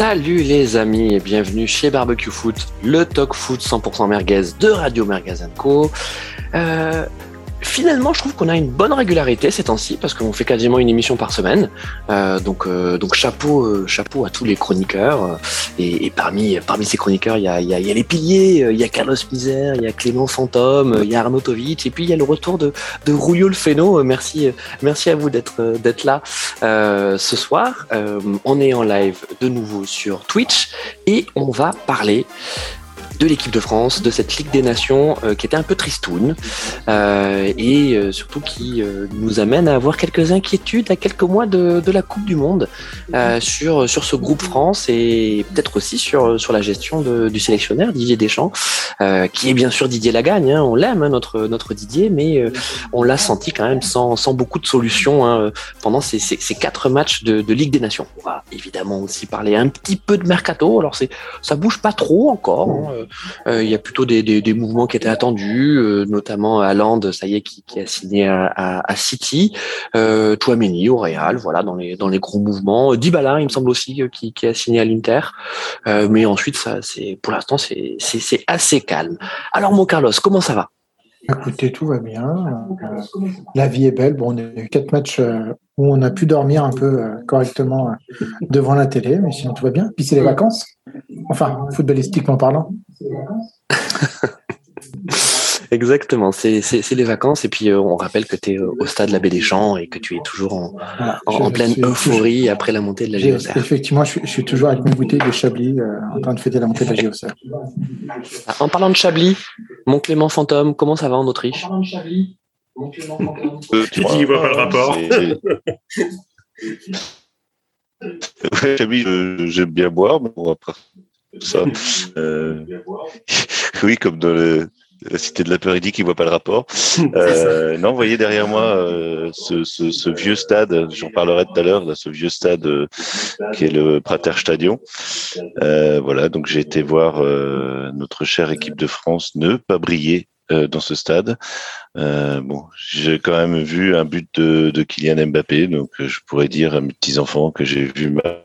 Salut les amis et bienvenue chez Barbecue Foot, le talk foot 100% merguez de Radio Merguez Co. Euh, finalement, je trouve qu'on a une bonne régularité ces temps-ci parce qu'on fait quasiment une émission par semaine. Euh, donc, euh, donc chapeau, euh, chapeau à tous les chroniqueurs. Et, et parmi, parmi ces chroniqueurs, il y a, y, a, y a les piliers, il y a Carlos Miser, il y a Clément Fantôme, il y a Arnaud Tovic, et puis il y a le retour de, de Rouillot le Féno. Merci, merci à vous d'être d'être là ce soir. on est en live de nouveau sur Twitch et on va parler de l'équipe de France, de cette Ligue des Nations euh, qui était un peu tristoun euh, et euh, surtout qui nous amène à avoir quelques inquiétudes à quelques mois de, de la Coupe du Monde sur sur ce groupe France et peut-être aussi sur sur la gestion de, du sélectionneur Didier Deschamps, qui est bien sûr Didier Lagagne, hein, on l'aime hein, notre notre Didier, mais on l'a senti quand même sans, sans beaucoup de solutions hein, pendant ces, ces, ces, quatre matchs de, de Ligue des Nations. On va évidemment aussi parler un petit peu de mercato. Alors c'est ça bouge pas trop encore. Hein, euh, il y a plutôt des, mouvements qui étaient attendus, euh, notamment à Land, ça y est, qui, qui a signé à, City, euh, Touameni au Real, voilà, dans les dans les gros mouvements. Dybala, il me semble aussi, qui, qui a signé à l'Inter. Euh, mais ensuite, ça, pour l'instant, c'est assez calme. Alors, mon Carlos, comment ça va? Écoutez, tout va bien. Euh, la vie est belle. Bon, on a eu quatre matchs où on a pu dormir un peu correctement devant la télé, mais sinon tout va bien. Puis c'est les vacances. Enfin, footballistiquement parlant. Exactement, c'est les vacances et puis euh, on rappelle que tu es au stade La Baie des Champs et que tu es toujours en, voilà, en, en pleine euphorie après la montée de la géosphère. Effectivement, je suis, je suis, toujours avec mes bouteilles de Chablis euh, en train de fêter la montée de la géosphère. En parlant de Chablis, mon Clément Fantôme, comment ça va en Autriche? En parlant de Chablis, mon Clément Fantôme. Euh, tu dis, il voit pas le rapport. Chablis, j'aime bien boire, mais bon, après ça. Euh, oui, comme dans le, la cité de la dit qu'il voit pas le rapport. Euh, non, vous voyez derrière moi euh, ce, ce, ce, vieux stade, j'en parlerai tout à l'heure, ce vieux stade qui est le Prater Stadion. Voilà, donc j'ai été voir notre chère équipe de France ne pas briller dans ce stade. bon, j'ai quand même vu un but de, de Kylian Mbappé, donc je pourrais dire à mes petits enfants que j'ai vu ma,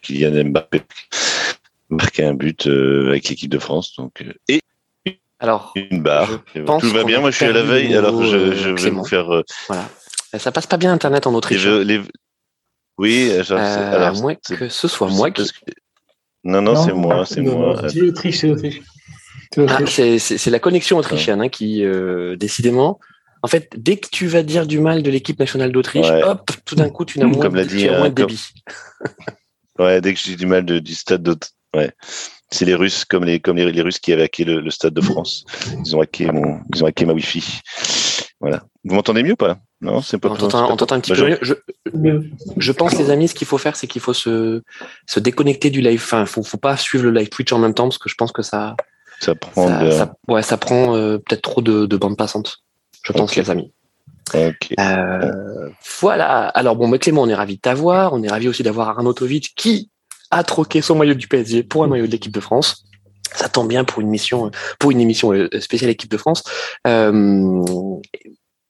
Kylian Mbappé marquer un but euh, avec l'équipe de France. Donc, euh, et alors, une barre. Tout va bien. Moi, je suis à la veille. Alors, je, je vais vous faire. Euh, voilà. Ça passe pas bien Internet en Autriche. Les, les... Oui, genre, euh, alors, à moins que ce soit moi qui. Que... Non, non, non c'est moi, c'est moi. C'est l'Autriche, c'est l'Autriche. Ah, c'est la connexion autrichienne hein, qui, euh, décidément, en fait, dès que tu vas dire du mal de l'équipe nationale d'Autriche, ouais. hop, tout d'un coup, tu n'as moins, dit, tu as moins de débit. Comme... ouais, dès que je dis du mal de, du stade d'Autriche. Ouais. C'est les Russes, comme les, comme les, les Russes qui avaient hacké le, le, Stade de France. Ils ont hacké mon, ils ont hacké ma Wi-Fi. Voilà. Vous m'entendez mieux ou pas? Non, c'est pas. On t'entend un petit peu mieux. Je, je pense, les amis, ce qu'il faut faire, c'est qu'il faut se, se déconnecter du live. Enfin, faut, faut pas suivre le live Twitch en même temps parce que je pense que ça. Ça prend. Ça, de... ça ouais, ça prend euh, peut-être trop de, de bandes passantes. Je pense, okay. les amis. Okay. Euh, voilà. Alors bon, mais Clément, on est ravi de t'avoir. On est ravi aussi d'avoir Arnautovic qui a troqué son maillot du PSG pour un maillot de l'équipe de France. Ça tombe bien pour une mission, pour une émission spéciale équipe de France. Euh,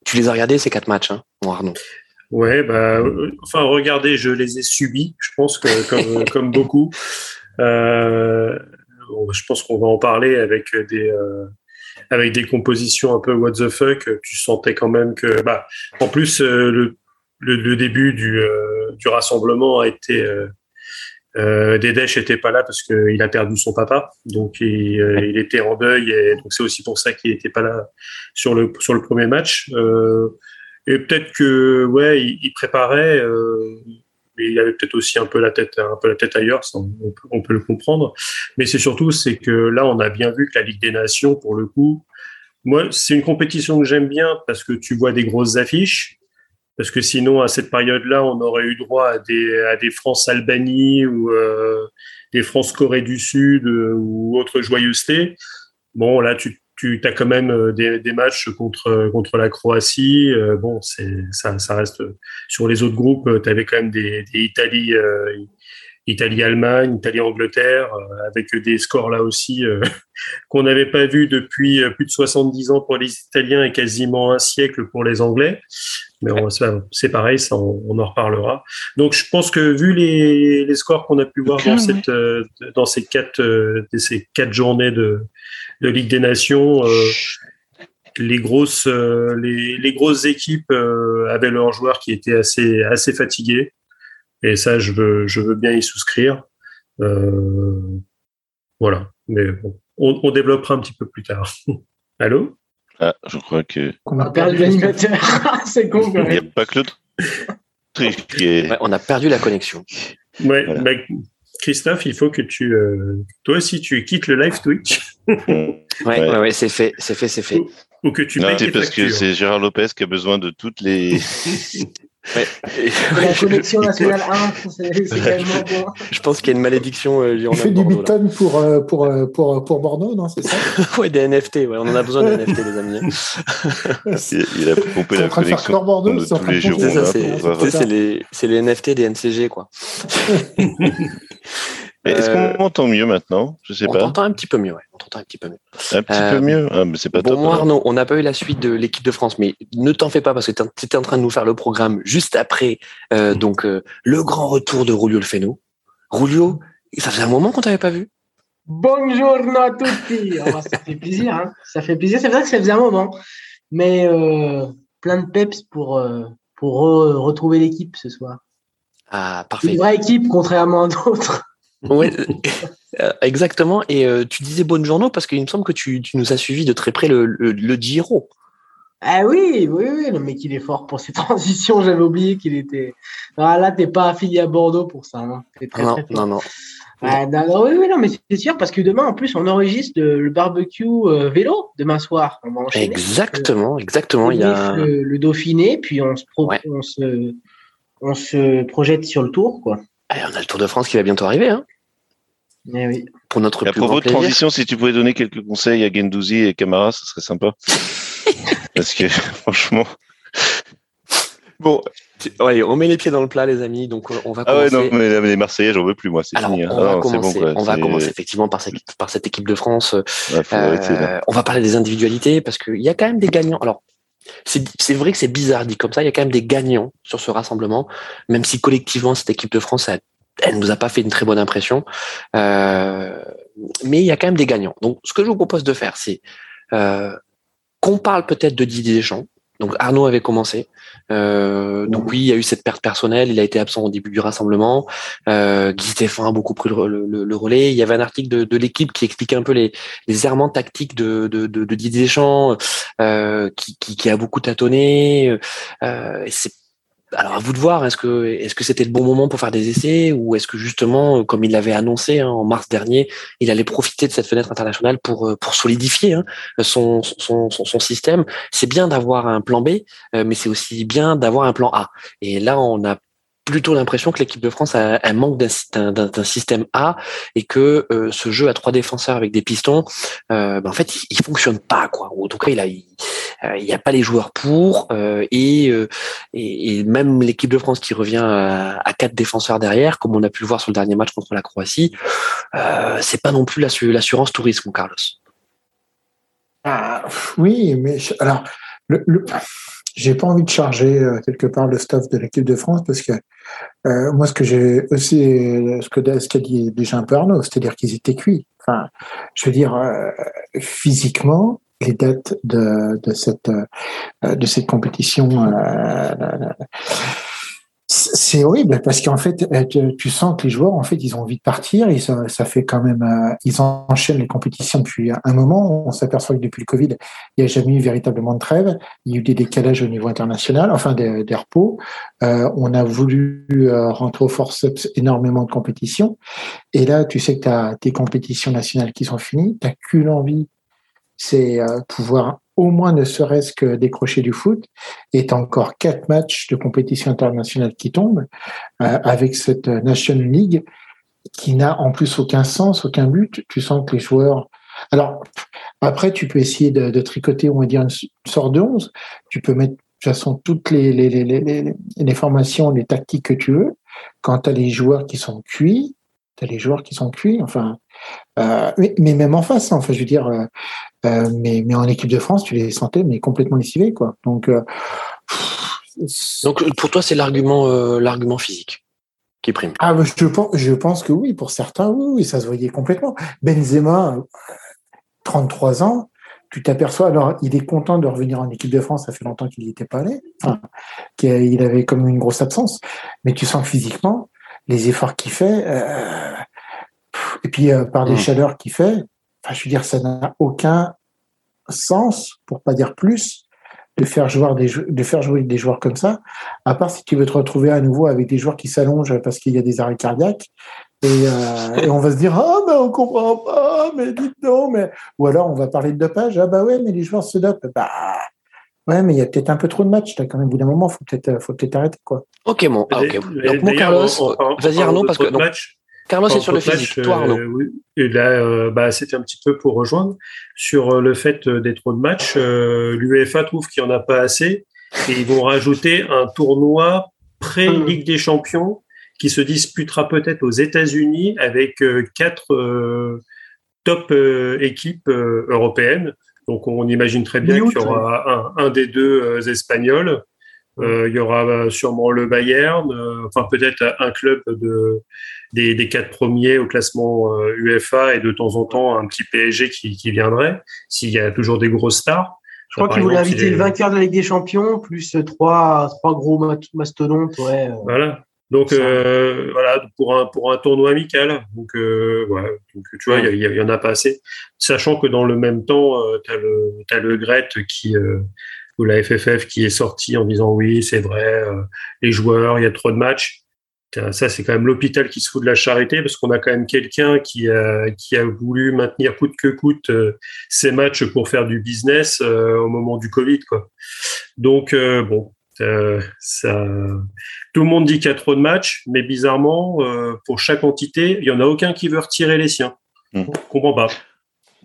tu les as regardés ces quatre matchs, hein, mon Arnaud? Ouais, bah, enfin, regardez, je les ai subis. Je pense que comme, comme beaucoup, euh, je pense qu'on va en parler avec des. Euh, avec des compositions un peu what the fuck, tu sentais quand même que, bah, en plus, le, le, le début du, du rassemblement a été euh, Dedesh était pas là parce qu'il a perdu son papa, donc il, euh, il était en deuil et donc c'est aussi pour ça qu'il était pas là sur le sur le premier match. Euh, et peut-être que ouais, il, il préparait, euh, mais il avait peut-être aussi un peu la tête un peu la tête ailleurs, ça, on, peut, on, peut, le comprendre. Mais c'est surtout c'est que là on a bien vu que la Ligue des Nations pour le coup, moi c'est une compétition que j'aime bien parce que tu vois des grosses affiches parce que sinon, à cette période-là, on aurait eu droit à des, à des France-Albanie ou euh, des France-Corée du Sud euh, ou autre joyeuseté. Bon, là, tu, tu as quand même euh, des, des, matchs contre, contre la Croatie. Euh, bon, c'est, ça, ça reste sur les autres groupes. Tu avais quand même des, des Italie, euh, Italie-Allemagne, Italie-Angleterre, avec des scores là aussi qu'on n'avait pas vu depuis plus de 70 ans pour les Italiens et quasiment un siècle pour les Anglais. Mais c'est pareil, ça, on, en reparlera. Donc, je pense que vu les, les scores qu'on a pu voir dans, cette, dans ces quatre, ces quatre journées de, de Ligue des Nations, les grosses, euh, les, les, grosses équipes euh, avaient leurs joueurs qui étaient assez, assez fatigués. Et ça, je veux, je veux bien y souscrire. Euh, voilà. Mais bon, on, on, développera un petit peu plus tard. Allô? Ah, je crois que. On a perdu l'animateur. C'est con. Il n'y a pas que le truc qui est. Ouais, on a perdu la connexion. Ouais, voilà. bah, Christophe, il faut que tu, euh, toi aussi, tu quittes le live Twitch. ouais, ouais, ouais, c'est fait, c'est fait, c'est fait. Ou, ou que tu Non, payes c'est parce que c'est Gérard Lopez qui a besoin de toutes les. Ouais. La connexion nationale 1, c'est bon. Je pense qu'il y a une malédiction euh, fait du. Bitcoin pour, euh, pour, euh, pour, pour Bordeaux, non C'est ça ouais, des NFT, ouais, on en a besoin des NFT, les amis. Il, il a pompé la train de Bordeaux, de tous les de C'est les, c'est les NFT des NCG, quoi. Est-ce Euh, qu'on m'entend mieux maintenant? Je sais On pas. t'entend un petit peu mieux, ouais. On t'entend un petit peu mieux. Un petit Euh, peu mieux? Ah, mais c'est pas Bon, moi. Arnaud, on n'a pas eu la suite de l'équipe de France, mais ne t'en fais pas parce que tu étais en train de nous faire le programme juste après, euh, donc euh, le grand retour de Rulio Le Feno. Rulio, ça faisait un moment qu'on t'avait pas vu. Buongiorno a tutti. Oh, ça fait plaisir, hein. Ça fait plaisir. C'est vrai que ça faisait un moment, mais euh, plein de peps pour euh, pour re- retrouver l'équipe ce soir. Ah, Une parfait. vraie équipe, contrairement à d'autres. Ouais, euh, exactement. Et euh, tu disais bonne journée parce qu'il me semble que tu, tu nous as suivi de très près le, le, le Giro. Ah oui, oui, oui, le mec il est fort pour ses transitions. J'avais oublié qu'il était. Ah, là, t'es pas affilié à Bordeaux pour ça. Hein. Très, Non, très non, non. Ah, non, non, oui, oui, non, mais c'est sûr parce que demain, en plus, on enregistre le, barbecue euh, vélo demain soir. On va enchaîner. Exactement, exactement. Il y a. le, le Dauphiné, puis on se, pro- Ouais. on se, on se projette sur le tour, quoi. Eh, on a le Tour de France qui va bientôt arriver, hein, Mais oui. pour notre Et à propos de plaisir. transition, si tu pouvais donner quelques conseils à Gendouzi et Camara, ce serait sympa. Parce que franchement. Bon, on met les pieds dans le plat, les amis. Donc, on- on va Ah ouais, non, mais les Marseillais, j'en veux plus, moi. C'est fini. hein. on, Ah va non, c'est commencer, bon, quoi. on va commencer effectivement par cette, par cette équipe de France. Ouais, faut arrêter, là. Euh, on va parler des individualités parce qu'il y a quand même des gagnants. Alors, c'est c'est vrai que c'est bizarre dit comme ça. Il y a quand même des gagnants sur ce rassemblement, même si collectivement cette équipe de France, elle, elle nous a pas fait une très bonne impression. Euh, mais il y a quand même des gagnants. Donc, ce que je vous propose de faire, c'est euh, qu'on parle peut-être de Didier Deschamps. Donc Arnaud avait commencé. Euh, donc oui, il y a eu cette perte personnelle. Il a été absent au début du rassemblement. Euh, Guy Stéphane a beaucoup pris le, relais. Il y avait un article de, l'équipe qui expliquait un peu les, errements tactiques de, Didier Deschamps, euh, qui, qui, qui a beaucoup tâtonné. Euh, c'est alors à vous de voir, est-ce que est-ce que c'était le bon moment pour faire des essais ou est-ce que justement, comme il l'avait annoncé hein, en mars dernier, il allait profiter de cette fenêtre internationale pour euh, pour solidifier hein, son, son, son système? C'est bien d'avoir un plan B, euh, mais c'est aussi bien d'avoir un plan A. Et là, on a plutôt l'impression que l'équipe de France a un manque d'un- système A et que euh, ce jeu à trois défenseurs avec des pistons, euh, ben, en fait, il, il fonctionne pas quoi. Ou tout cas, il a euh, il n'y a pas les joueurs pour euh, et, euh, et même l'équipe de France qui revient à, quatre défenseurs derrière, comme on a pu le voir sur le dernier match contre la Croatie, euh, c'est pas non plus l'assu- l'assurance tourisme, Carlos. Ah, oui, mais alors, le, le- j'ai pas envie de charger euh, quelque part le staff de l'équipe de France parce que euh, moi, ce que j'ai aussi, euh, ce que ce qu'a dit déjà un peu Arnaud, c'est-à-dire qu'ils étaient cuits. Enfin, je veux dire, euh, physiquement, les dates de, cette euh, de cette compétition, euh, c'est horrible parce qu'en fait, euh, tu, sens que les joueurs, en fait, ils ont envie de partir. Et ça, fait quand même, ils enchaînent les compétitions depuis un moment. On s'aperçoit que depuis le Covid, il n'y a jamais eu véritablement de trêve. Il y a eu des décalages au niveau international, enfin des, des repos. On a voulu rentrer au forceps énormément de compétitions. Et là, tu sais que tu as tes compétitions nationales qui sont finies. Tu n'as qu'une envie, c'est euh, pouvoir au moins ne serait-ce que décrocher du foot. As encore quatre matchs de compétition internationale qui tombent euh, avec cette National League qui n'a en plus aucun sens, aucun but. Tu sens que les joueurs... Alors, après, tu peux essayer de, tricoter, on va dire, une sorte de 11. Tu peux mettre de toute façon toutes les, les formations, les tactiques que tu veux. quand tu as les joueurs qui sont cuits, tu as les joueurs qui sont cuits, enfin, euh, mais, mais, même en face, hein, enfin, je veux dire, euh, euh, mais, mais en équipe de France, tu les sentais mais complètement lessivés, quoi. Donc, euh, donc pour toi, c'est l'argument, euh, l'argument physique qui prime. Ah, je pense, je pense que oui, pour certains, oui, oui, ça se voyait complètement. Benzema, 33 ans, tu t'aperçois, alors il est content de revenir en équipe de France, ça fait longtemps qu'il n'y était pas allé, enfin, qu'il avait comme une grosse absence, mais tu sens que physiquement, les efforts qu'il fait, euh, et puis euh, par les mmh. chaleurs qu'il fait, enfin, je veux dire, ça n'a aucun sens, pour pas dire plus, de faire jouer des de faire jouer des joueurs comme ça, à part si tu veux te retrouver à nouveau avec des joueurs qui s'allongent parce qu'il y a des arrêts cardiaques et, euh, et, on va se dire ah mais on comprend pas mais dites non mais ou alors on va parler de dopage ah bah ouais mais les joueurs se dopent bah ouais mais il y a peut-être un peu trop de matchs là quand même au bout d'un moment faut peut-être faut peut-être arrêter quoi ok bon ah, ok donc mon Carlos vas-y Arnaud parce que. Carlos c'est sur le physique toi Arnaud euh, oui. et là euh, bah, c'était un petit peu pour rejoindre sur le fait des trop de matchs euh, l'UEFA trouve qu'il y en a pas assez et ils vont rajouter un tournoi pré Ligue des Champions qui se disputera peut-être aux États-Unis avec euh, quatre euh, top euh, équipes européennes. Donc on imagine très bien qu'il y aura un, des deux espagnols. il y aura sûrement le Bayern, enfin peut-être un club de, des, quatre premiers au classement UEFA et de temps en temps un petit PSG qui, viendrait, s'il y a toujours des grosses stars. Je crois qu'il voulait inviter le vainqueur de la Ligue des Champions, plus trois, trois gros mastodontes. Ouais. Voilà. Donc euh, voilà, pour un pour un tournoi amical. Donc euh, voilà, donc tu vois, il y, y, en a pas assez. Sachant que dans le même temps, euh, tu as le as le Gret qui euh, ou la FFF qui est sorti en disant oui, c'est vrai, euh, les joueurs, il y a trop de matchs. Ça, c'est quand même l'hôpital qui se fout de la charité parce qu'on a quand même quelqu'un qui a, qui a voulu maintenir coûte que coûte ces matchs pour faire du business au moment du Covid. Quoi. Donc, bon, euh, ça... Tout le monde dit qu'il y a trop de matchs, mais bizarrement, euh, pour chaque entité, il n'y en a aucun qui veut retirer les siens. Mmh. Je comprends pas.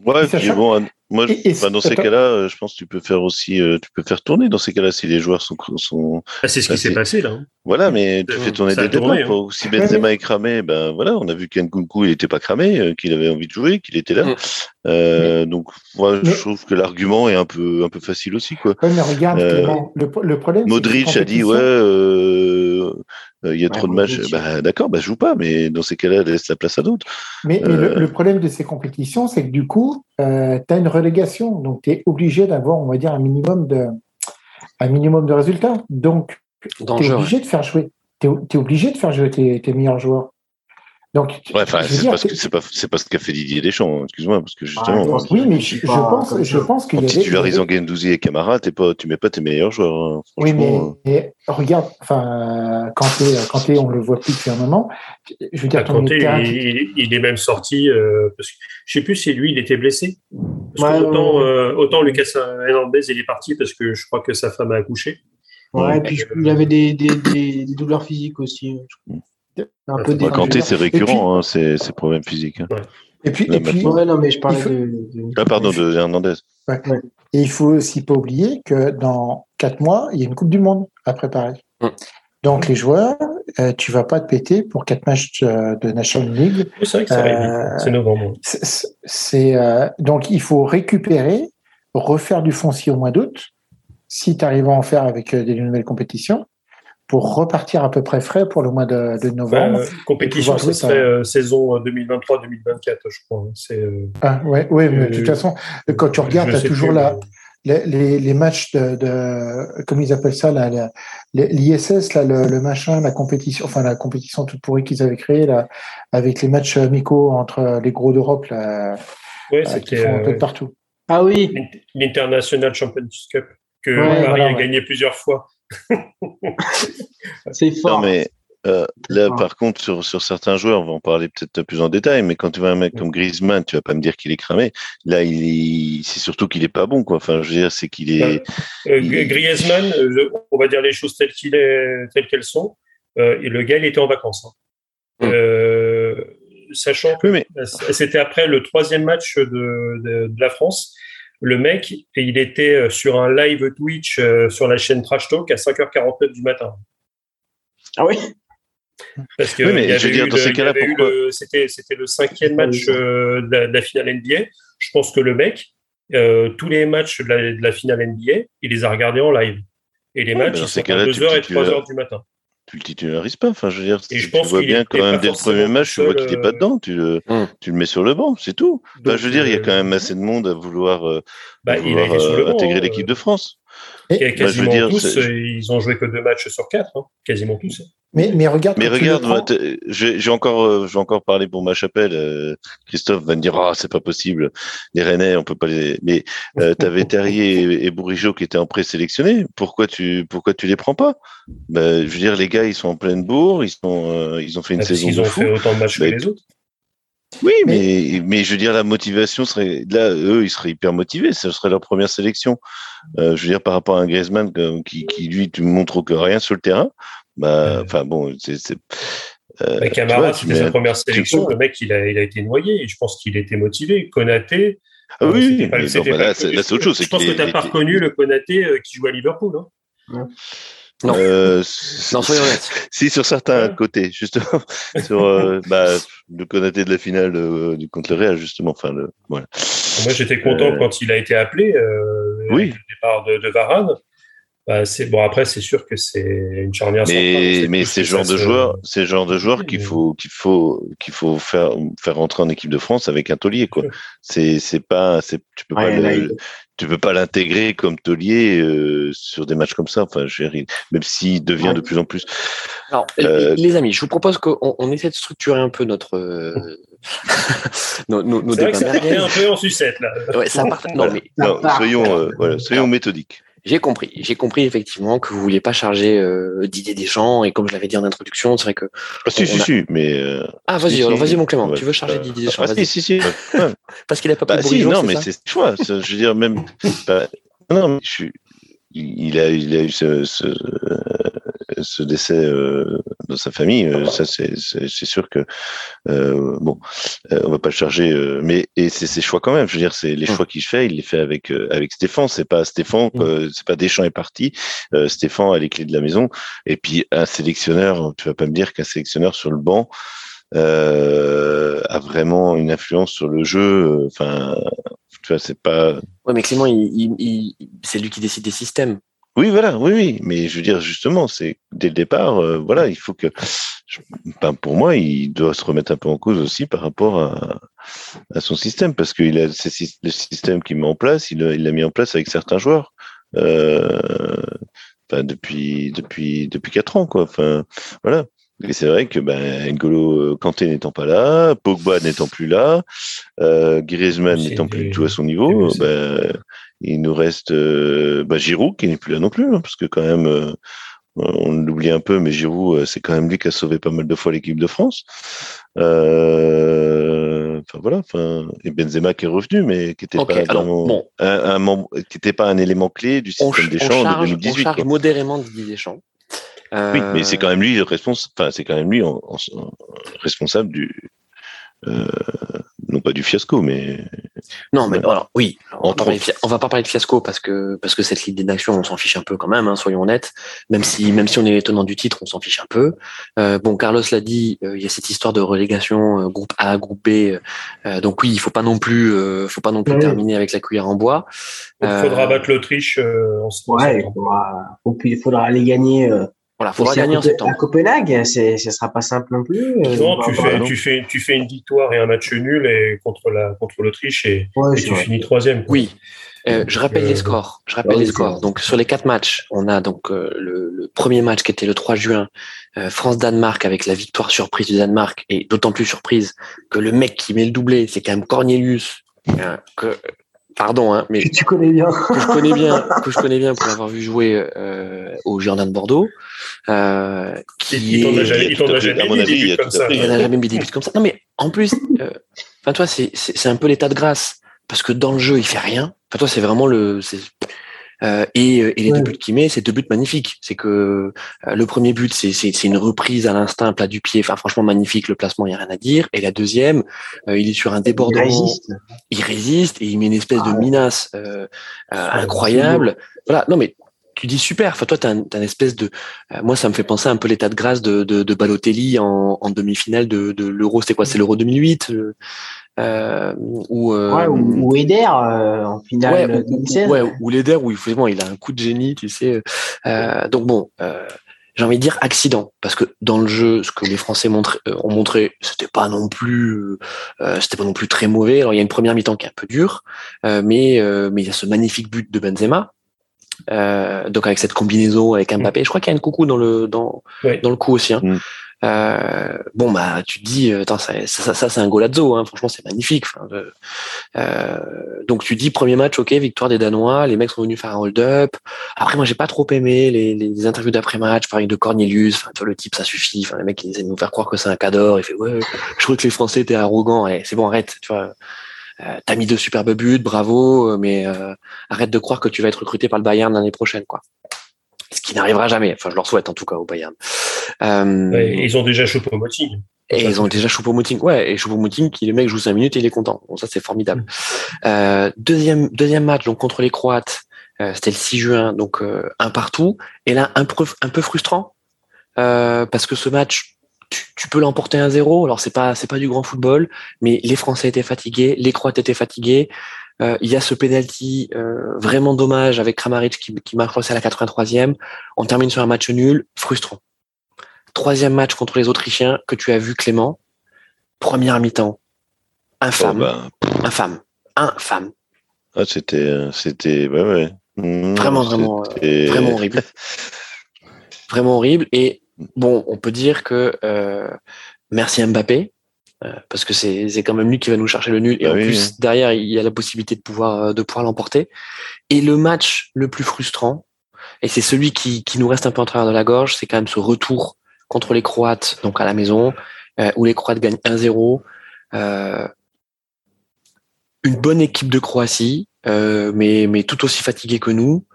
Ouais, puis bon, moi, bah, dans ces cas-là, euh, je pense que tu peux faire aussi, euh, tu peux faire tourner dans ces cas-là si les joueurs sont. sont ah, c'est ce qui s'est passé là. Hein. Voilà, mais tu fais tourner des débats. Hein. Si Benzema est cramé, ben voilà, on a vu qu'Nkunku il n'était pas cramé, euh, qu'il avait envie de jouer, qu'il était là. Mm. Euh, donc, moi, je trouve que l'argument est un peu, un peu facile aussi, quoi. Ouais, mais regarde, le, le, problème. Modric a dit, ouais. Euh, il y a trop de matchs. Bah, D'accord, bah, je joue pas, mais dans ces cas-là, laisse la place à d'autres. Mais, euh, le, problème de ces compétitions, c'est que du coup, euh, tu as une relégation. Donc, tu es obligé d'avoir, on va dire, un minimum de, un minimum de résultats. Donc, tu es obligé de faire jouer. Tu es, obligé de faire jouer tes, tes meilleurs joueurs. Donc, ouais, c'est parce que c'est pas c'est pas ce qu'a fait Didier Deschamps, hein, excuse-moi, parce que ah, justement. oui, mais je, pense, je pense qu'il y a. Titularisant Gendouzi et Camara, t'es pas, tu mets pas tes meilleurs joueurs. Hein, oui, mais, regarde, enfin, Kanté, Kanté, on le voit plus depuis un moment. Je veux dire, bah, Kanté, il, il, est même sorti. Euh, parce que, je sais plus si lui, il était blessé. Parce autant, euh, autant Lucas Hernandez, il est parti parce que je crois que sa femme a accouché. Ouais, et puis il avait des, des, des, douleurs physiques aussi. Crois. Un peu c'est récurrent, hein, ces, problèmes physiques. Hein. Et puis, et puis non, mais je parlais de, Ah, pardon, de Hernandez. Et il faut aussi pas oublier que dans quatre mois, il y a une Coupe du Monde à préparer. Donc, les joueurs, euh, tu vas pas te péter pour quatre matchs euh, de National League. C'est vrai que euh, c'est novembre. C'est, euh, donc, il faut récupérer, refaire du foncier au mois d'août, si tu arrives à en faire avec des nouvelles compétitions pour repartir à peu près frais pour le mois de, de novembre. Bah, compétition, ce serait euh, saison 2023-2024, je crois. Hein. C'est, euh, ah, ouais, ouais, mais de toute façon, quand tu regardes, tu as toujours la, les, les, les, matchs de, de, comment ils appellent ça, l'ISS, là, le, le, machin, la compétition, enfin la compétition toute pourrie qu'ils avaient créée, là, avec les matchs amicaux entre les gros d'Europe, là, ouais, euh, c'était un peu partout. Ah oui. L'International Champions Cup que Paris a gagné plusieurs fois. c'est fort. Non, mais euh, là, par contre, sur, sur, certains joueurs, on va en parler peut-être plus en détail, mais quand tu vois un mec comme Griezmann, tu vas pas me dire qu'il est cramé. Là, il c'est surtout qu'il est pas bon, quoi. Enfin, je veux dire, c'est qu'il est. Euh, Griezmann, on va dire les choses telles qu'il est, telles qu'elles sont. Euh, et le gars, il était en vacances. Hein. Hum. sachant que mais... c'était après le troisième match de, de, de la France le mec, il était euh, sur un live Twitch euh, sur la chaîne Trash Talk à 5h49 du matin. Ah oui Parce que Oui, mais il y avait je veux dire, eu dans le- ces il y cas-là, avait eu pourquoi- le- c'était c'était le cinquième match euh, de, la, de la finale NBA. Je pense que le mec, euh, tous les matchs de la, de la finale NBA, il les a regardés en live. Et les Ouais, matchs, ils sont à tu 2h et tu- 3h du matin. Tu le titularises pas. Enfin, je veux dire, Et je tu pense vois bien quand même dès le premier match, tu vois qu'il est pas euh, dedans. Tu le, Hum. tu le mets sur le banc, c'est tout. Enfin, je veux dire, il y a euh, quand même assez de monde à vouloir, euh, bah, à il a vouloir, euh, intégrer hein. l'équipe de France. Et Bah, je veux quasiment dire, tous, euh, ils ont joué que deux matchs sur quatre, hein. quasiment tous. Mais, mais regarde, Mais regarde, t'es- j'ai encore, euh, j'ai encore parlé pour ma chapelle. euh, Christophe va me dire, ah, c'est pas possible. Les Rennais, on peut pas les. Mais euh, t'avais Terrier et, et Bourigeau qui étaient en présélectionné. Pourquoi tu, pourquoi tu les prends pas? Ben, Je veux dire, les gars, ils sont en pleine bourre. Ils sont, euh, ils ont fait une Parce saison de ont fou. fait autant de matchs Bah, que les autres. Oui, mais, mais je veux dire, la motivation serait là, eux, ils seraient hyper motivés. Ce serait leur première sélection. Euh, je veux dire, par rapport à un Griezmann euh, qui, qui lui, tu montres que rien sur le terrain. Bah, Euh. enfin bon, c'est. c'est, euh, Bah, Camara, c'était sa première sélection. Le mec, il a, il a été noyé. Et je pense qu'il était motivé. Konaté. Ah euh, oui, pas- mais c'était bon, bah là, c'est là, c'est autre chose. Je pense que tu n'as pas reconnu le Konaté euh, qui joue à Liverpool. hein. Non. Euh, Non, soyons honnêtes. Si sur certains Ouais. côtés, justement, sur euh, bah, le Konaté de la finale euh, du contre le Real, justement. Enfin, le, voilà. Moi, j'étais content Euh. quand il a été appelé. Euh, Oui. Le départ de, de Varane. Bah, c'est bon. Après, c'est sûr que c'est une charnière Mais, mais tous c'est que le genre ça de se- joueur, c'est le genre de joueur Oui, qu'il faut, qu'il faut, qu'il faut faire, faire rentrer en équipe de France avec un taulier, quoi. C'est, c'est pas, c'est, tu peux pas le- là, il- tu peux pas l'intégrer comme taulier euh, sur des matchs comme ça. Enfin, je veux dire, même s'il devient Ouais. de plus en plus. Alors, Euh, les amis, je vous propose qu'on on essaie de structurer un peu notre euh, nos, nos, nos C'est vrai que débats ça partait merguez. un peu en sucette là. Ouais, ça part- Non, Voilà. mais Non, soyons, euh, voilà, soyons méthodiques. J'ai compris. J'ai compris effectivement que vous vouliez pas charger euh, Didier Deschamps et comme je l'avais dit en introduction, c'est vrai que Ah, si, si, a- si, mais. euh, ah vas-y, si, alors si. vas-y mon Clément, Ouais. tu veux charger Euh, Didier Deschamps Ah, si, si, si. Parce qu'il a pas Bah pris si, non, mais c'est ce choix. Je veux dire, même. bah, non, mais je suis. Il a, il a eu ce, ce, euh, ce décès euh, dans sa famille. euh, Ça, c'est sûr que euh, bon, on va pas le charger. mais et c'est ses choix quand même. Je veux dire, c'est les Mm. choix qu'il fait. Il les fait avec avec Stéphane. C'est pas Stéphane. Mm. euh, c'est pas Deschamps est parti. Stéphane a les clés de la maison. Et puis un sélectionneur. Tu vas pas me dire qu'un sélectionneur sur le banc euh, a vraiment une influence sur le jeu. Enfin, tu vois, c'est pas. Ouais, mais Clément, il, il- il- c'est lui qui décide des systèmes. Oui, voilà, oui, oui. Mais je veux dire, justement, c'est dès le départ, euh, voilà, il faut que. ben, pour moi, il doit se remettre un peu en cause aussi par rapport à, son système, parce qu'il a le système qu'il met en place, il l'a mis en place avec certains joueurs. Euh, depuis depuis depuis quatre ans, quoi. Enfin, voilà. Et c'est vrai que ben, N'Golo Kanté n'étant pas là, Pogba n'étant plus là, euh, Griezmann n'étant plus du tout à son niveau, ben, il nous reste euh, bah, Giroud qui n'est plus là non plus, hein, parce que quand même, euh, on l'oublie un peu, mais Giroud, euh, c'est quand même lui qui a sauvé pas mal de fois l'équipe de France. Euh, Enfin voilà, enfin et Benzema qui est revenu, mais qui n'était pas alors, dans- bon. un, un membre, qui était pas un élément clé du On, système ch- des on champs de charge, on 2018. charge quoi. modérément Didier Deschamps. Euh, Oui, mais c'est quand même lui le responsable. Enfin, c'est quand même lui en- en- en- responsable du. euh, non pas du fiasco, mais Non, mais alors, oui, on va, de, on va pas parler de fiasco parce que parce que cette Ligue des Nations, on s'en fiche un peu quand même, hein, soyons honnêtes. Même si même si on est étonnant du titre, on s'en fiche un peu. Euh, bon, Carlos l'a dit, euh, il y a cette histoire de relégation euh, groupe A, groupe B. euh, donc oui, il faut pas non plus, euh, faut pas non plus Oui. terminer avec la cuillère en bois. Il Euh, faudra battre l'Autriche euh, en en Ouais, il faudra, il faudra aller gagner. Voilà, à gagner en septembre. À Copenhague, c'est, ce sera pas simple non plus. Euh, Non, tu fais, tu, fais, tu fais une victoire et un match nul et contre la contre l'Autriche et, Ouais, et tu vrai. finis troisième. Oui. Euh, je rappelle Euh, les scores. Je rappelle les scores. Donc sur les quatre matchs, on a donc euh, le, le premier match qui était le 3 juin, euh, France-Danemark avec la victoire surprise du Danemark et d'autant plus surprise que le mec qui met le doublé, c'est quand même Cornelius. euh, que, pardon, hein, mais Que tu connais bien. que je connais bien, que je connais bien pour l'avoir vu jouer euh, au Jardin de Bordeaux. Euh, Il, qui il t'en a est- jamais, il a jamais mis avis, des buts comme ça. il n'a jamais mis des buts comme ça. Non, mais en plus, euh, enfin, toi, c'est un peu l'état de grâce. Parce que dans le jeu, il fait rien. Enfin, toi, c'est vraiment le. Euh, et, euh, et les Ouais. deux buts qu'il met, c'est deux buts magnifiques. C'est que euh, le premier but, c'est, c'est, c'est une reprise à l'instinct, plat du pied. Enfin, franchement, magnifique. Le placement, il n'y a rien à dire. Et la deuxième, euh, il est sur un Il débordement. résiste. Il résiste et il met une espèce de Ah. minace euh, euh, incroyable. Voilà. Non, mais tu dis super. Enfin, toi, t'as un, as une espèce de, euh, moi, ça me fait penser un peu l'état de grâce de, de, de Balotelli en, en demi-finale de, de l'Euro. C'était quoi? C'est l'Euro 2008 euh, euh, ou, euh, ouais, ou, ou Eder euh, en finale ouais, 2016. Ouais, ou l'Eder où effectivement il a un coup de génie, tu sais. Euh, donc bon, euh, j'ai envie de dire accident parce que dans le jeu, ce que les Français montré, euh, ont montré, c'était pas non plus, euh, c'était pas non plus très mauvais. Alors il y a une première mi-temps qui est un peu dure, euh, mais mais il y a ce magnifique but de Benzema. donc avec cette combinaison avec Mbappé, je crois qu'il y a une coucou dans le dans Ouais. dans le coup aussi. Hein. Mm. Euh, bon bah tu te dis attends, ça, ça, ça c'est un golazo hein. franchement c'est magnifique. De- euh, donc tu dis premier match ok victoire des Danois. Les mecs sont venus faire un hold-up. Après moi j'ai pas trop aimé les, les interviews d'après match pareil de Cornelius. Enfin le type ça suffit. Enfin les mecs ils essaient de nous faire croire que c'est un cador. Il fait ouais je crois que les Français étaient arrogants. C'est bon arrête tu vois. Euh, t'as mis deux superbes buts bravo mais euh, arrête de croire que tu vas être recruté par le Bayern l'année prochaine quoi ce qui n'arrivera jamais enfin je leur souhaite en tout cas au Bayern euh, Ouais, ils ont déjà Choupo-Moting. et ils ont déjà Choupo-Moting. Ouais, et Choupo-Moting, qui le mec joue 5 minutes et il est content. Bon, ça, c'est formidable. Euh, deuxième, deuxième match, donc contre les Croates, euh, c'était le 6 juin, donc euh, un partout. Et là, un peu, un peu frustrant, euh, parce que ce match, tu, tu peux l'emporter 1-0. Alors, c'est pas, c'est pas du grand football, mais les Français étaient fatigués, les Croates étaient fatigués. Euh, il y a ce penalty euh, vraiment dommage avec Kramaric qui, qui marque aussi à la 83e. On termine sur un match nul, frustrant. Troisième match contre les Autrichiens que tu as vu, Clément. Première mi-temps. Oh, Infâme. bah, Infâme. Infâme. ah, c'était, euh, c'était, ouais, ouais. Mmh, Vraiment, vraiment, c'était- Vraiment horrible. Vraiment horrible. Et bon, on peut dire que euh, merci Mbappé. Euh, parce que c'est quand même lui qui va nous chercher le nul et Bah en oui, plus oui. derrière il y a la possibilité de pouvoir euh, de pouvoir l'emporter et le match le plus frustrant et c'est celui qui, qui nous reste un peu en travers de la gorge c'est quand même ce retour contre les Croates donc à la maison euh, où les Croates gagnent 1-0 euh, une bonne équipe de Croatie mais mais tout aussi fatiguée que nous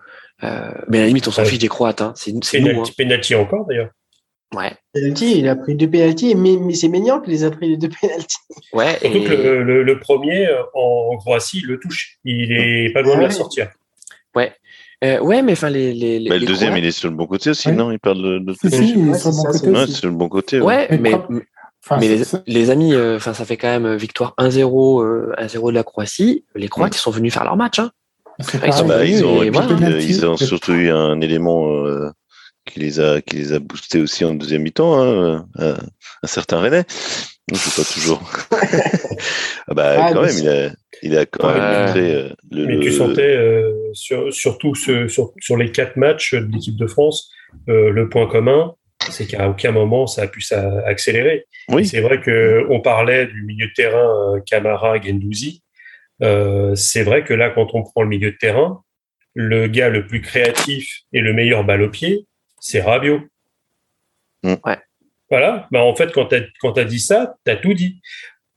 mais à la limite on s'en Ouais. fiche des Croates hein. c'est nous hein. Penalty encore, d'ailleurs. Ouais Penalty, il a pris deux penalties, mais, mais c'est Maignan qui les a pris les deux penalties. ouais Surtout et- que le, le- le premier, euh, en Croatie, il le touche. Il est pas loin de la Ouais. sortir. Euh, ouais, mais enfin les les, les Bah, le les deuxième, Croates- il est sur le bon côté aussi, Ouais. non? Il parle de, de Si, si, il est Ouais, sur le c'est bon côté Ouais, aussi. c'est sur le bon côté. ouais. Ouais, Mais mais propre. Enfin, mais les, amis, euh, enfin ça fait quand même victoire 1-0 euh, 1-0 de la Croatie. Les Croates ils sont venus faire leur match. Hein. ils sont- pareil. Ils ont, et et puis, voilà. ils ont surtout eu un élément euh, qui les a qui les a boostés aussi en deuxième mi-temps, hein, un, un certain René. Donc, c'est pas toujours. ah bah Ah, quand mais même, il a il a quand Ouais. même montré euh, le. Mais tu le- sentais, euh, sur, surtout ce- sur, sur les quatre matchs de l'équipe de France, euh, le point commun, c'est qu'à aucun moment ça a pu s'accélérer. Oui. C'est vrai que on parlait du milieu de terrain euh, Camara, Gendouzi. Euh, c'est vrai que là, quand on prend le milieu de terrain, le gars le plus créatif et le meilleur balle au pied, c'est Rabiot. Mm. Ouais. Voilà. Bah, en fait, quand tu as, quand t'as dit ça, tu as tout dit.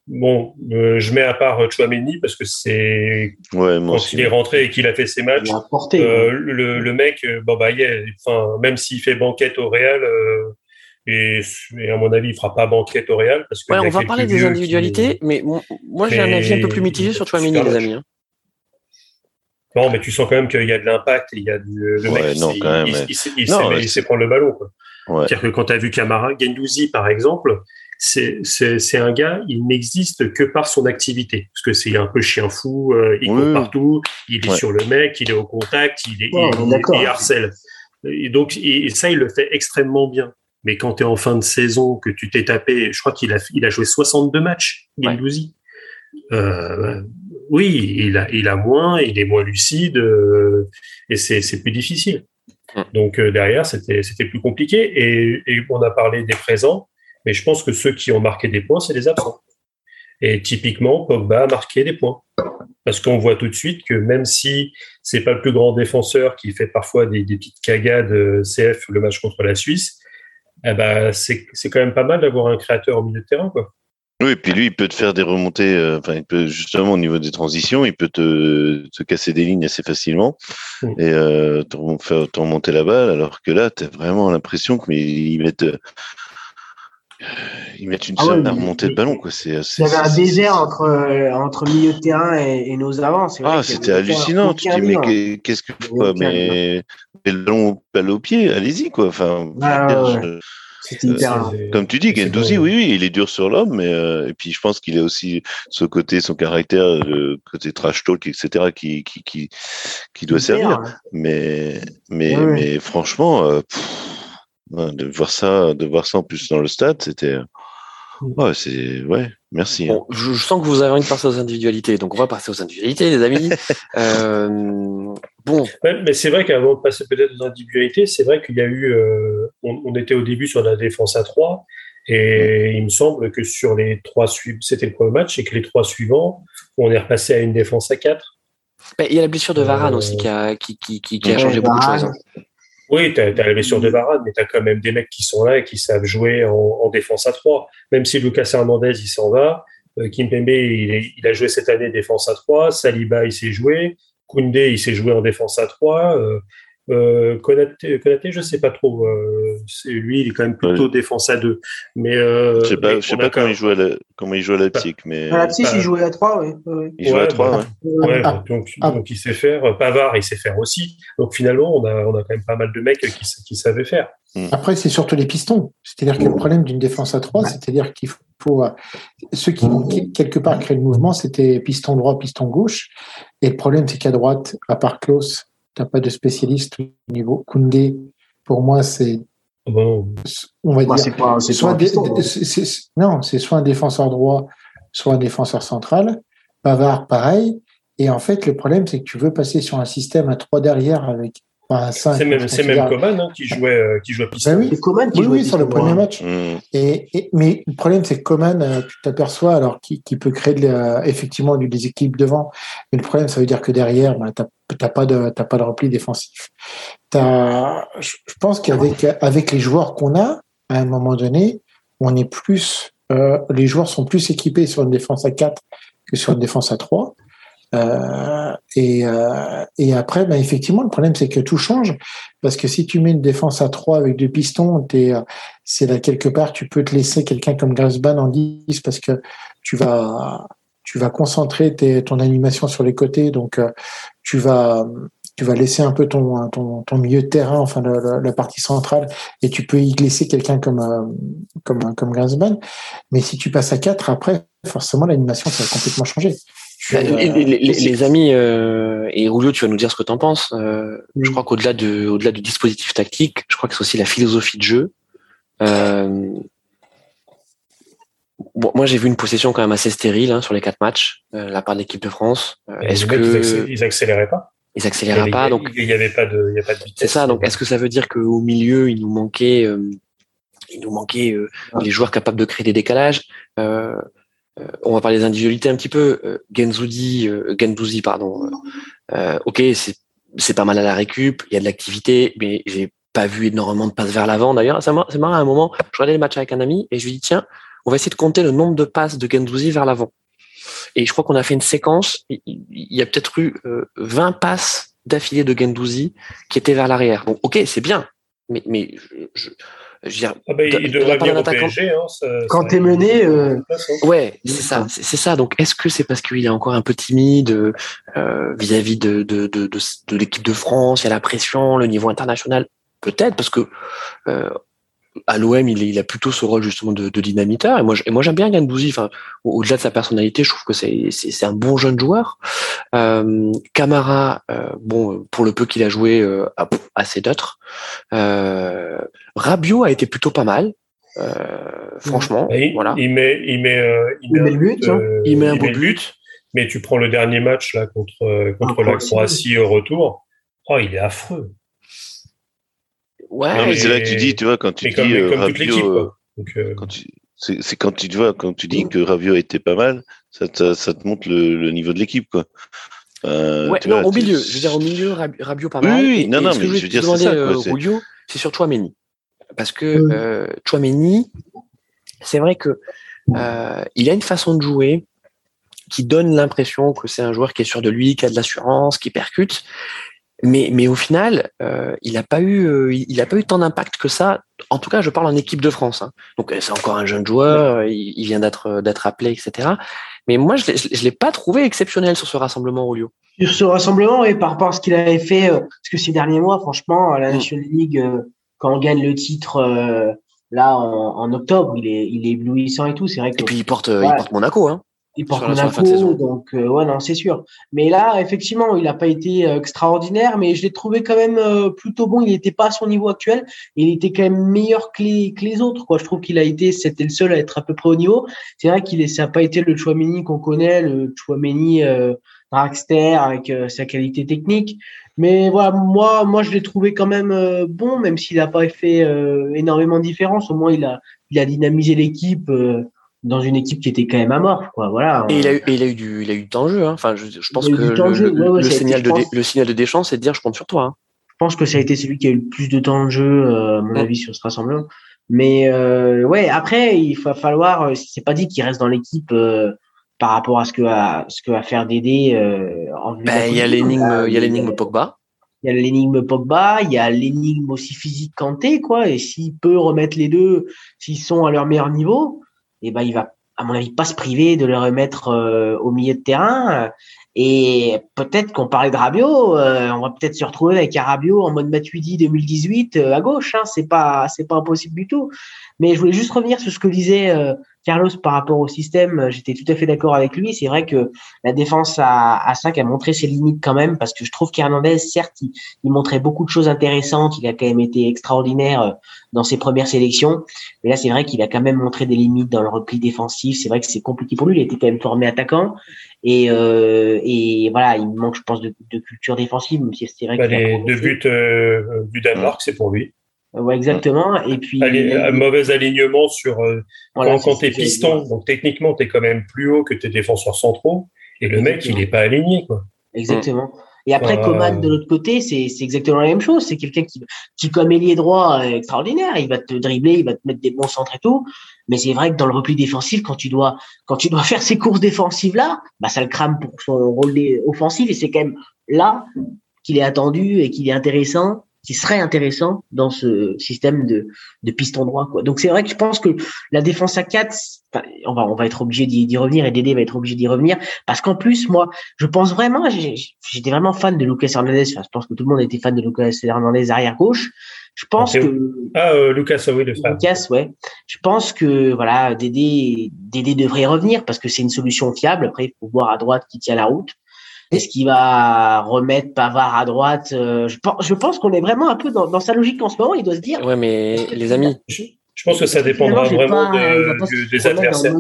Bon, euh, je mets à part Chouameni parce que c'est Ouais, quand aussi. il est rentré et qu'il a fait ses matchs. Il a porté. Euh, le, le mec, euh, bon bah, yeah, enfin, même s'il fait banquette au Real, euh, et, et à mon avis, il fera pas banquette au Real parce que Ouais, on va parler des qui- individualités, mais moi, moi, j'ai un avis un peu plus mitigé sur Chouameni, les amis. hein. Non, mais tu sens quand même qu'il y a de l'impact il y a du, le Ouais, mec, il non, sait- quand même, il, ouais. il sait- il Non, sait- mais il c'est- sait prendre le ballon. quoi. Ouais. C'est-à-dire que quand tu as vu Camara, Gendouzi par exemple, c'est c'est- c'est un gars, il n'existe que par son activité. Parce que c'est un peu chien fou, euh, il Oui, court partout, il est Ouais. sur le mec, il est au contact, il, est, Ouais, il- il harcèle. Et donc, et ça, il le fait extrêmement bien. Mais quand tu es en fin de saison, que tu t'es tapé, je crois qu'il a, il a joué 62 matchs, Gendouzi. Euh, oui, il a, il a moins, il est moins lucide, euh, et c'est c'est plus difficile. Mm. Donc euh, derrière, c'était c'était plus compliqué. Et, et on a parlé des présents, mais je pense que ceux qui ont marqué des points, c'est les absents. Et typiquement, Pogba a marqué des points. Parce qu'on voit tout de suite que même si c'est pas le plus grand défenseur qui fait parfois des, des petites cagades euh, CF le match contre la Suisse, eh ben, c'est c'est quand même pas mal d'avoir un créateur au milieu de terrain. Quoi. Oui, et puis lui, il peut te faire des remontées, euh, enfin, il peut justement au niveau des transitions, il peut te, te casser des lignes assez facilement et euh, te faire te remonter la balle, alors que là, tu as vraiment l'impression qu'ils mettent, euh, ils mettent une Ah ouais, mais- remontée de ballon, quoi. C'est, Il y avait un désert entre, euh, entre milieu de terrain et, et nos vrai Ah, c'était hallucinant. Tu dis, mais qu'est-ce que quoi, aucun mais le ballon au pied, allez-y quoi. Enfin, Ah, C'est- comme tu dis, Gendouzi, oui, oui, il est dur sur l'homme, mais euh, et puis je pense qu'il a aussi ce côté, son caractère, le côté trash talk, etc., qui qui qui, qui doit servir. Mais franchement, euh, pff, ouais, de voir ça, de voir ça en plus dans le stade, c'était ouais, c'est ouais, merci. hein. Bon, je, je sens que vous avez envie de passer aux individualités, donc on va passer aux individualités, les amis. Euh, bon, Ouais, mais c'est vrai qu'avant de passer peut-être aux individualités, c'est vrai qu'il y a eu. euh, on, on était au début sur la défense à 3, et il me semble que sur les trois suivants, c'était le premier match, et que les trois suivants, on est repassé à une défense à 4. ben, il y a la blessure de Varane Euh, aussi qui a, qui, qui, qui, qui a Ouais, changé beaucoup de choses. hein. Oui, tu as, la blessure de mais tu as quand même des mecs qui sont là et qui savent jouer en, en défense à 3. Même si Lucas Hernandez, il s'en va, euh, Kimpembe, il, est- il a joué cette année défense à 3, Saliba, il s'est joué, Koundé, il s'est joué en défense à 3, euh, euh, je sais pas trop. Euh, c'est lui, il est quand même plutôt défense à 2. Mais euh, Je sais pas, je sais pas comment il joue à la, comment il joue à Leipzig, mais À Leipzig, bah, il jouait à 3, oui. il joue à 3, bah, ouais. Ouais, Ah, donc, ah. donc il sait faire. Pavard, il sait faire aussi. Donc finalement, on a, on a quand même pas mal de mecs qui, qui savaient faire. Après, c'est surtout les pistons. C'est-à-dire que le problème d'une défense à 3, c'est-à-dire qu'il faut. euh, ceux qui, quelque part, créent le mouvement, c'était piston droit, piston gauche. Et le problème, c'est qu'à droite, à part Klaus, tu n'as pas de spécialiste au niveau. Koundé, pour moi, c'est. Bon, On va Bah, dire. c'est pas, c'est pas soit un des- piston, c'est- c'est- non, c'est soit un défenseur droit, soit un défenseur central. Pavard, pareil. Et en fait, le problème, c'est que tu veux passer sur un système à 3 derrière avec pas un 5. c'est même, Coman hein, qui jouait, euh, qui jouait piston. Ben oui. C'est Coman qui Oui, jouait oui, sur le premier droit. match. Mm. Et, et- mais le problème, c'est que Coman, euh, tu t'aperçois, alors qui, qui peut créer de effectivement du déséquilibre devant. Mais le problème, ça veut dire que derrière, bah, t'as t'as pas de t'as pas de repli défensif. T'as- Je je pense qu'avec avec les joueurs qu'on a, à un moment donné, on est plus euh, les joueurs sont plus équipés sur une défense à 4 que sur une défense à 3. Euh, et, euh, et après, bah, effectivement, le problème, c'est que tout change. Parce que si tu mets une défense à 3 avec deux pistons, euh, c'est là quelque part, tu peux te laisser quelqu'un comme Griezmann en 10 parce que tu vas, tu vas concentrer ton animation sur les côtés. Donc, tu vas, tu vas laisser un peu ton, ton milieu de terrain, enfin, la, partie centrale, et tu peux y glisser quelqu'un comme, euh. Mais si tu passes à 4, après, forcément, l'animation, ça va complètement changer. Bah, Euh, les, amis, euh, et Rulio, tu vas nous dire ce que tu en penses. Euh, Je Mm. crois qu'au-delà de, au-delà du dispositif tactique, je crois que c'est aussi la philosophie de jeu. Euh, bon, moi, j'ai vu une possession quand même assez stérile hein, sur les quatre matchs, euh, la part de l'équipe de France. Euh, est-ce ils, que ils accéléraient pas. ils Il accéléreraient y pas avait- Donc, il y avait pas de, il y a pas de vitesse. c'est ça. Donc, est-ce que ça veut dire qu'au milieu, il nous manquait, euh, il nous manquait euh, les joueurs capables de créer des décalages euh, On va parler des individualités un petit peu. Euh, Genzoudi, euh, Gendouzi, pardon. Euh, ok, c'est c'est pas mal à la récup, il y a de l'activité, mais j'ai pas vu énormément de passes vers l'avant. D'ailleurs, c'est marrant, à un moment, je regardais les matchs avec un ami et je lui dis tiens, on va essayer de compter le nombre de passes de Gendouzi vers l'avant. Et je crois qu'on a fait une séquence. Il y a peut-être eu euh, 20 passes d'affilée de Gendouzi qui étaient vers l'arrière. Donc, ok, c'est bien, mais, mais je, je veux dire, Ah bah, il de devrait venir au PSG. Hein, ça- Quand t'es mené, euh, Ouais, c'est ça, c'est ça. Donc, est-ce que c'est parce qu'il est encore un peu timide euh, vis-à-vis de, de, de, de, de l'équipe de France, il y a la pression, le niveau international? Peut-être, parce que euh, à l'OM, il, a plutôt ce rôle justement de, de dynamiteur. Et moi, j'- et moi j'aime bien Gendouzi. Enfin, au- au-delà de sa personnalité, je trouve que c'est un bon jeune joueur. Euh, Camara, euh, bon, pour le peu qu'il a joué, euh, assez d'autres. Euh, Rabiot a été plutôt pas mal. Euh, franchement, il, voilà. il met, il met, euh, Il met le but, hein. Il met un beau but. Mais tu prends le dernier match là contre contre Ah, la Croatie. Croatie au retour. Oh, il est affreux. Ouais, Non, mais c'est là que tu dis, tu vois, quand tu Mais dis comme, euh, comme euh. Donc, euh, c'est quand tu te vois, quand tu dis que Rabiot était pas mal, ça, te- ça te montre le, le niveau de l'équipe, quoi. Euh, Ouais, tu non, vois, au milieu. Je veux dire, au milieu, Rab- Rabiot pas Oui, mal. oui, Et- non, et non, ce que mais je veux dire, c'est demander, ça, quoi, euh, c'est sur Chouameni. Parce que Mm. euh, Chouameni, c'est vrai que euh, il a une façon de jouer qui donne l'impression que c'est un joueur qui est sûr de lui, qui a de l'assurance, qui percute. Mais, mais au final, il n'a pas eu, il a pas eu tant d'impact que ça. En tout cas, je parle en équipe de France. Hein. Donc c'est encore un jeune joueur, il, vient d'être d'être appelé, etc. Mais moi, je ne l'ai pas trouvé exceptionnel sur ce rassemblement, Olio. Sur ce rassemblement, et par rapport à ce qu'il avait fait, parce que ces derniers mois, franchement, à la mm. National League, quand on gagne le titre là en, octobre, il est, il est éblouissant et tout. C'est vrai que. Et puis il porte, il porte Monaco, hein. Il porte Monaco, donc euh, ouais, non, c'est sûr. Mais là, effectivement, il n'a pas été euh, extraordinaire, mais je l'ai trouvé quand même euh, plutôt bon. Il n'était pas à son niveau actuel, il était quand même meilleur que les, que les autres. Quoi. Je trouve qu'il a été, c'était le seul à être à peu près au niveau. C'est vrai qu'il n'a pas été le Chouameni qu'on connaît, le Chouameni euh, dragster avec sa qualité technique. Mais voilà, moi, moi, je l'ai trouvé quand même bon, même s'il n'a pas fait énormément de différence. Au moins, il a, il a dynamisé l'équipe dans une équipe qui était quand même à mort. Quoi. Voilà. Et il a eu, il a eu du, il a eu du temps de jeu. Hein. Enfin, je, je pense que le, le, signal de, le signal de Deschamps, c'est de dire je compte sur toi. Hein. Je pense que ça a été celui qui a eu le plus de temps de jeu, euh, à mon avis, sur ce rassemblement. Mais euh, ouais, après, il va falloir. Euh, c'est pas dit qu'il reste dans l'équipe euh, par rapport à ce que va, ce que va faire Dédé. Euh, ben, il y a l'énigme, il y a l'énigme Pogba. Il y a l'énigme Pogba, il y a l'énigme aussi physique Kanté, quoi. Et s'il peut remettre les deux, s'ils sont à leur meilleur niveau, et eh ben il va à mon avis pas se priver de le remettre euh, au milieu de terrain et peut-être qu'on parlait de Rabiot, euh, on va peut-être se retrouver avec un Rabiot en mode Matuidi 2018 euh, à gauche. Hein, c'est pas c'est pas impossible du tout. Mais je voulais juste revenir sur ce que disait Carlos par rapport au système. J'étais tout à fait d'accord avec lui. C'est vrai que la défense à, à 5 a montré ses limites quand même parce que je trouve qu'Hernandez, certes, il, il, montrait beaucoup de choses intéressantes. Il a quand même été extraordinaire dans ses premières sélections. Mais là, c'est vrai qu'il a quand même montré des limites dans le repli défensif. C'est vrai que c'est compliqué pour lui. Il était quand même formé attaquant. Et, euh, et voilà, il manque, je pense, de, de culture défensive, même si c'est vrai bah, Les deux buts euh, du Danemark, c'est pour lui. Ouais, exactement. Et puis. un mauvais alignement sur. Euh, quand, quand tu es piston, donc techniquement, tu es quand même plus haut que tes défenseurs centraux. Et le mec, il n'est pas aligné, quoi. Exactement. Et après, Coman de l'autre côté, c'est exactement la même chose. C'est quelqu'un qui, qui, comme ailier droit, est extraordinaire. Il va te dribbler, il va te mettre des bons centres et tout. Mais c'est vrai que dans le repli défensif, quand tu dois, quand tu dois faire ces courses défensives là, bah, ça le crame pour son rôle offensif. Et c'est quand même là qu'il est attendu et qu'il est intéressant qui serait intéressant dans ce système de, de piston droit. Quoi. Donc c'est vrai que je pense que la défense à 4, on va, on va être obligé d'y revenir et Dédé va être obligé d'y revenir parce qu'en plus, moi, je pense vraiment, j'étais vraiment fan de Lucas Hernandez. Enfin, je pense que tout le monde était fan de Lucas Hernandez arrière gauche. Je pense que ah euh, Lucas oui le Lucas ouais. Je pense que voilà Dédé Dédé devrait revenir parce que c'est une solution fiable. Après il faut voir à droite qui tient la route. Est-ce qu'il va remettre Pavard à droite euh, je pense, je pense qu'on est vraiment un peu dans, dans, sa logique en ce moment. Il doit se dire. Ouais, mais les amis. Je, pense que ça dépendra vraiment de, des adversaires.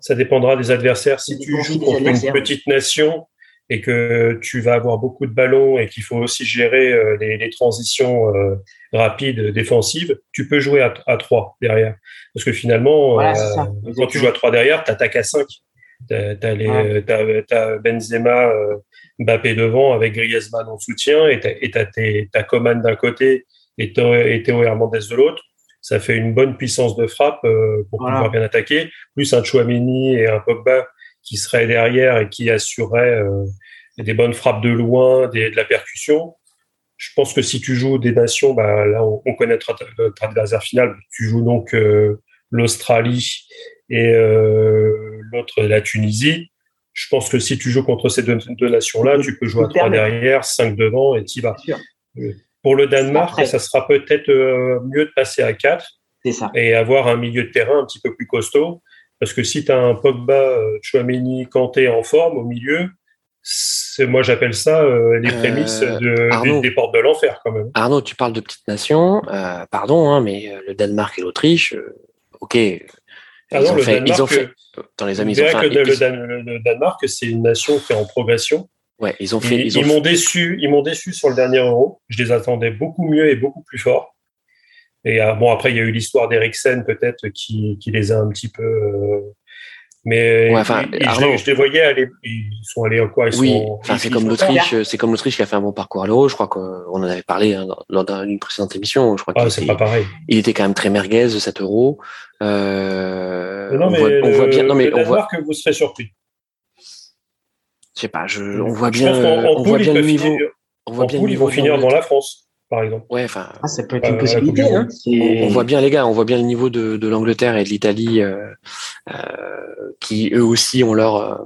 Ça dépendra des adversaires. Si tu joues contre une petite nation et que tu vas avoir beaucoup de ballons et qu'il faut aussi gérer euh, les, les, transitions euh, rapides défensives, tu peux jouer à, à 3 derrière. Parce que finalement, voilà, euh, quand tu joues à 3 derrière, tu attaques à 5. T'as les, t'as, Benzema, euh, Mbappé devant avec Griezmann en soutien et t'as, ta Coman d'un côté et Théo, Hernandez de l'autre. Ça fait une bonne puissance de frappe euh, pour pouvoir bien attaquer. Plus un Chouameni et un Pogba qui seraient derrière et qui assuraient euh, des bonnes frappes de loin, des, de la percussion. Je pense que si tu joues des nations, bah, là on, on connaîtra notre adversaire final. Tu joues donc l'Australie et euh, l'autre la Tunisie. Je pense que si tu joues contre ces deux, deux nations-là, tu peux jouer à trois derrière, cinq devant et tu vas. Euh, pour le Danemark, ça sera peut-être euh, mieux de passer à quatre et avoir un milieu de terrain un petit peu plus costaud. Parce que si tu as un Pogba, Chouameni, Kanté en forme au milieu, moi j'appelle ça les prémices de, des portes de l'enfer quand même. Arnaud, tu parles de petites nations, pardon, hein, mais le Danemark et l'Autriche, ok, ah ils, ont fait, ils ont fait, dans les amis, ils ont fait, que le, Danemark, c'est une nation qui est en progression. Ouais, ils ont fait. Ils, ils m'ont déçu. Ils m'ont déçu sur le dernier Euro. Je les attendais beaucoup mieux et beaucoup plus fort. Et euh, bon, après, il y a eu l'histoire d'Eriksen peut-être qui, qui, les a un petit peu euh, mais enfin, je, les voyais aller, ils sont allés quoi? Ils Oui, enfin, c'est comme l'Autriche, c'est comme l'Autriche qui a fait un bon parcours à l'Euro. Je crois qu'on en avait parlé hein, lors d'une précédente émission. Je crois ah, c'est pas pareil. Il était quand même très merguez cet Euro. Euh, non, mais on, voit, bien. Non, mais on voit que vous serez surpris. Je sais pas. Je, on voit bien. on voit bien le niveau. on voit bien poule, ils vont finir dans la France, par exemple. Ouais, enfin. Ah, ça peut être une possibilité. Hein. On, voit bien les gars, on voit bien le niveau de, de l'Angleterre et de l'Italie, euh, qui eux aussi ont leur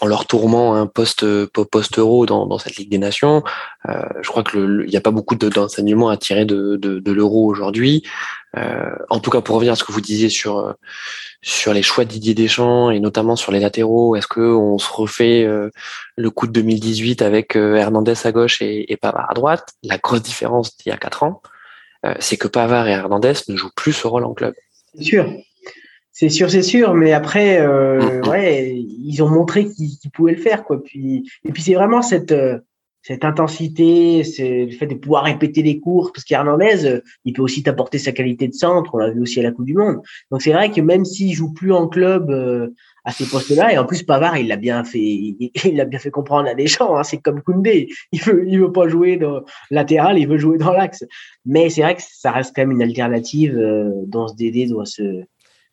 en leur tourment un post post euro dans, dans cette Ligue des Nations. Euh, je crois que il n'y a pas beaucoup d'enseignements à tirer de, de, de l'euro aujourd'hui. Euh, en tout cas, pour revenir à ce que vous disiez sur sur les choix de Didier Deschamps et notamment sur les latéraux, est-ce que on se refait euh, le coup de 2018 avec euh, Hernandez à gauche et, et, Pavard à droite? La grosse différence d'il y a quatre ans, euh, c'est que Pavard et Hernandez ne jouent plus ce rôle en club. C'est sûr. C'est sûr, c'est sûr, mais après, euh, mm-hmm. ouais, ils ont montré qu'ils pouvaient le faire, quoi. Puis, et puis c'est vraiment cette, euh, cette intensité, c'est le fait de pouvoir répéter les cours, parce qu'Hernandez, euh, il peut aussi t'apporter sa qualité de centre, on l'a vu aussi à la Coupe du Monde. Donc c'est vrai que même s'il joue plus en club à ces postes-là, et en plus Pavard, il l'a bien fait, il l'a bien fait comprendre à Deschamps, hein, c'est comme Koundé, il veut, il veut pas jouer dans latéral, il veut jouer dans l'axe. Mais c'est vrai que ça reste quand même une alternative dont ce DD doit se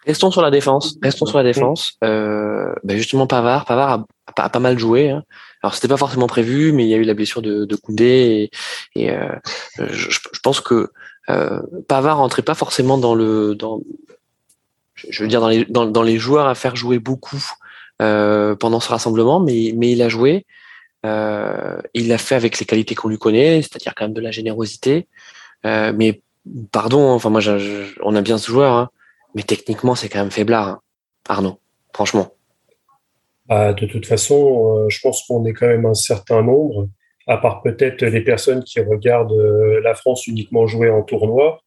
Restons sur la défense. Restons sur la défense. Euh, ben justement, Pavard. Pavard a, pas mal joué. Hein. Alors, c'était pas forcément prévu, mais il y a eu la blessure de, de Koundé et, et euh, je, je, pense que euh, Pavard rentrait pas forcément dans le, dans, je veux dire dans les, dans, dans les joueurs à faire jouer beaucoup euh, pendant ce rassemblement, mais, mais il a joué. Euh, il l'a fait avec les qualités qu'on lui connaît, c'est-à-dire quand même de la générosité. Euh, mais pardon, enfin moi, je, on a bien ce joueur. Hein. Mais techniquement, c'est quand même faiblard, hein. Arnaud, franchement. Bah, de toute façon, euh, je pense qu'on est quand même un certain nombre, à part peut-être les personnes qui regardent euh, la France uniquement jouer en tournoi.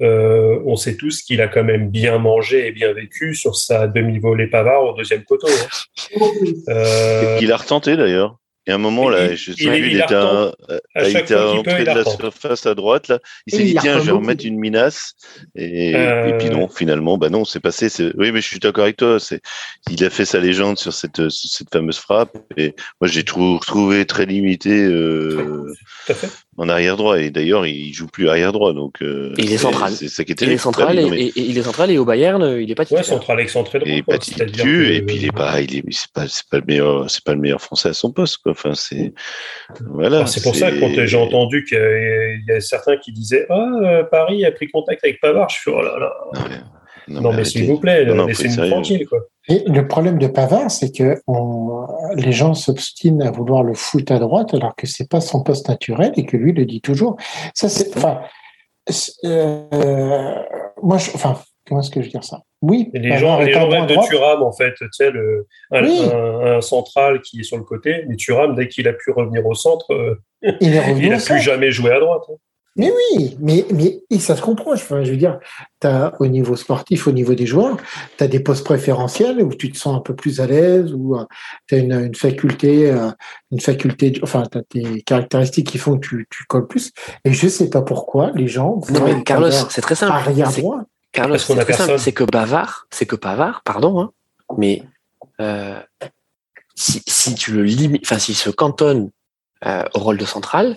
Euh, on sait tous qu'il a quand même bien mangé et bien vécu sur sa demi-volée Pavard au deuxième poteau. Hein. Euh... Il a retenté d'ailleurs. Il y a un moment, là, je sais il, il, il, était, à, il était à l'entrée de la surface à droite, là. Il s'est dit, tiens, je vais remettre une minace. Et, euh... et, puis non, finalement, bah non, c'est passé. Oui, mais je suis d'accord avec toi. Il a fait sa légende sur cette, sur cette fameuse frappe. Et moi, j'ai trouvé très limité, euh, en arrière droit. Et d'ailleurs, il joue plus arrière droit. Donc, euh, il est central. C'est ça qui était. Il est central, et, mais... et, il est central et au Bayern, il est pas titulaire. Ouais, central excentré droit. Il est pas titulaire. Et puis, il est pas, il est, c'est pas, c'est pas le meilleur, c'est pas le meilleur français à son poste, quoi. Enfin, c'est, voilà. C'est pour ça que quand j'ai entendu qu'il y a certains qui disaient, ah, Paris a pris contact avec Pavard, je suis, oh là là. Non, non, mais, mais s'il vous plaît, laissez-nous tranquille, quoi. Et le problème de Pavard, c'est que on, les gens s'obstinent à vouloir le foutre à droite alors que c'est pas son poste naturel et que lui le dit toujours. Ça, c'est, enfin, euh, moi, je, enfin, comment est-ce que je veux dire ça? Oui. Et les gens, les gens de Thuram, en fait, tu sais, le, un, oui. un, un, central qui est sur le côté, mais Thuram, dès qu'il a pu revenir au centre, euh, il, est il a plus jamais joué à droite. Hein. Mais oui, mais, mais ça se comprend. Enfin, je veux dire, as, au niveau sportif, au niveau des joueurs, tu as des postes préférentiels où tu te sens un peu plus à l'aise, où euh, tu as une, une, faculté, euh, une faculté, enfin, tu as des caractéristiques qui font que tu, tu colles plus. Et je sais pas pourquoi les gens. Non, mais Carlos, c'est très simple. Arrière droit. Carlos, c'est très simple. C'est que Bavard, c'est que Bavard, pardon, hein, mais euh, si, si tu le limites, enfin, s'il se cantonne euh, au rôle de central,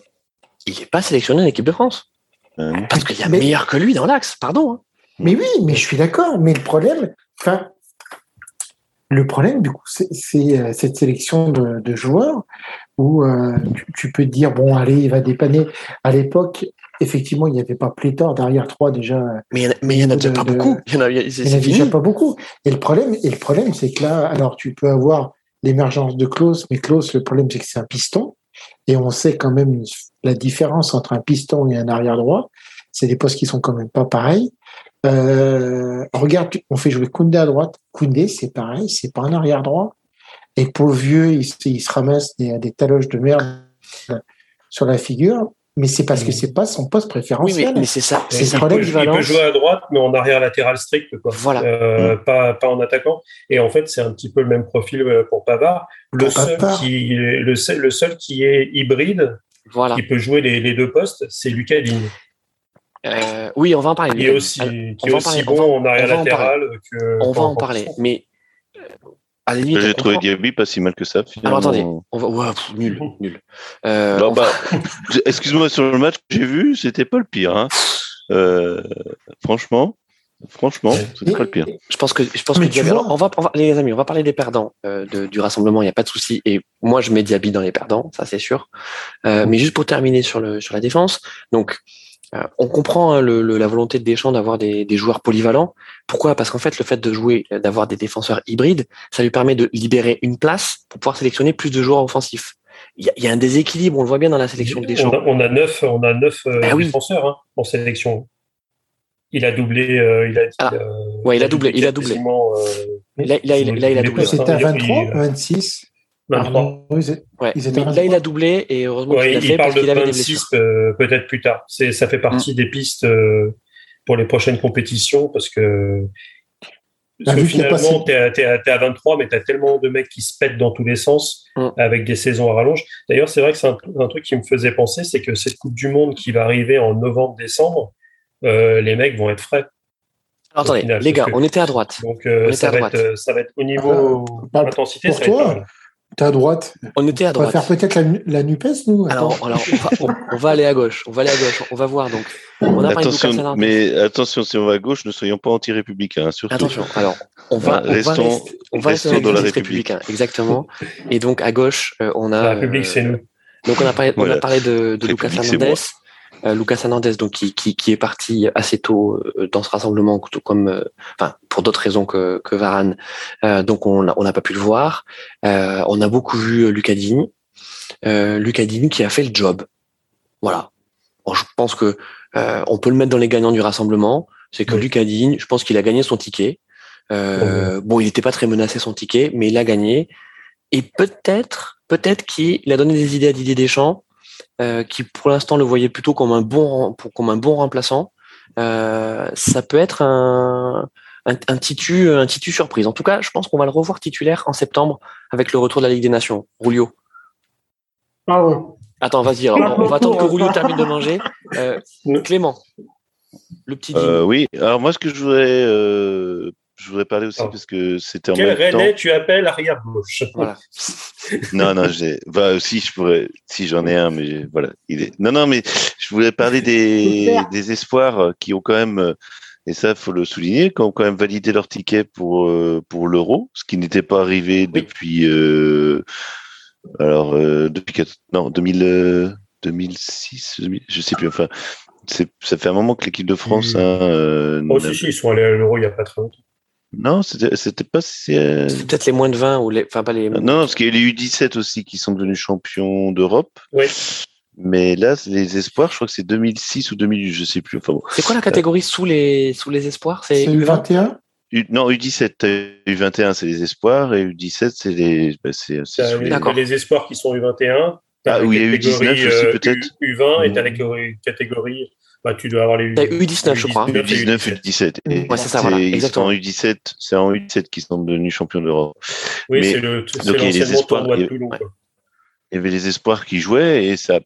il n'est pas sélectionné en équipe de France. Euh, Parce qu'il y a mais, meilleur que lui dans l'axe, pardon. Hein. Mais oui, mais je suis d'accord. Mais le problème, enfin, le problème, du coup, c'est euh, cette sélection de, de joueurs où euh, tu, tu, peux te dire, bon, allez, il va dépanner. À l'époque, effectivement, il n'y avait pas pléthore derrière trois déjà. Mais il n'y en a, déjà pas beaucoup. Il y en a, il y en a déjà pas beaucoup. Et le problème, et le problème, c'est que là, alors tu peux avoir l'émergence de Klaus, mais Klaus, le problème, c'est que c'est un piston. Et on sait quand même la différence entre un piston et un arrière droit. C'est des postes qui sont quand même pas pareils. Euh, regarde, on fait jouer Koundé à droite. Koundé, c'est pareil, c'est pas un arrière droit. Et pour le vieux, il, il se ramasse des, des taloches de merde sur la figure mais c'est parce que c'est pas son poste préférentiel. Oui, mais, mais c'est ça. C'est il, peut, il peut jouer à droite, mais en arrière latéral strict, quoi. Voilà. Euh, mmh. pas, pas en attaquant. Et en fait, c'est un petit peu le même profil euh, pour Pavard. Le pour seul Pavard. qui, le seul, le seul qui est hybride, voilà. qui peut jouer les, les deux postes, c'est Lucas Digne. Euh, oui, on va en parler. Qui est aussi, Alors, qui est aussi bon en arrière latéral que. On va en parler. Mais j'ai trouvé Diaby pas si mal que ça. Finalement. Alors attendez, on va... ouais, pff, nul, nul. Euh, non, bah, Excuse-moi, sur le match que j'ai vu, c'était pas le pire. Hein. Euh, franchement, Franchement, c'est pas le pire. Je pense que je pense que Diaby, on, va, les amis, on va parler des perdants euh, de, du rassemblement. Il n'y a pas de souci. Et moi, je mets Diaby dans les perdants, ça c'est sûr. Euh, mais juste pour terminer sur le sur la défense, donc euh, on comprend hein, le, la volonté de Deschamps d'avoir des, des, joueurs polyvalents. Pourquoi? Parce qu'en fait, le fait de jouer, d'avoir des défenseurs hybrides, ça lui permet de libérer une place pour pouvoir sélectionner plus de joueurs offensifs. Il y, y, a un déséquilibre, on le voit bien dans la sélection de Deschamps. On a, on a neuf, on a neuf euh, oui. défenseurs hein, en sélection. Il a doublé, euh, il a. Ah, euh, ouais, il a doublé, il a doublé. Là, là, il, là, il a doublé. C'était à 23, 26. 23. Ouais. Ils étaient là, il a doublé et heureusement ouais, qu'il a fait parce qu'il avait 26, des blessures. Euh, peut-être plus tard. C'est, ça fait partie mmh. des pistes euh, pour les prochaines compétitions parce que, parce que finalement, tu es, à 23, mais tu as tellement de mecs qui se pètent dans tous les sens mmh. avec des saisons à rallonge. D'ailleurs, c'est vrai que c'est un, un, truc qui me faisait penser, c'est que cette Coupe du Monde qui va arriver en novembre-décembre, euh, les mecs vont être frais. Alors, attendez, final, les gars, on était à droite. Donc, euh, ça, va être, ça, va être, au niveau ah, intensité. Pour ça toi, T'es à droite. On était à droite. On va faire peut-être la, la, NUPES, nous Alors, alors on, va, on, on, va, aller à gauche. On va aller à gauche. On va voir donc. On a attention, mais attention, si on va à gauche, ne soyons pas anti-républicains. Hein, surtout. Attention. Alors, on va, on restons, va rester, on va rester dans, dans la République. Républicain. Exactement. Et donc à gauche, euh, on a. La République, c'est nous. Donc on a parlé, Voilà. on a parlé de, de Lucas Fernandez. Euh, Lucas Hernandez, donc qui, qui, qui, est parti assez tôt euh, dans ce rassemblement, tout comme, euh, enfin, pour d'autres raisons que, que Varane. Euh, donc on n'a on a pas pu le voir. Euh, on a beaucoup vu Lucadini, Lucadini qui a fait le job. Voilà. Bon, je pense que on peut le mettre dans les gagnants du rassemblement. C'est que oui. Lucadini, je pense qu'il a gagné son ticket. Euh, bon, il n'était pas très menacé son ticket, mais il a gagné. Et peut-être, peut-être qu'il a donné des idées à Didier Deschamps euh, qui pour l'instant le voyait plutôt comme un bon comme un bon remplaçant, euh, ça peut être un, un, un, titu un titu surprise. En tout cas, je pense qu'on va le revoir titulaire en septembre avec le retour de la Ligue des Nations. Roulio. Ah ouais. Attends, vas-y. On, on, va attendre que Roulio termine de manger. Euh, Clément, le petit. Euh, oui. Alors moi, ce que je voudrais euh, je voudrais parler aussi oh. parce que c'était en Quel même René temps. tu appelles arrière gauche Voilà. non, non, j'ai. Bah, aussi, je pourrais. Si j'en ai un, mais voilà. Il est. Non, non, mais je voulais parler des, des espoirs qui ont quand même. Et ça, faut le souligner, qui ont quand même validé leur ticket pour pour l'euro, ce qui n'était pas arrivé oui. depuis. Euh, alors euh, depuis non 2000, 2006, 2000, je sais plus. Enfin, ça fait un moment que l'équipe de France. Mmh. Hein, euh, oh, si, si, ils sont allés à l'euro il n'y a pas très longtemps. Non, c'était pas. C'est peut-être les moins de 20 ou les. Enfin, pas les. Non, parce qu'il y a les U17 aussi qui sont devenus champions d'Europe. Oui. Mais là, les espoirs, je crois que c'est 2006 ou 2008, je sais plus. Enfin bon. C'est quoi la catégorie euh... sous les sous les espoirs? C'est U21. U, non, U17, U21, c'est les espoirs et U17, c'est les. Bah, c'est les, les espoirs qui sont U21. Ah oui, il y a U19 aussi peut-être. U20 et t'as la catégorie bah, tu dois avoir les U... 19 je crois. U19, U17. Et ouais, c'est ça, voilà. Exactement. En U17, c'est en U17 qu'ils sont devenus champions d'Europe. Oui, c'est le, donc, il y, les espoirs, il, y avait, long, il y avait les espoirs qui jouaient et ça,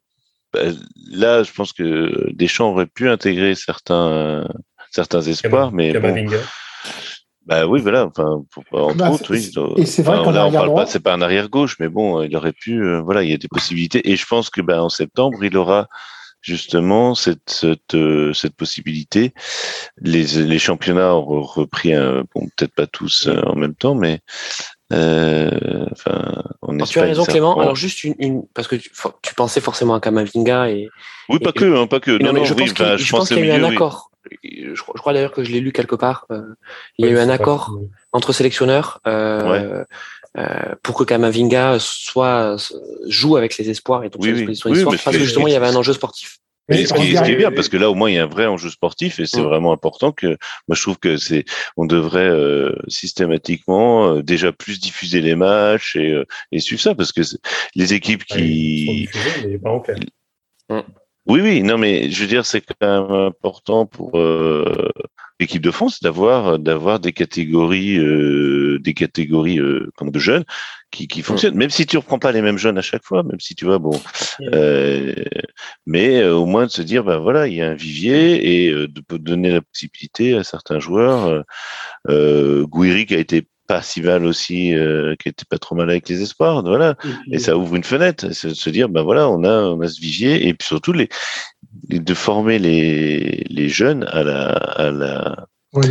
là, je pense que Deschamps aurait pu intégrer certains, certains espoirs, mais bon, bah oui, voilà. Enfin, entre bah, autres, oui. Et c'est vrai enfin, qu'on là, on parle droit. pas, c'est pas un arrière gauche, mais bon, il aurait pu. Euh, voilà, il y a des possibilités. Et je pense que, ben, en septembre, il aura justement cette cette, euh, cette possibilité. Les, les championnats ont repris, un, bon, peut-être pas tous euh, en même temps, mais euh, enfin, on Alors, tu as raison, Clément. Alors juste une, une, parce que tu, tu, pensais forcément à Kamavinga et. Oui, pas et, que, hein, pas que. Non, non, non, je oui, pense qu'il bah, je pense qu'il y a eu milieu, un oui. accord. Je, je crois d'ailleurs que je l'ai lu quelque part. Euh, il y a eu un accord entre sélectionneurs. Euh, ouais. Euh, pour que Kamavinga soit joue avec les espoirs et donc oui, oui. oui, parce que justement il y avait un enjeu sportif. Mais ce, qui, ce qui est bien, parce que là, au moins, il y a un vrai enjeu sportif et c'est mmh. vraiment important que, moi, je trouve que c'est, on devrait euh, systématiquement euh, déjà plus diffuser les matchs et, euh, et suivre ça, parce que les équipes qui. Ouais, pas en clair. Mmh. Oui, oui, non, mais je veux dire, c'est quand même important pour euh, l'équipe de France d'avoir d'avoir des catégories euh, des catégories euh, comme de jeunes qui, qui fonctionnent. Mmh. Même si tu reprends pas les mêmes jeunes à chaque fois, même si tu vois bon, euh, mais euh, au moins de se dire ben voilà, il y a un vivier et euh, de donner la possibilité à certains joueurs. Euh, Gouiri qui a été pas si mal aussi, euh, qui était pas trop mal avec les espoirs, voilà. Mmh. Et ça ouvre une fenêtre, c'est de se dire, ben voilà, on a, on a ce vivier, et puis surtout les, de former les, les jeunes à la, à la, Au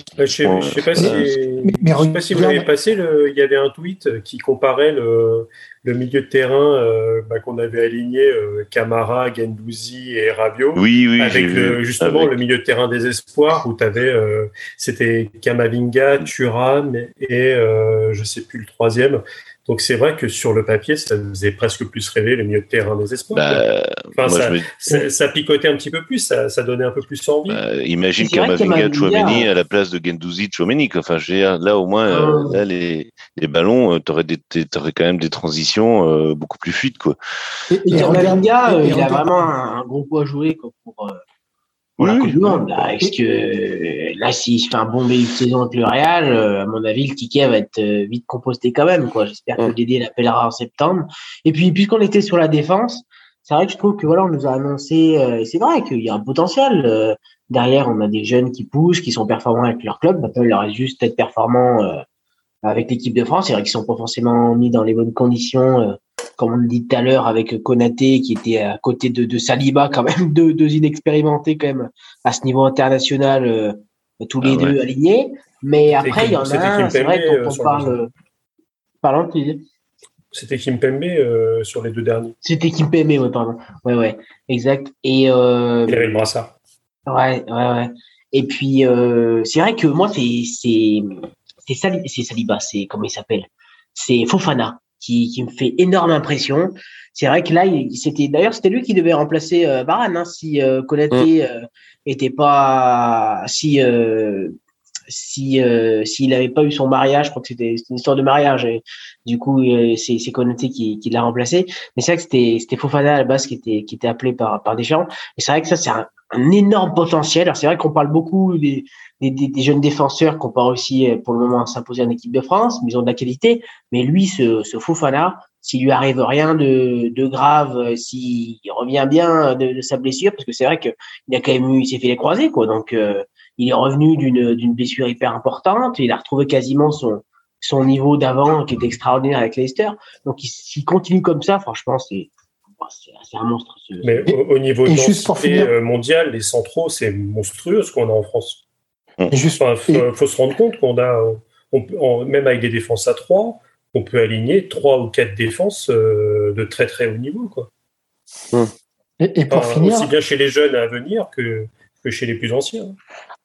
niveau. Je ne sais, je sais pas si, Mais- mais je sais pas si vous avez passé, le, il y avait un tweet qui comparait le, le milieu de terrain euh, bah, qu'on avait aligné, euh, Camara, Gendouzi et Rabiot, Oui, oui, avec le, justement Avec- le milieu de terrain des espoirs où tu avais, c'était Kamavinga, Thuram et euh, je sais plus le troisième. Donc c'est vrai que sur le papier, ça faisait presque plus rêver le milieu de terrain des espoirs. Bah, Enfin, ça, me- ça, ça picotait un petit peu plus, ça, ça donnait un peu plus envie. bah, imagine Kamavinga, Chouameni à la place de Gendouzi, Chouameni. Enfin, je veux dire, là au moins, euh, Ah. là les, les ballons, tu aurais, quand même des transitions euh, beaucoup plus fluides, quoi. Et, Et Kamavinga, euh, il a regarde- vraiment un, un gros coup à jouer quoi, pour, Oui, oui. Monde. Là. Est-ce que là, s'il se fait un bon début de saison avec le Real, euh, à mon avis, le ticket va être euh, vite composté quand même. quoi. J'espère que. Dédé l'appellera en septembre. Et puis, puisqu'on était sur la défense, c'est vrai que je trouve que voilà, on nous a annoncé, euh, et c'est vrai qu'il y a un potentiel. euh, derrière, on a des jeunes qui poussent, qui sont performants avec leur club. Maintenant, il leur reste juste d'être performants euh, avec l'équipe de France. C'est vrai qu'ils sont pas forcément mis dans les bonnes conditions. Euh, comme on le dit tout à l'heure avec Konaté qui était à côté de, de Saliba quand même deux, deux inexpérimentés quand même à ce niveau international euh, tous les Ah ouais. deux alignés mais après il y en a un c'est vrai quand euh, parle tu disais? C'était Kimpembe euh, sur les deux derniers. c'était Kimpembe ouais pardon ouais ouais exact et euh, Il avait le brassard. Ouais, ouais, ouais. Et puis, euh, c'est vrai que moi, c'est, c'est Saliba, c'est, comment il s'appelle? C'est Fofana, qui, qui me fait énorme impression. C'est vrai que là, c'était, d'ailleurs, c'était lui qui devait remplacer euh, Varane, hein, si euh, Konaté euh, était pas, si, euh, si, euh, s'il n'avait pas eu son mariage, je crois que c'était, une histoire de mariage. Et, du coup, euh, c'est, c'est Konaté qui, qui l'a remplacé. Mais c'est vrai que c'était, c'était Fofana à la base qui était, qui était appelé par, par Deschamps. Et c'est vrai que ça, c'est un, un énorme potentiel. Alors c'est vrai qu'on parle beaucoup des, des, des, des jeunes défenseurs qui n'ont pas réussi euh, pour le moment à s'imposer en équipe de France, mais ils ont de la qualité. Mais lui, ce, ce Fofana, s'il lui arrive rien de, de grave, euh, s'il revient bien de, de sa blessure, parce que c'est vrai qu'il a quand même eu, il s'est fait les croisés, quoi. Donc euh, il est revenu d'une d'une blessure hyper importante. Il a retrouvé quasiment son son niveau d'avant qui était extraordinaire avec Leicester. Donc il- s'il continue comme ça, franchement, c'est c'est c'est un monstre. ce- Mais au, au niveau et de juste pour densité finir- euh, mondial, les centraux, c'est monstrueux ce qu'on a en France. Juste, Enfin, faut, se rendre compte qu'on a, on même avec des défenses à 3, on peut aligner trois ou quatre défenses euh, de très très haut niveau. Quoi. et- et pour Enfin, finir, Aussi bien chez les jeunes à venir que, que chez les plus anciens.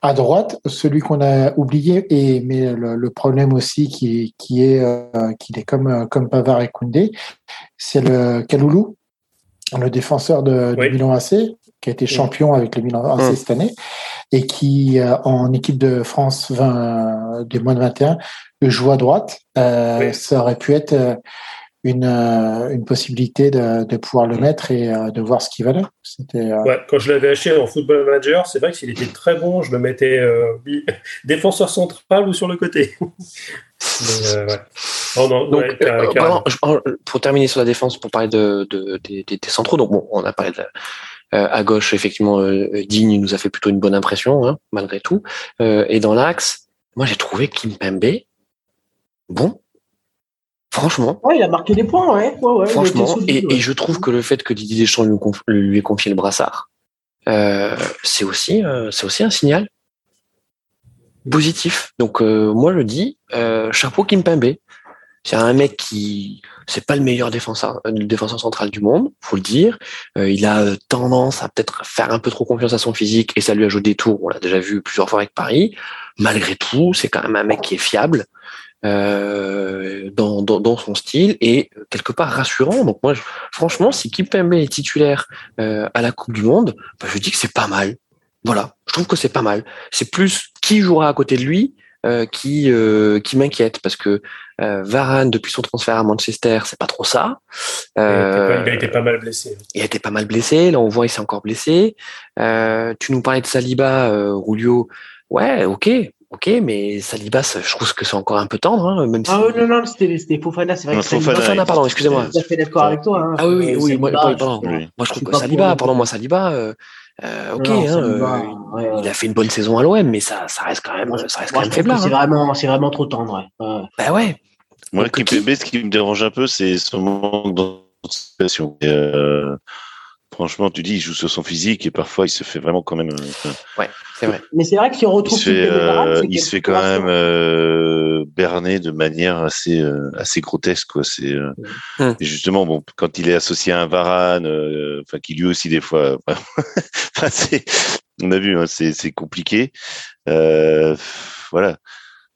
à droite, celui qu'on a oublié, et, mais le, le problème aussi qui, qui est euh, qu'il est comme, euh, comme Pavard et Koundé, c'est le Kaloulou, le défenseur de, Oui. du Milan AC, qui a été champion avec le Milan AC Mm. cette année, et qui, euh, en équipe de France 20, des moins de 21, joue à droite. Euh, Oui. Ça aurait pu être euh, une, une possibilité de, de pouvoir le mettre et de voir ce qu'il valait. C'était euh, Ouais, quand je l'avais acheté en Football Manager, c'est vrai que s'il était très bon, je le mettais euh, défenseur central ou sur le côté. Mais, euh, ouais. Oh non, Donc, ouais, car- euh, carrément. vraiment, je- pour terminer sur la défense, pour parler de, de- des, des- des centraux, donc bon, on a parlé de, à gauche, effectivement, euh, Digne nous a fait plutôt une bonne impression, hein, malgré tout. Euh, et dans l'axe, moi j'ai trouvé Kimpembe, bon, franchement, Ouais, il a marqué des points, ouais. franchement, solide, et, je trouve que le fait que Didier Deschamps lui, conf- lui ait confié le brassard, euh, c'est aussi, euh, c'est aussi un signal positif. Donc euh, moi je dis euh, chapeau Kimpembe. C'est un mec qui c'est pas le meilleur défenseur, euh, défenseur central du monde, faut le dire. Euh, il a euh, tendance à peut-être faire un peu trop confiance à son physique et ça lui ajoute des tours. On l'a déjà vu plusieurs fois avec Paris. Malgré tout, c'est quand même un mec qui est fiable euh, dans, dans, dans son style et quelque part rassurant. Donc moi, je- franchement, si Kimpembe est titulaire euh, à la Coupe du Monde, bah, je dis que c'est pas mal. Voilà, je trouve que c'est pas mal. C'est plus qui jouera à côté de lui euh, qui euh, qui m'inquiète parce que euh, Varane depuis son transfert à Manchester, c'est pas trop ça. Il a été pas- Euh, il a été pas mal blessé. il a été pas mal blessé. Là, on voit il s'est encore blessé. Euh, tu nous parlais de Saliba, euh, Rulio. Ouais, ok, ok, mais Saliba, ça, je trouve que c'est encore un peu tendre, hein, même si. Ah ouais, non, non, c'était c'était Fofana, c'est vrai Non, que Fofana, Fofana, pardon, excusez-moi. Je suis tout à fait d'accord avec toi. Hein. Ah oui, oui, oui, moi, Saliba, oui, pardon. je- Oui. Moi, je trouve que Saliba, pardon, moi, Saliba, euh, euh, ok, Non, hein, Saliba, euh, ouais, ouais. il a fait une bonne saison à l'OM, mais ça, ça reste quand même, ça reste quand Moi, je même faible. c'est vraiment, c'est vraiment trop tendre. Ouais. Ouais. Bah ouais. Moi, Donc, Kimpembe, ce qui me dérange un peu, c'est son manque d'anticipation. Euh, Franchement, tu dis, il joue sur son physique et parfois il se fait vraiment quand même. Euh, ouais, c'est vrai. Mais c'est vrai que si on retrouve. Il se fait, euh, il se fait quand même euh, berner de manière assez, euh, assez grotesque. Quoi. C'est, euh, hum. justement, bon, quand il est associé à un Varane, enfin, qui lui aussi, des fois. enfin, c'est, on a vu, hein, c'est, c'est compliqué. voilà.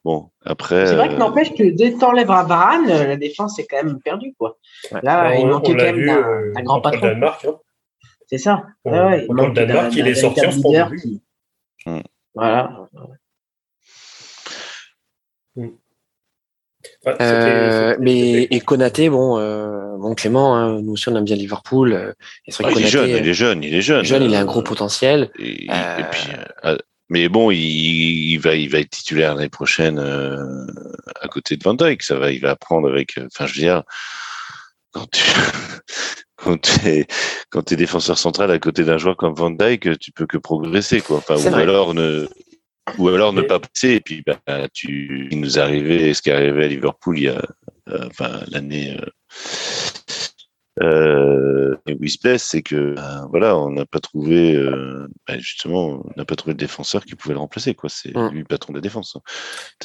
Bon, après. C'est vrai que n'empêche que dès que t'enlèves un Varane, la défense est quand même perdue, quoi. Là, il manquait quand même d'un, grand patron. Danemark, hein. C'est ça. Ouais, ouais, il est sorti en sport. Mmh. Voilà. Mmh. Euh, mais et Konaté, bon, euh, bon Clément, hein, nous aussi on aime bien Liverpool. Euh, et ah, il, est jeune, il est jeune, il est jeune. Jeune, il a un gros potentiel. Et, et puis, mais bon, il, il, va, il va être titulaire l'année prochaine à côté de Van Dijk. Ça va, il va apprendre avec. Enfin, je veux dire, quand tu, quand tu es, défenseur central à côté d'un joueur comme Van Dyke, tu peux que progresser, quoi. Enfin, ou alors ne, ou alors ne pas passer. Et puis, bah, tu, il nous arrivait ce qui est arrivé à Liverpool il y a, euh, enfin, l'année, euh, euh, où il se blesse, c'est que, ben, voilà, on n'a pas trouvé, euh, ben, justement, on n'a pas trouvé de défenseur qui pouvait le remplacer, quoi. C'est mm. lui le patron de la défense.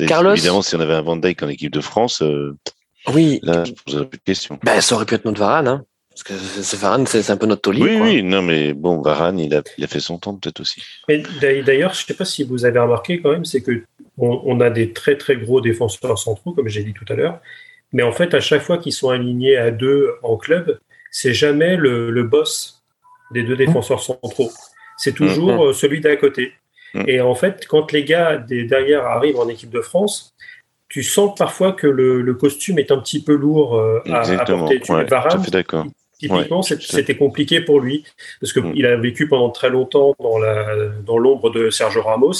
Carlos. Évidemment, si on avait un Van Dyke en équipe de France, oui. Là, je ne poserais plus de questions. Ben, ça aurait pu être notre Varane, hein. Parce que c'est Varane, c'est un peu notre taulier. Oui, oui, non, mais bon, Varane, il a, il a fait son temps peut-être aussi. D'ailleurs, je ne sais pas si vous avez remarqué quand même, c'est que on, a des très très gros défenseurs centraux, comme j'ai dit tout à l'heure, mais en fait, à chaque fois qu'ils sont alignés à deux en club, c'est jamais le, le, boss des deux défenseurs centraux. C'est toujours mmh, mmh. celui d'à côté. Mmh. Et en fait, quand les gars des derrière arrivent en équipe de France, tu sens parfois que le, le, costume est un petit peu lourd euh, à, à, porter. Tu ouais, Varane, Typiquement, c'était compliqué pour lui parce qu'il mm. a vécu pendant très longtemps dans la dans l'ombre de Sergio Ramos.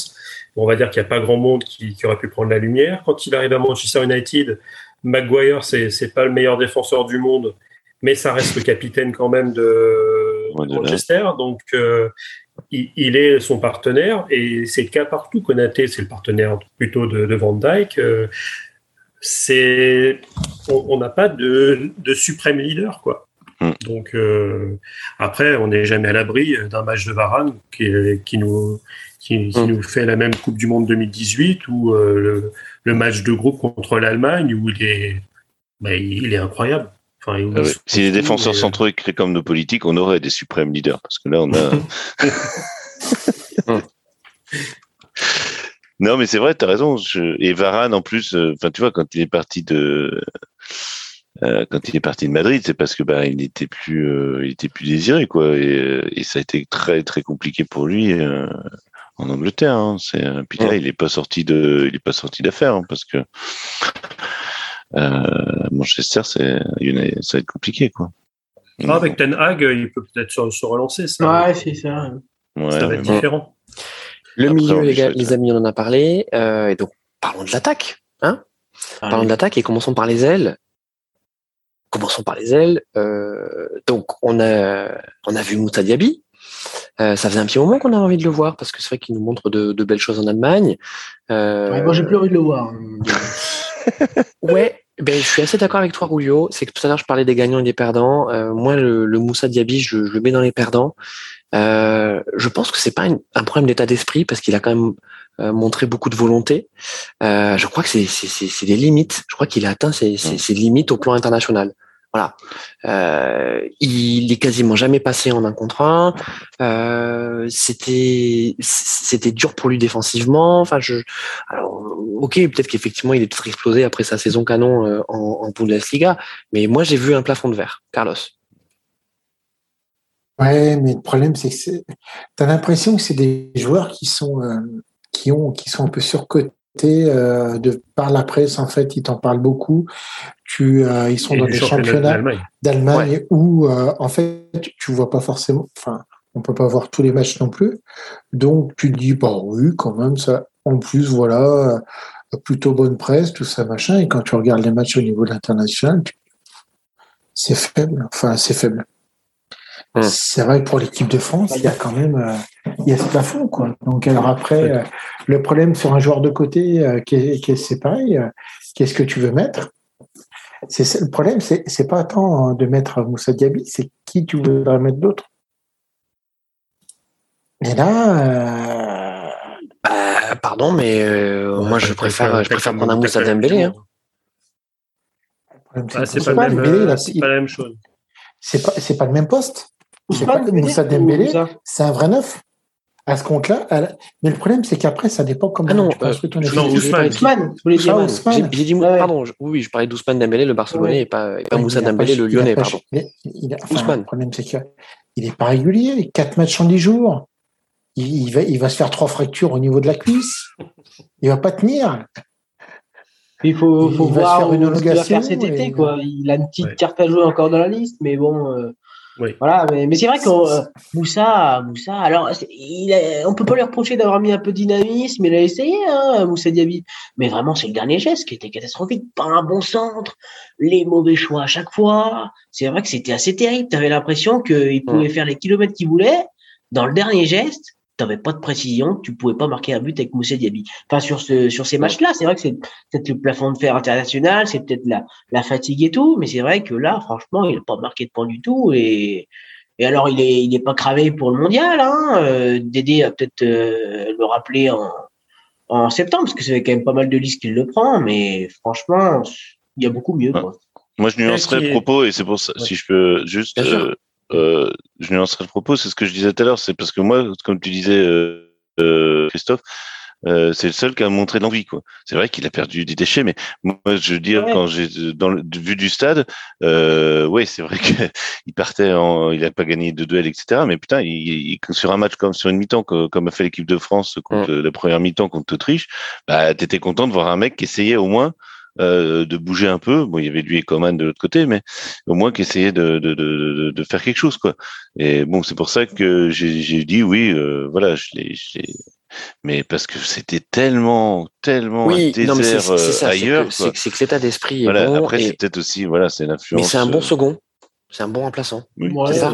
On va dire qu'il n'y a pas grand monde qui, qui, aurait pu prendre la lumière. Quand il arrive à Manchester United, Maguire, c'est c'est pas le meilleur défenseur du monde, mais ça reste le capitaine quand même de Manchester. Donc euh, il, il, est son partenaire et c'est le cas partout. Konaté, c'est le partenaire plutôt de, de Van Dyke. Euh, c'est on n'a pas de, de suprême leader quoi. Mm. Donc euh, après, on n'est jamais à l'abri d'un match de Varane qui, qui nous qui, mm. nous fait la même Coupe du Monde 2018 ou euh, le, match de groupe contre l'Allemagne où il est bah, il est incroyable. Enfin, ah Si les défenseurs centraux écrits comme nos politiques, on aurait des suprêmes leaders parce que là on a. non, mais c'est vrai, tu as raison. Et Varane, en plus, euh, enfin, tu vois, quand il est parti de, euh, quand il est parti de Madrid, c'est parce que bah, il n'était plus, euh, il était plus désiré quoi, et, et, ça a été très très compliqué pour lui euh, en Angleterre. Hein. C'est puis là, il est pas sorti de, il est pas sorti d'affaire hein, parce que Manchester, c'est, ça va être compliqué quoi. Ah, avec Ten Hag, il peut peut-être se, relancer. Ça. Ouais, c'est ça. Ouais, ça va être différent. Le milieu, les, gars, les amis, on en a parlé. et donc, parlons de l'attaque. Hein Parlons de l'attaque et commençons par les ailes. Commençons par les ailes. Euh, donc on a on a vu Moussa Diaby. Euh, ça faisait un petit moment qu'on avait envie de le voir parce que c'est vrai qu'il nous montre de, belles choses en Allemagne. Euh, moi j'ai plus envie de le voir. ouais, ben, je suis assez d'accord avec toi, Rulio. C'est que tout à l'heure, je parlais des gagnants et des perdants. moi, le, Moussa Diaby, je, le mets dans les perdants. je pense que c'est pas un problème d'état d'esprit parce qu'il a quand même montré beaucoup de volonté. je crois que c'est des limites. Je crois qu'il a atteint ses, ses, limites au plan international. Voilà. Euh, il est quasiment jamais passé en un contre un. Euh, c'était c'était dur pour lui défensivement. Enfin, je alors ok, peut-être qu'effectivement il est peut-être explosé après sa saison canon euh, en, Bundesliga, mais moi j'ai vu un plafond de verre, Carlos. Ouais, mais le problème c'est que tu as l'impression que c'est des joueurs qui sont qui ont qui sont un peu surcotés euh, de par la presse en fait ils t'en parlent beaucoup. Tu euh, ils sont dans des championnats d'Allemagne. où euh, en fait tu vois pas forcément enfin on peut pas voir tous les matchs non plus. Donc tu te dis bah oui quand même ça en plus voilà plutôt bonne presse tout ça machin. Et quand tu regardes les matchs au niveau de l'international c'est faible. Enfin c'est faible Hum. C'est vrai que pour l'équipe de France, il y a quand même euh, il y a ce plafond quoi. Donc alors après euh, le problème sur un joueur de côté euh, qui est, qui est c'est pareil, qu'est-ce que tu veux mettre? C'est le problème c'est c'est pas tant de mettre Moussa Diaby, c'est qui tu voudrais mettre d'autre? Et là, euh, bah, pardon, mais euh, moi je préfère, je préfère prendre un Moussa Dembélé. Hein. Ah, c'est pas, pas, la même chose. C'est pas, c'est pas le même poste. C'est pas Moussa Dembélé, c'est un vrai neuf. À ce compte-là, mais le problème, c'est qu'après, ça dépend comment ah non, tu construis ton équipe. Non, Ousmane. J'ai dit, pardon, oui, je parlais d'Ousmane Dembélé, le Barcelonais, et pas, et pas Moussa Dembélé, le Lyonnais, pardon. Ousmane. Le problème, c'est qu'il n'est pas régulier. Quatre matchs en dix jours. Il, va, il va se faire trois fractures au niveau de la cuisse. Il va pas tenir. Il faut, faut voir une ce qu'il va faire cet été. Quoi. Il a une petite carte à jouer encore dans la liste, mais bon. Euh, voilà, mais, c'est vrai que euh, Moussa, Moussa, alors il on peut pas lui reprocher d'avoir mis un peu de dynamisme, il a essayé, hein, Moussa Diaby. Mais vraiment, c'est le dernier geste qui était catastrophique. Pas un bon centre, les mauvais choix à chaque fois. C'est vrai que c'était assez terrible. Tu avais l'impression qu'il pouvait faire les kilomètres qu'il voulait. Dans le dernier geste, t'avais pas de précision, tu pouvais pas marquer un but avec Moussa Diaby. Enfin, sur ce, sur ces matchs-là, c'est vrai que c'est peut-être le plafond de fer international, c'est peut-être la, la fatigue et tout, mais c'est vrai que là, franchement, il a pas marqué de points du tout et, et alors, il est, il est pas cravé pour le mondial, hein. Euh, Dédé a peut-être euh, le rappeler en, en septembre, parce que c'est quand même pas mal de listes qu'il le prend, mais franchement, il y a beaucoup mieux, quoi. Moi, je nuancerais le propos, et c'est pour ça, si je peux juste, euh, je nuancerai le propos, c'est ce que je disais tout à l'heure, c'est parce que moi, comme tu disais, euh, euh, Christophe, c'est le seul qui a montré l'envie quoi. C'est vrai qu'il a perdu des déchets, mais moi je veux dire quand j'ai dans le vu du stade, euh, ouais c'est vrai qu'il partait, en, il a pas gagné de duel etc. Mais putain, il, sur un match comme sur une mi-temps comme a fait l'équipe de France contre la première mi-temps contre l'Autriche, bah t'étais content de voir un mec qui essayait au moins euh, de bouger un peu. Bon, il y avait lui et Coman de l'autre côté, mais au moins qu'essayer de, de, de, de, faire quelque chose, quoi. Et bon, c'est pour ça que j'ai dit oui, euh, voilà, je l'ai, mais parce que c'était tellement, tellement oui, désert euh, ailleurs. C'est que, que, l'état d'esprit voilà, bon Après, c'est peut-être aussi, voilà, c'est l'influence. Mais c'est un bon second, c'est un bon remplaçant. Oui, ça.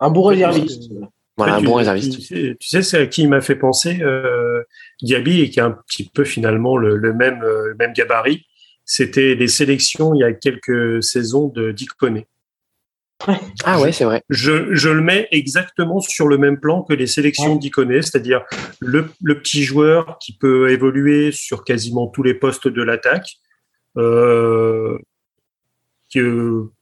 un bon réserviste. Voilà, un bon réserviste. Tu, sais, c'est à qui il m'a fait penser euh, Diaby et qui a un petit peu finalement le, le même, le même gabarit c'était les sélections il y a quelques saisons de Dick Ah ouais, c'est vrai. Je, je, le mets exactement sur le même plan que les sélections ouais. c'est-à-dire le, le, petit joueur qui peut évoluer sur quasiment tous les postes de l'attaque, euh, qui,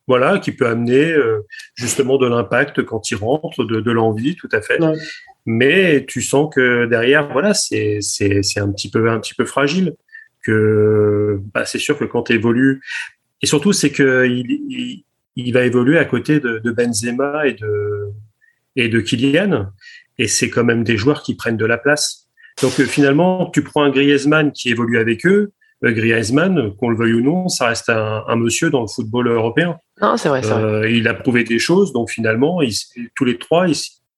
voilà, qui peut amener euh, justement de l'impact quand il rentre, de, de l'envie, tout à fait. Ouais. Mais tu sens que derrière, voilà, c'est c'est un petit peu un petit peu fragile que bah, c'est sûr que quand tu évolues, et surtout c'est que il, il, va évoluer à côté de, de, Benzema et de et de Kylian, et c'est quand même des joueurs qui prennent de la place. Donc euh, finalement, tu prends un Griezmann qui évolue avec eux. Euh, Griezmann, qu'on le veuille ou non, ça reste un, un monsieur dans le football européen. Non, c'est vrai, euh, vrai. Il a prouvé des choses, donc finalement, ils, tous les trois, ils,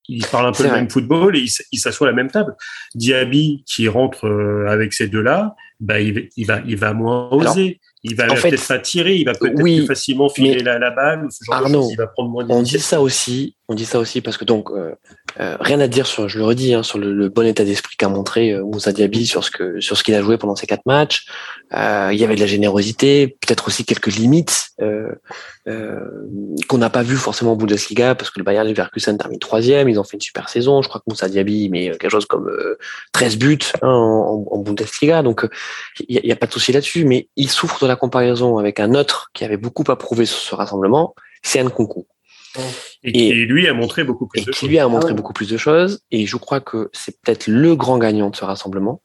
ils parlent un peu le même football et ils s'assoient à la même table. Diaby qui rentre euh, avec ces deux-là, bah il, il va il va moins oser. il va peut-être pas tirer, il va peut-être oui, plus facilement filer la, la, balle ce genre Arnaud, de choses. Il va prendre moins on dit ça aussi, on dit ça aussi parce que donc euh, euh, rien à dire sur, je le redis, hein, sur le, bon état d'esprit qu'a montré euh, Moussa Diaby sur ce que sur ce qu'il a joué pendant ces quatre matchs. Euh, il y avait de la générosité, peut-être aussi quelques limites qu'on n'a pas vu forcément en Bundesliga parce que le Bayern Leverkusen termine troisième, ils ont fait une super saison. Je crois que Moussa Diaby met quelque chose comme 13 buts hein, en, Bundesliga, donc il n'y a, pas de souci là-dessus. Mais il souffre de la comparaison avec un autre qui avait beaucoup à prouver sur ce rassemblement, c'est Nkunku. Et qui lui a montré beaucoup plus et de qui choses. lui a montré beaucoup plus de choses. Et je crois que c'est peut-être le grand gagnant de ce rassemblement.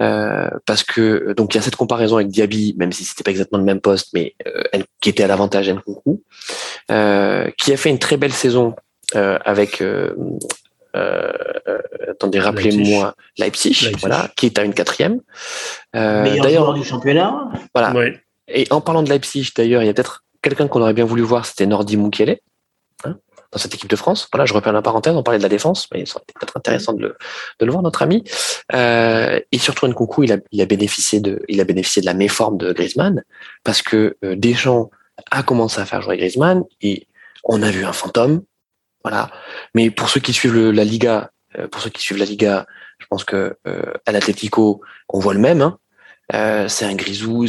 Euh, parce que donc il y a cette comparaison avec Diaby, même si c'était pas exactement le même poste, mais euh, qui était à l'avantage Nkunku, euh, qui a fait une très belle saison euh, avec. Euh, attendez, rappelez-moi Leipzig, Leipzig, voilà, qui est à une quatrième. D'ailleurs, du championnat. Voilà. Oui. Et en parlant de Leipzig, d'ailleurs, il y a peut-être quelqu'un qu'on aurait bien voulu voir, c'était Nordi Mukiele hein, dans cette équipe de France. Voilà, je reprends la parenthèse, on parlait de la défense, mais ça aurait été peut-être intéressant de le, de le voir, notre ami. Euh, et surtout, Nkunku, il a, il a bénéficié de, il a bénéficié de la méforme de Griezmann parce que euh, Deschamps a commencé à faire jouer Griezmann et on a vu un fantôme. Voilà. Mais pour ceux qui suivent le, la Liga, euh, pour ceux qui suivent la Liga, je pense que euh, à l'Atlético, on voit le même. Hein. Euh, c'est un grisou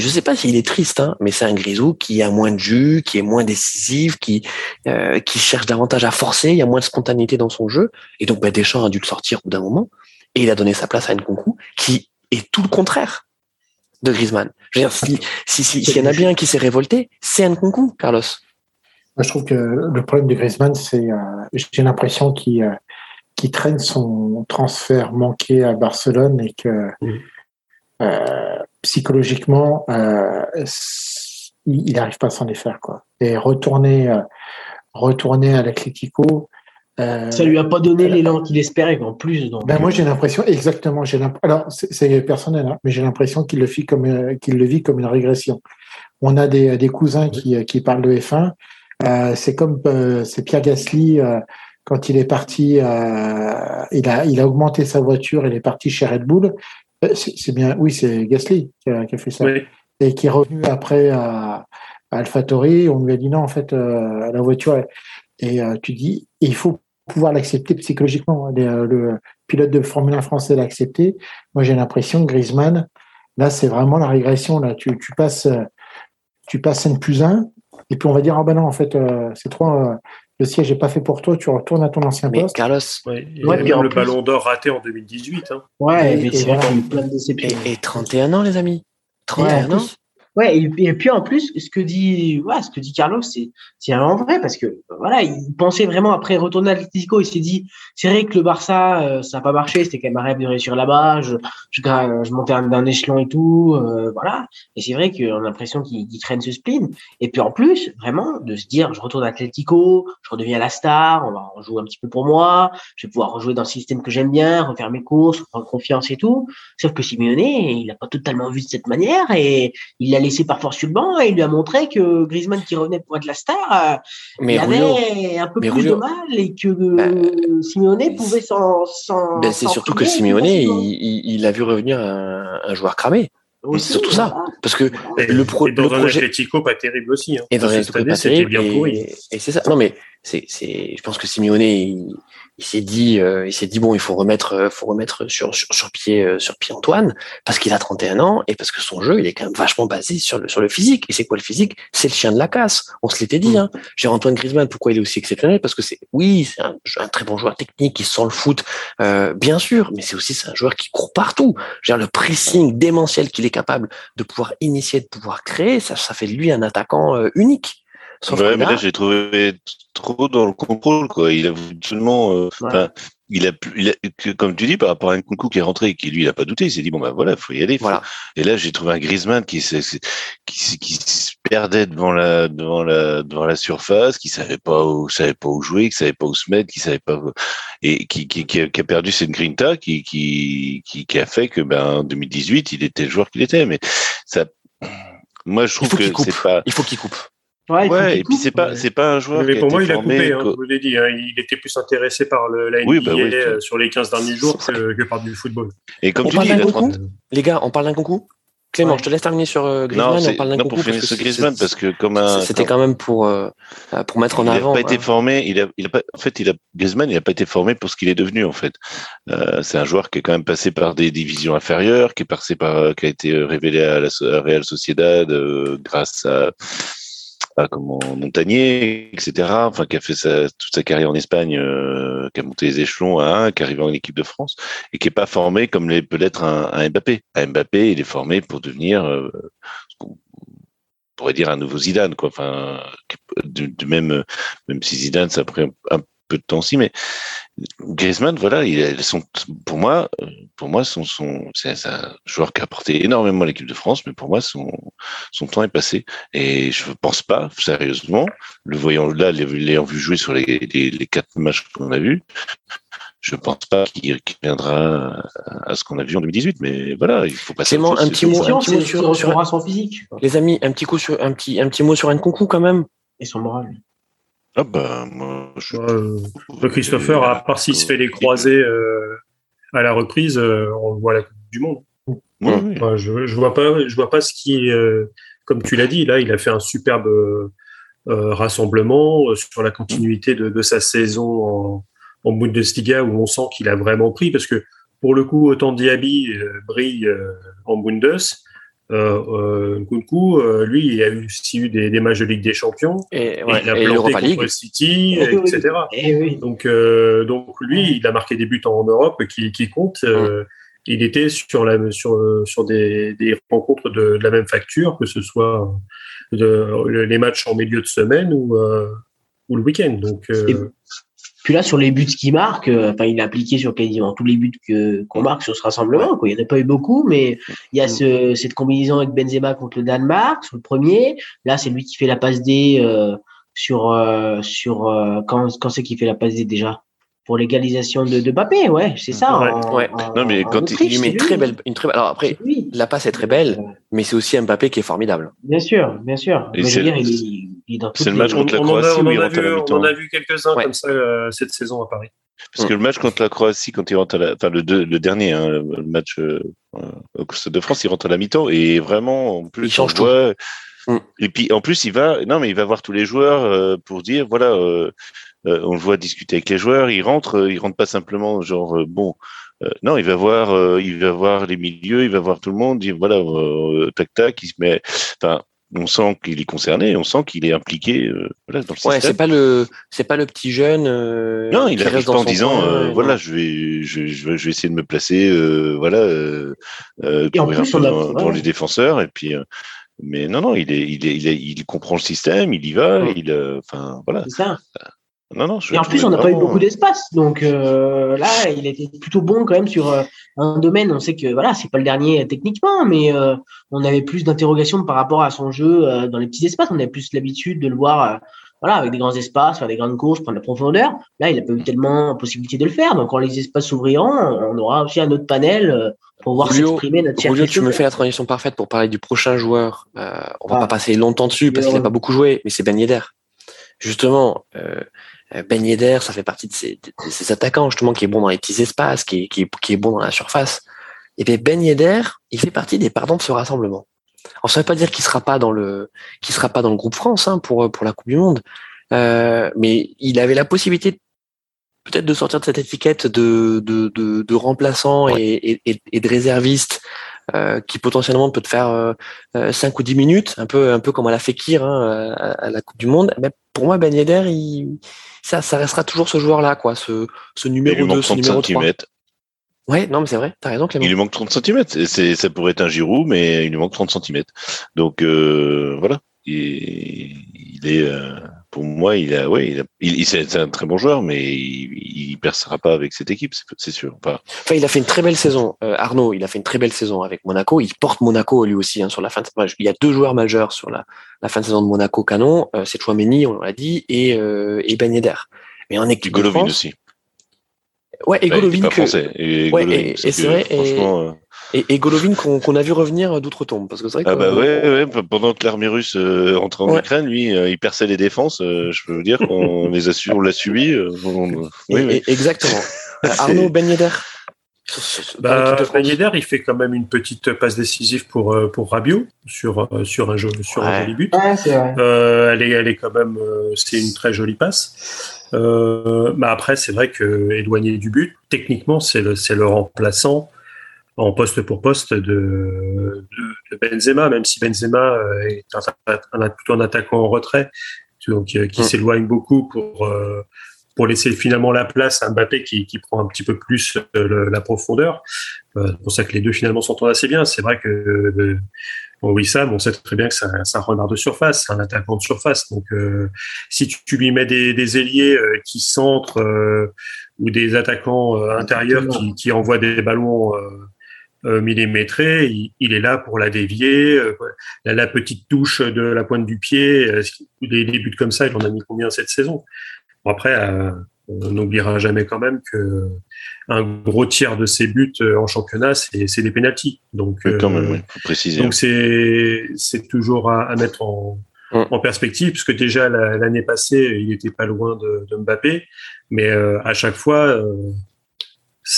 je sais pas s'il est triste, hein, mais c'est un Grisou qui a moins de jus, qui est moins décisif, qui euh, qui cherche davantage à forcer, il y a moins de spontanéité dans son jeu, et donc bah, Deschamps a dû le sortir au bout d'un moment, et il a donné sa place à Nkunku, qui est tout le contraire de Griezmann. Je veux dire, si si s'il si, y en a bien qui s'est révolté, c'est Nkunku, Carlos. Moi, je trouve que le problème de Griezmann, c'est euh, j'ai l'impression qu'il euh, traîne son transfert manqué à Barcelone et que euh, psychologiquement, euh, il n'arrive pas à s'en défaire. Quoi. Et retourner, euh, retourner à l'Atlético. Euh, ça lui a pas donné l'élan qu'il espérait en plus. Donc. Ben moi j'ai l'impression exactement. J'ai alors c'est personnel, hein, mais j'ai l'impression qu'il le vit comme euh, qu'il le vit comme une régression. On a des, des cousins qui, qui parlent de F1. Euh, c'est comme c'est Pierre Gasly quand il est parti, euh, il, a, il a augmenté sa voiture, il est parti chez Red Bull. Euh, c'est bien, oui, c'est Gasly qui a, qui a, fait ça. Oui. Et qui est revenu après à, à AlphaTauri. On lui a dit non, en fait, euh, la voiture. Et euh, tu dis, il faut pouvoir l'accepter psychologiquement. Le, le, pilote de Formule 1 français l'a accepté. Moi, j'ai l'impression que Griezmann, là, c'est vraiment la régression. Là, tu, tu passes, tu passes N plus 1, et puis on va dire, ah ben non, en fait, c'est trop le siège n'est pas fait pour toi, tu retournes à ton ancien mais poste. Carlos, ouais, il ouais, a le plus... ballon d'or raté en 2018. Hein. Ouais, et, et, c'est vrai plein de déceptions. Et, et, 31 ans, les amis. 31 ouais, ans. Ouais, et, puis en plus, ce que dit, ouais, ce que dit Carlos, c'est, c'est vraiment vrai parce que voilà, il pensait vraiment après retourner à l'Atlético, il s'est dit, c'est vrai que le Barça, euh, ça n'a pas marché, c'était quand même un rêve de réussir là-bas, je, je, je montais d'un échelon et tout, euh, voilà. Et c'est vrai qu'on a l'impression qu'il, qu'il traîne ce spleen. Et puis en plus, vraiment, de se dire, je retourne à l'Atlético, je redeviens la star, on va jouer un petit peu pour moi, je vais pouvoir rejouer dans le système que j'aime bien, refaire mes courses, prendre confiance et tout. Sauf que Simeone, il n'a pas totalement vu de cette manière et il a laissé par force sur le banc et il lui a montré que Griezmann qui revenait pour être la star, mais il Rouleau, avait un peu plus de mal et que bah, Simeone pouvait s'en. Ben c'est surtout que Simeone, il, il, il, a vu revenir un, un joueur cramé. C'est surtout ça, parce que et, le, pro, et dans le un projet Atlético pas terrible aussi. Hein. Et dans un Atlético pas terrible. Bien. Et, et c'est ça. Non mais c'est, c'est, je pense que Simeone, il, il s'est dit, euh, il s'est dit bon, il faut remettre, euh, faut remettre sur, sur, sur pied, euh, sur pied Antoine, parce qu'il a 31 ans et parce que son jeu, il est quand même vachement basé sur le, sur le physique. Et c'est quoi le physique? C'est le chien de la casse. On se l'était dit. Hein. J'ai Antoine Griezmann, pourquoi il est aussi exceptionnel? Parce que c'est, oui, c'est un, un, très bon joueur technique, qui sent le foot, euh, bien sûr, mais c'est aussi c'est un joueur qui court partout. Genre le pressing démentiel qu'il est capable de pouvoir initier, de pouvoir créer, ça, ça fait de lui un attaquant euh, unique. Sauf ouais, mais là, j'ai trouvé trop dans le contrôle, quoi. Il a seulement, euh, ouais. il a, il a, comme tu dis, par rapport à un Kunku qui est rentré et qui lui, il a pas douté, il s'est dit bon ben voilà, faut y aller. Faut... Voilà. Et là, j'ai trouvé un Griezmann qui, qui, qui, qui, se perdait devant la, devant la, devant la surface, qui savait pas où, savait pas où jouer, qui savait pas où se mettre, qui savait pas où... et qui, qui, qui, a, qui a perdu cette grinta, qui, qui, qui, a fait que ben en 2018, il était le joueur qu'il était. Mais ça, moi, je trouve que c'est pas. Il faut qu'il coupe. Ouais, ouais et puis c'est pas c'est pas un joueur. Mais qui pour moi, il a formé, coupé. Hein, je vous l'ai dit. Hein, il était plus intéressé par le, la NBA oui, bah oui, sur les 15 derniers jours que, que, par du football. Et comme on tu parle dis, d'un 30... les gars, on parle d'un concours. Clément, ouais. je te laisse terminer sur euh, Griezmann. Non, on parle d'un non pour finir sur Griezmann parce que comme un. C'était quand même pour euh, pour mettre en il avant. Il n'a pas été formé. Il a, il a pas, en fait, il a Griezmann, il n'a pas été formé pour ce qu'il est devenu en fait. Euh, c'est un joueur qui est quand même passé par des divisions inférieures, qui est passé par, qui a été révélé à la à Real Sociedad euh, grâce à comment Montagnier, etc. Enfin, qui a fait sa, toute sa carrière en Espagne, euh, qui a monté les échelons à un, qui est arrivé en équipe de France et qui est pas formé comme peut l'être un, un, Mbappé. Un Mbappé, il est formé pour devenir, euh, ce qu'on pourrait dire un nouveau Zidane, quoi. Enfin, de, de même, même si Zidane, ça a pris un, un peu de temps aussi, mais Griezmann, voilà, ils sont, pour moi, pour moi, son, son, c'est un joueur qui a apporté énormément à l'équipe de France, mais pour moi, son, son temps est passé. Et je ne pense pas, sérieusement, le voyant là, l'ayant vu jouer sur les, les, les quatre matchs qu'on a vus, je pense pas qu'il reviendra à ce qu'on a vu en 2018, mais voilà, il faut passer. Seulement un petit mot, un petit mot sur, sur, son physique. Les amis, un petit coup sur un petit, un petit mot sur un concours quand même. Et son moral. Ah bah moi je... euh, Christopher, à part s'il se fait les croisés euh, à la reprise, euh, on voit la Coupe du Monde. Ouais, oui. Moi, je, je vois pas, je vois pas ce qui, euh, comme tu l'as dit, là, il a fait un superbe euh, rassemblement sur la continuité de, de sa saison en, en, Bundesliga où on sent qu'il a vraiment pris parce que pour le coup, autant Diaby brille en Bundes, Euh, Nkunku, lui, il a eu aussi eu des, des, matchs de Ligue des Champions. Et, ouais, il a planté contre City, etc. Et oui. Donc, donc lui, il a marqué des buts en Europe qui, qui comptent. Mm. il était sur, la, sur, sur des, des rencontres de, de, la même facture, que ce soit de, les matchs en milieu de semaine ou, ou le week-end. Donc, puis là, sur les buts qu'il marque, euh, enfin, il a appliqué sur quasiment tous les buts que qu'on marque sur ce rassemblement. Quoi. Il n'y en a pas eu beaucoup, mais il y a ce, cette combinaison avec Benzema contre le Danemark sur le premier. Là, c'est lui qui fait la passe D euh, sur euh, sur quand quand c'est qui fait la passe D déjà? Pour l'égalisation de, de Mbappé, ouais, c'est ça. Ouais, non, mais quand il, met très belle, une très belle. Alors après, la passe est très belle, mais c'est aussi Mbappé qui est formidable. Bien sûr, bien sûr. C'est le match contre la Croatie on, a, vu, on en a vu quelques-uns comme ça euh, cette saison à Paris. Parce que le match contre la Croatie, quand il rentre à la, enfin le, le dernier, hein, le match euh, au Stade de France, il rentre à la mi-temps et vraiment, en plus, il change tout. Mm. Et puis en plus, il va, non mais il va voir tous les joueurs euh, pour dire voilà. Euh, on le voit discuter avec les joueurs, il rentre, euh, il rentre pas simplement genre euh, bon. non, il va voir, il va voir les milieux, il va voir tout le monde. Il, voilà, tac tac, il se met. Enfin, on sent qu'il est concerné, on sent qu'il est impliqué voilà, dans le ouais, c'est pas le c'est pas le petit jeune. non, il arrive pas en disant voilà, je vais je, je, vais essayer de me placer voilà pour un peu dans, les défenseurs et puis mais non non, il est il est, il, est, il comprend le système, il y va, il enfin voilà. C'est ça. Non, non, et en plus, on n'a pas eu beaucoup d'espace. Donc euh, là, il était plutôt bon quand même sur euh, un domaine. On sait que voilà, c'est pas le dernier techniquement, mais euh, on avait plus d'interrogations par rapport à son jeu euh, dans les petits espaces. On avait plus l'habitude de le voir voilà, avec des grands espaces, faire des grandes courses, prendre la profondeur. Là, il n'a pas eu tellement possibilité de le faire. Donc, quand les espaces s'ouvriront, on aura aussi un autre panel pour voir s'exprimer notre Julio, tu me fais la transition parfaite pour parler du prochain joueur. on va ah. pas passer longtemps dessus parce qu'il n'a pas beaucoup joué, mais c'est Ben Yedder. Justement, euh, ben Yedder, ça fait partie de ces, attaquants justement qui est bon dans les petits espaces, qui est, qui est, bon dans la surface. Et bien Ben Yedder, il fait partie des pardons de ce rassemblement. Alors ça veut pas dire qu'il sera pas dans le, qu'il sera pas dans le groupe France hein, pour pour la Coupe du Monde, euh, mais il avait la possibilité peut-être de sortir de cette étiquette de de, de, de remplaçant et, et, et, de réserviste euh, qui potentiellement peut te faire euh, 5 euh, ou 10 minutes, un peu un peu comme à la Fekir hein, à, la Coupe du Monde. Mais pour moi, Ben Yedder, il, ça, ça restera toujours ce joueur-là, quoi, ce, ce numéro 2, ce numéro 3. Ouais, non, mais c'est vrai, t'as raison, Clément. Il lui manque 30 cm. C'est, ça pourrait être un Giroud, mais il lui manque 30 cm. Donc, euh, voilà. Il, il est, euh, pour moi, il a, ouais, il, a, il, c'est un très bon joueur, mais il, il percera pas avec cette équipe, c'est sûr. Enfin, enfin, il a fait une très belle saison. Euh, Arnaud, il a fait une très belle saison avec Monaco. Il porte Monaco lui aussi hein, sur la fin. De... il y a deux joueurs majeurs sur la, la fin de saison de Monaco canon. Euh, c'est Chouameni, on l'a dit, et, euh, et Ben Yedder. Mais en équipe Golovin de France, aussi. Ouais, et Golovin que. Français. Et, ouais, Golovin, et, et c'est vrai. Franchement, euh, et, et Golovin qu'on a vu revenir d'outre-tombe. Parce que c'est vrai ah bah ouais, ouais, pendant que l'armée russe euh, rentrait en ouais. Ukraine, lui, euh, il perçait les défenses. Euh, je peux vous dire qu'on les a su, on l'a subi. On... Oui, oui. Exactement. Arnaud Ben Yedder. Bah, ben Yedder, il fait quand même une petite passe décisive pour pour Rabiot sur sur un joli sur un joli but. Ouais. Euh, elle est elle est quand même c'est une très jolie passe. Euh, mais après c'est vrai que éloigné du but, techniquement c'est le c'est le remplaçant en poste pour poste de, de, de Benzema, même si Benzema euh, est un, un, plutôt un attaquant en retrait, donc qui mm. s'éloigne beaucoup pour euh, pour laisser finalement la place à Mbappé qui, qui prend un petit peu plus le, la profondeur. Euh, c'est pour ça que les deux finalement s'entendent assez bien. C'est vrai que euh, bon, Wissam, on sait très bien que c'est un, un renard de surface, c'est un attaquant de surface. Donc euh, si tu, tu, lui mets des, des ailiers qui centrent ou des attaquants intérieurs qui, qui envoient des ballons euh, millimétré, il, il, est là pour la dévier. Euh, la, la, petite touche de la pointe du pied, euh, des, des buts comme ça, il en a mis combien cette saison? Bon, Après, euh, on n'oubliera jamais quand même que un gros tiers de ses buts en championnat, c'est des pénalties. Donc, quand même, oui, faut préciser. Donc c'est c'est toujours à, à mettre en, mm. en perspective, puisque déjà l'année passée, il n'était pas loin de, de Mbappé, mais euh, à chaque fois, euh,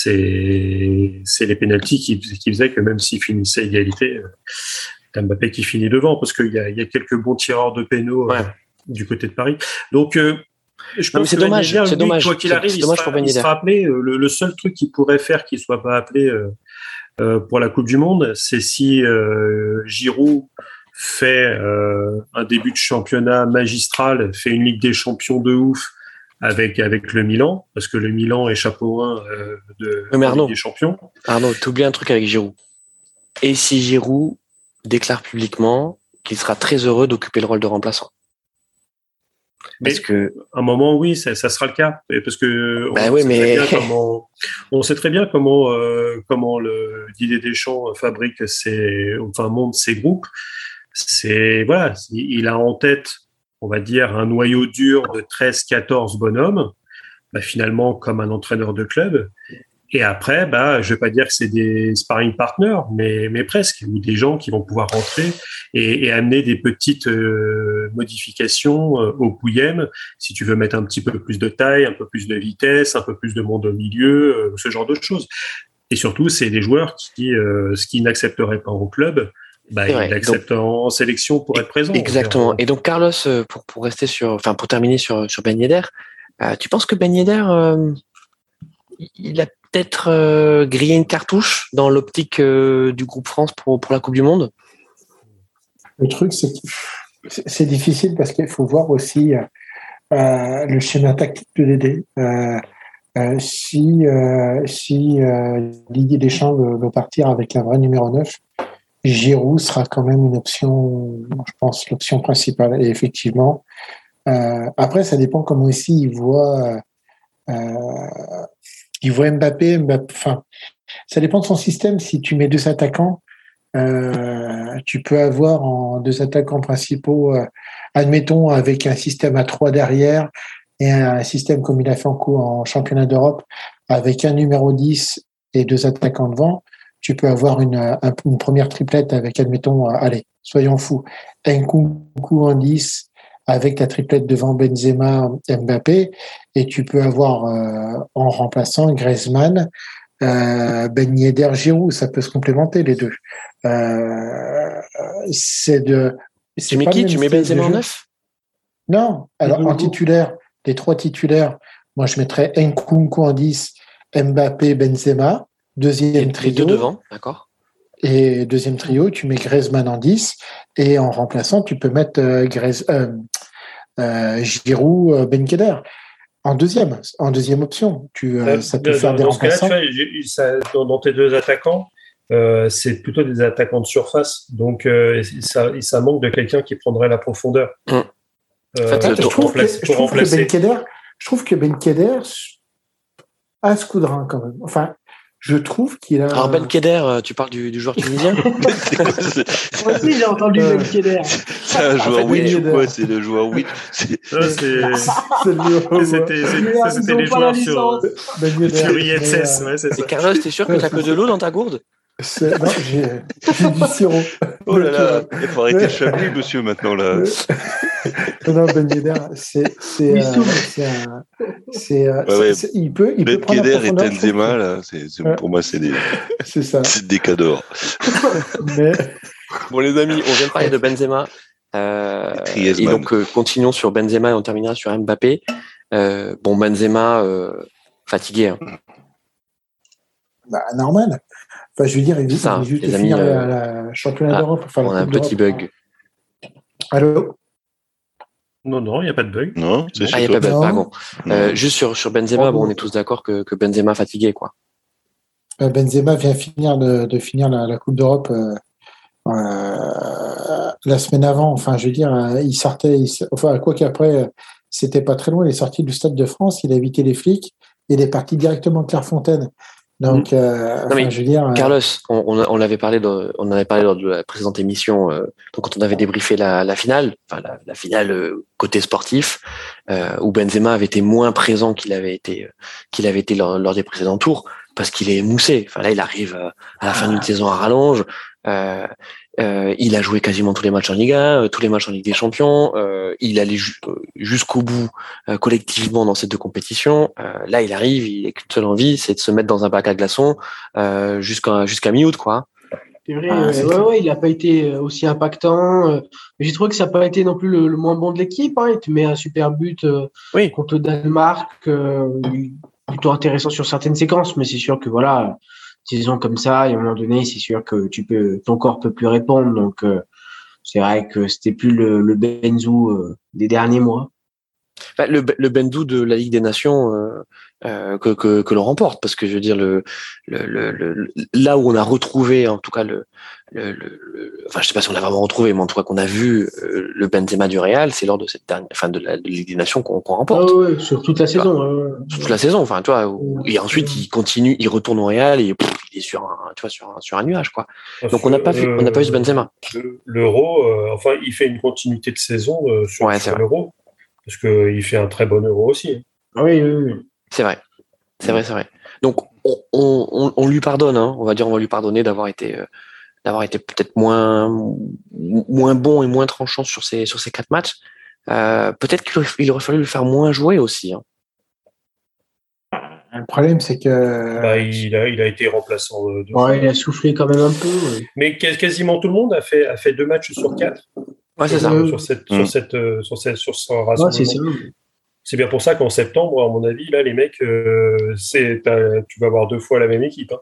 c'est c'est les pénalties qui, qui faisaient que même s'il finissait égalité, euh, Mbappé qui finit devant parce qu'il y a, il y a quelques bons tireurs de pénaux euh, du côté de Paris. Donc euh, Je pense c'est que dommage, lui, Quoi qu'il arrive, il dommage sera, pour Ben il sera appelé. euh, Le, le seul truc qu'il pourrait faire qu'il soit pas appelé euh, euh, pour la Coupe du Monde, c'est si euh, Giroud fait euh, un début de championnat magistral, fait une Ligue des Champions de ouf avec avec le Milan, parce que le Milan est chapeau 1 euh, de, Mais de Arnaud. Ligue des Champions. Arnaud, t'oublies un truc avec Giroud. Et si Giroud déclare publiquement qu'il sera très heureux d'occuper le rôle de remplaçant Mais Parce que à un moment, oui, ça, ça sera le cas, parce que Bah on, oui, sait mais- très bien comment, on sait très bien comment euh, comment le Didier Deschamps fabrique ses, enfin monte ses groupes. C'est voilà, il a en tête, on va dire, un noyau dur de 13-14 bonhommes, bah, finalement comme un entraîneur de club. Et après, bah, je vais pas dire que c'est des sparring partners, mais, presque, ou des gens qui vont pouvoir rentrer et, amener des petites euh, modifications euh, au pouillem si tu veux mettre un petit peu plus de taille, un peu plus de vitesse, un peu plus de monde au milieu, euh, ce genre de choses. Et surtout, c'est des joueurs qui, ce qu'ils n'accepteraient pas au club, bah, ils vrai. l'acceptent en sélection pour être présent. exactement. Et donc Carlos, euh, pour, pour rester sur, enfin pour terminer sur sur Ben Yedder, euh, tu penses que Ben Yedder, euh, il a peut-être euh, grillé une cartouche dans l'optique euh, du groupe France pour pour la Coupe du Monde? Le truc, c'est que c'est- difficile parce qu'il faut voir aussi le schéma tactique de Dédé. Euh, euh, si euh, si euh, Didier Deschamps veut, veut partir avec un vrai numéro 9, Giroud sera quand même une option, je pense, l'option principale. Et effectivement, euh, après, ça dépend comment aussi il voit, euh, il Mbappé, Mbappé. Enfin, ça dépend de son système. Si tu mets deux attaquants, euh, tu peux avoir en deux attaquants principaux, euh, admettons avec un système à trois derrière et un système comme il a fait en, coup en championnat d'Europe avec un numéro 10 et deux attaquants devant, tu peux avoir une, un- une première triplette avec, admettons, euh, allez, soyons fous, Nkunku en 10 avec ta triplette devant Benzema, Mbappé, et tu peux avoir euh, en remplaçant Griezmann, euh, Ben Yedder, Giroud, ça peut se complémenter les deux. Euh, c'est de. Tu mets qui Tu mets Benzema en neuf? Non, alors en titulaire, les trois titulaires, moi je mettrais Nkunku en 10, Mbappé, Benzema, deuxième Les deux trio. devant, d'accord Et deuxième trio, tu mets Griezmann en 10. Et en remplaçant, tu peux mettre euh, Griez- euh, euh, Giroud, euh, Ben. En deuxième, en deuxième option. Tu, euh, ça peut dans, faire des dans ce cas-là, remplaçants. tu vois, j'ai- ça- dans, dans tes deux attaquants, euh, c'est plutôt des attaquants de surface. Donc, euh, ça, ça manque de quelqu'un qui prendrait la profondeur. Euh, fait, je trouve, que, je trouve. Ben Yedder, je trouve que Ben a ce coup de rein quand même. Enfin, je trouve qu'il a. Alors Ben Keder, euh, tu parles du, du joueur tunisien Moi aussi, j'ai entendu Euh, Ben Keder. C'est un joueur Witch ou quoi C'est le joueur Witch C'était les joueurs sur. Ben euh, ouais, c'est ça. Et Carlos, t'es sûr que t'as que de l'eau dans ta gourde? C'est- non, j'ai du sirop. Oh là là, il faut arrêter le chablis, monsieur, maintenant là. Non, non, Ben Yedder, c'est c'est euh, c'est il peut il peut Ben la Keder et Benzema, là, c'est, c'est- Ouais. pour moi, c'est des, C'est ça. c'est des cadors. Mais Bon les amis, on vient de parler de Benzema. Euh, et donc euh, continuons sur Benzema et on terminera sur Mbappé. Euh, bon Benzema euh, fatigué. hein. bah, normal. Enfin, je veux dire, il vient juste les de amis, finir euh, la, la championnat ah, d'Europe. Enfin, la on a un petit bug. Allô? Non, non, il n'y a pas de bug. Non, c'est Ah, a pas de bug, pardon. Euh, juste sur, sur Benzema, bon, on est tous d'accord que, que Benzema fatigué quoi. Euh, Benzema vient finir de, de finir la, la Coupe d'Europe euh, euh, la semaine avant. Enfin, je veux dire, euh, il sortait. il enfin, quoi qu'après, c'était pas très loin. Il est sorti du Stade de France. Il a évité les flics. Il est parti directement à Clairefontaine. Donc, euh, enfin, mais je veux dire. euh, Carlos, on, on, on l'avait parlé, de, on en avait parlé lors de la précédente émission, euh, donc quand on avait débriefé la, la finale, enfin la, la finale euh, côté sportif, euh, où Benzema avait été moins présent qu'il avait été, euh, qu'il avait été lors, lors des précédents tours, parce qu'il est moussé. Enfin là, il arrive euh, à la fin d'une saison à rallonge. Euh, il a joué quasiment tous les matchs en Ligue 1, euh, tous les matchs en Ligue des Champions. euh, il allait ju- jusqu'au bout euh, collectivement dans ces deux compétitions. Euh, là, il arrive, il a qu'une seule envie, c'est de se mettre dans un bac à glaçons euh, jusqu'à jusqu'à mi-août, quoi. C'est vrai, ah, ouais, ouais, il n'a pas été aussi impactant. J'ai trouvé que ça n'a pas été non plus le, moins bon de l'équipe. Hein. Il te met un super but contre le Danemark, plutôt intéressant sur certaines séquences, mais c'est sûr que voilà, saison comme ça, à un moment donné, c'est sûr que tu peux, ton corps peut plus répondre. Donc, c'est vrai que c'était plus le, le Benzou des derniers mois. Bah, le, le Bendou de la Ligue des Nations euh, euh, que, que, que l'on remporte, parce que je veux dire le, le, le, là où on a retrouvé en tout cas le, le, enfin je sais pas si on l'a vraiment retrouvé, mais en tout cas qu'on a vu euh, le Benzema du Real, c'est lors de cette dernière, fin de la de Ligue des Nations qu'on remporte. Ah ouais, sur toute la saison. Sur toute la saison, enfin tu vois, et ensuite il continue, il retourne au Real et il est sur un, tu vois, sur un, sur un nuage quoi. Donc on n'a pas vu, on n'a pas vu ce Benzema. L'Euro, enfin il fait une continuité de saison sur, sur l'Euro parce qu'il fait un très bon euro aussi. Hein. Ah oui, oui, oui. C'est vrai. C'est vrai, c'est vrai. Donc, on, on, on, lui pardonne, hein. on va dire, on va lui pardonner d'avoir été, euh, d'avoir été peut-être moins, moins bon et moins tranchant sur ces, sur ces quatre matchs. Euh, peut-être qu'il aurait fallu le faire moins jouer aussi. Hein. Le problème, c'est que. Bah, il, a, il a été remplaçant. Euh, ouais, il a soufflé quand même un peu. Mais quasiment tout le monde a fait, a fait deux matchs sur quatre. Ouais, c'est ça. Sur, cette, sur, mm. cette, euh, sur, cette, sur ce rassemblement. c'est bien pour ça qu'en septembre, à mon avis, là, les mecs, euh, c'est, tu vas avoir deux fois la même équipe. Hein.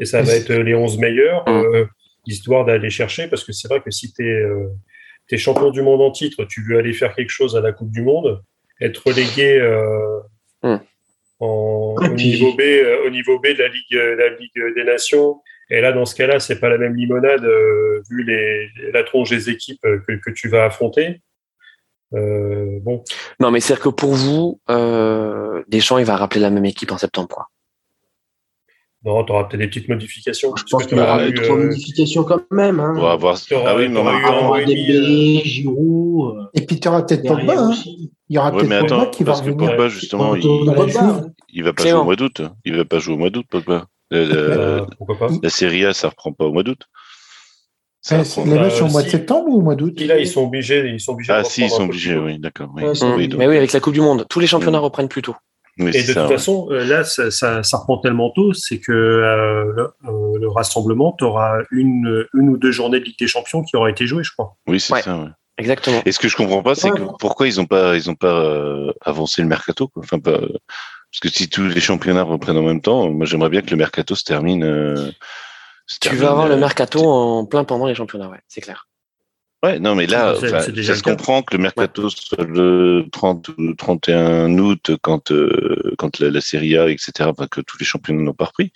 Et ça va être les 11 meilleurs, mm. euh, histoire d'aller chercher, parce que c'est vrai que si tu es, es, champion du monde en titre, tu veux aller faire quelque chose à la Coupe du Monde, être relégué mm. en, au, niveau B, au niveau B de la Ligue, la Ligue des Nations, et là, dans ce cas-là, c'est pas la même limonade euh, vu les, la tronche des équipes euh, que, que tu vas affronter. Euh, bon. Non, mais c'est-à-dire que pour vous, euh, Deschamps, il va rappeler la même équipe en septembre. Quoi. Non, tu auras peut-être des petites modifications. Je pense qu'il y aura des euh... modifications quand même. Hein. On va avoir. Ah oui, mais on va des Giroud. Et puis tu auras peut-être Pogba. Hein. Il y aura peut-être ouais, Pogba qui va revenir. Pogba, justement, il, il, va pas jouer au mois d'août. Il va pas jouer au mois d'août, Pogba. Euh, la Serie A, ça reprend pas au mois d'août. Les matchs sont au mois de septembre ou au mois d'août? Là, ils sont obligés. Ils sont obligés ah, si, ils sont obligés, oui, d'accord. Oui. mais oui, avec la Coupe du Monde, tous les championnats mm. reprennent plus tôt. Et de toute façon, euh, là, ça, ça, ça, reprend tellement tôt, c'est que euh, le, le, rassemblement, tu auras une, une ou deux journées de Ligue des Champions qui aura été jouées, je crois. Oui, c'est ça. Ouais. Exactement. Et ce que je comprends pas, c'est que pourquoi ils ont pas, ils ont pas euh, avancé le mercato, quoi. Enfin, pas, parce que si tous les championnats reprennent en même temps, moi j'aimerais bien que le mercato se termine. Euh, tu vas avoir le euh, mercato en plein pendant les championnats, ouais, c'est clair. Ouais, non, mais là, ça se comprend que le mercato soit le 30 ou 31 août quand, euh, quand la, la, Serie A, etc., que tous les championnats n'ont pas repris.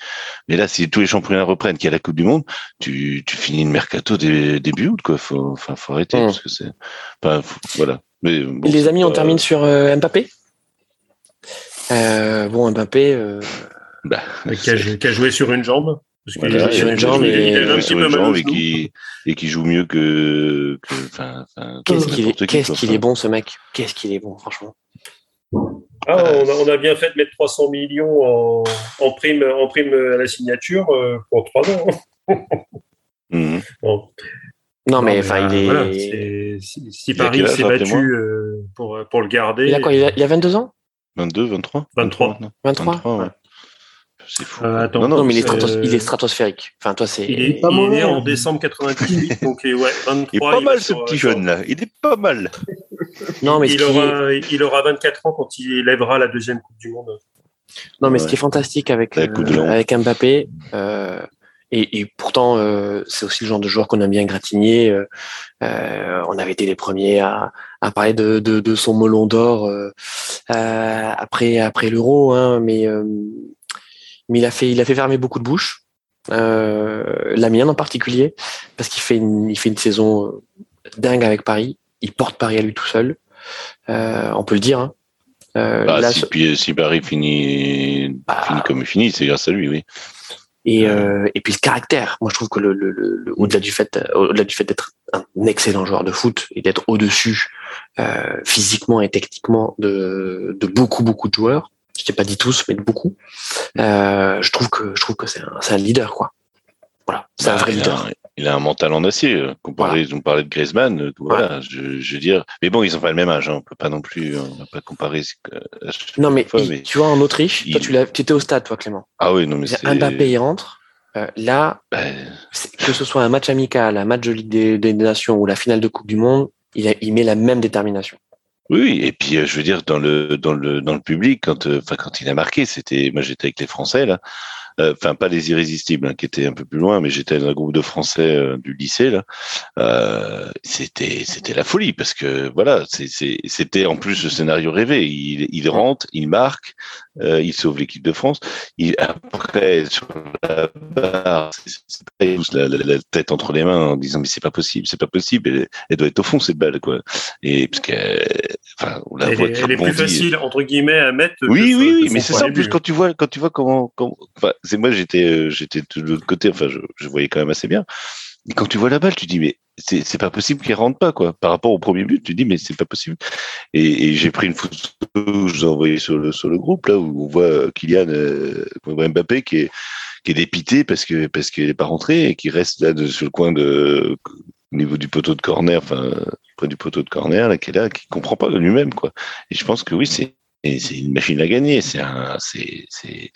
Mais là, si tous les championnats reprennent, qu'il y a la Coupe du Monde, tu, tu finis le mercato début août, quoi. Faut, enfin, faut arrêter, mmh. parce que c'est, enfin, voilà. Mais, bon, les amis, on termine sur euh, Mbappé? Euh, bon, Mbappé. Euh... Bah, qui, a, qui, a, joué sur une jambe. Parce voilà, il, sur une jambe et, qui, et qui joue mieux que. Qu'est-ce qu'il est, qu qu est bon ce mec? Qu'est-ce qu'il est bon, franchement? Ah, on, a, on, a, bien fait de mettre 300 millions en, en, prime, en prime à la signature euh, pour 3 ans. mmh. bon. Non, mais enfin, il est. Voilà, si, si Paris s'est battu euh, pour, pour le garder. Il a quoi il a, il a 22 ans? 22, 23 23. 23, 23 ouais. C'est fou. Euh, attends, non, non, non, mais il est, stratos, il est, stratosphérique. Enfin, toi, c'est. Il est, pas il est en décembre 98, donc ouais, 23. Il est pas mal ce petit jeune là. Il est pas mal. non, mais il, aura, est... il aura 24 ans quand il élèvera la deuxième Coupe du Monde. Non, mais ouais. ce qui est fantastique avec, euh, avec Mbappé, euh, et, et, pourtant, euh, c'est aussi le genre de joueur qu'on a bien gratigné. Euh, euh, on avait été les premiers à, à parler de, de, de, son melon d'or après après l'Euro, hein, mais mais il a fait il a fait fermer beaucoup de bouches, la mienne en particulier, parce qu'il fait une il fait une saison dingue avec Paris. Il porte Paris à lui tout seul. on peut le dire. Hein. Bah, là, si, puis, si Paris finit, bah, finit comme il finit, c'est grâce à lui, oui. Et, euh, et puis le caractère. Moi, je trouve que le, le, le au-delà du fait, au-delà du fait d'être un excellent joueur de foot et d'être au-dessus euh, physiquement et techniquement de, de beaucoup beaucoup de joueurs. Je t'ai pas dit tous, mais de beaucoup. Euh, je trouve que je trouve que c'est un, leader quoi. Voilà, c'est bah, un vrai leader il a un mental en acier. Comparé, voilà. on parlait de Griezmann, euh, voilà, je, je, veux dire. Mais bon, ils ont pas le même âge, hein, on peut pas non plus, on va pas comparer. Non, mais, fois, mais, tu vois, en Autriche, il... toi, tu, tu étais au stade, toi, Clément. Ah oui, non, mais c'est. Mbappé, il rentre. Euh, là, Ben, que ce soit un match amical, un match de Ligue des, des Nations ou la finale de Coupe du Monde, il, a- il met la même détermination. Oui, et puis euh, je veux dire dans le dans le dans le public quand euh, enfin quand il a marqué, c'était moi j'étais avec les Français là, Euh, enfin pas les irrésistibles hein, qui étaient un peu plus loin, mais j'étais dans un groupe de Français du lycée là. C'était c'était la folie parce que voilà, c'est c'était en plus le scénario rêvé. Il il rentre, il marque, euh, il sauve l'équipe de France. Il après sur la barre, c'est- la, la- la tête entre les mains en disant mais c'est pas possible, c'est pas possible, elle, elle doit être au fond cette balle quoi. Et parce que enfin on la Elle, voit est, elle est plus facile entre guillemets à mettre. Oui, oui, oui, mais c'est ça. En plus, quand tu vois, quand tu vois comment, comment enfin, c'est moi, j'étais, euh, j'étais de l'autre côté. Enfin, je, je voyais quand même assez bien. Et quand tu vois la balle, tu dis, mais c'est, pas possible qu'elle rentre pas, quoi. Par rapport au premier but, tu dis, mais c'est pas possible. Et, j'ai pris une photo que je vous ai envoyée sur le, sur le groupe, là, où on voit euh, Kylian, euh, Mbappé qui est, qui est dépité parce que, parce qu'il n'est pas rentré et qui reste là, sur le coin de, au niveau du poteau de corner, enfin, près du poteau de corner, là, qui est là, qui comprend pas de lui-même, quoi. Et je pense que oui, c'est, c'est une machine à gagner. C'est, c'est,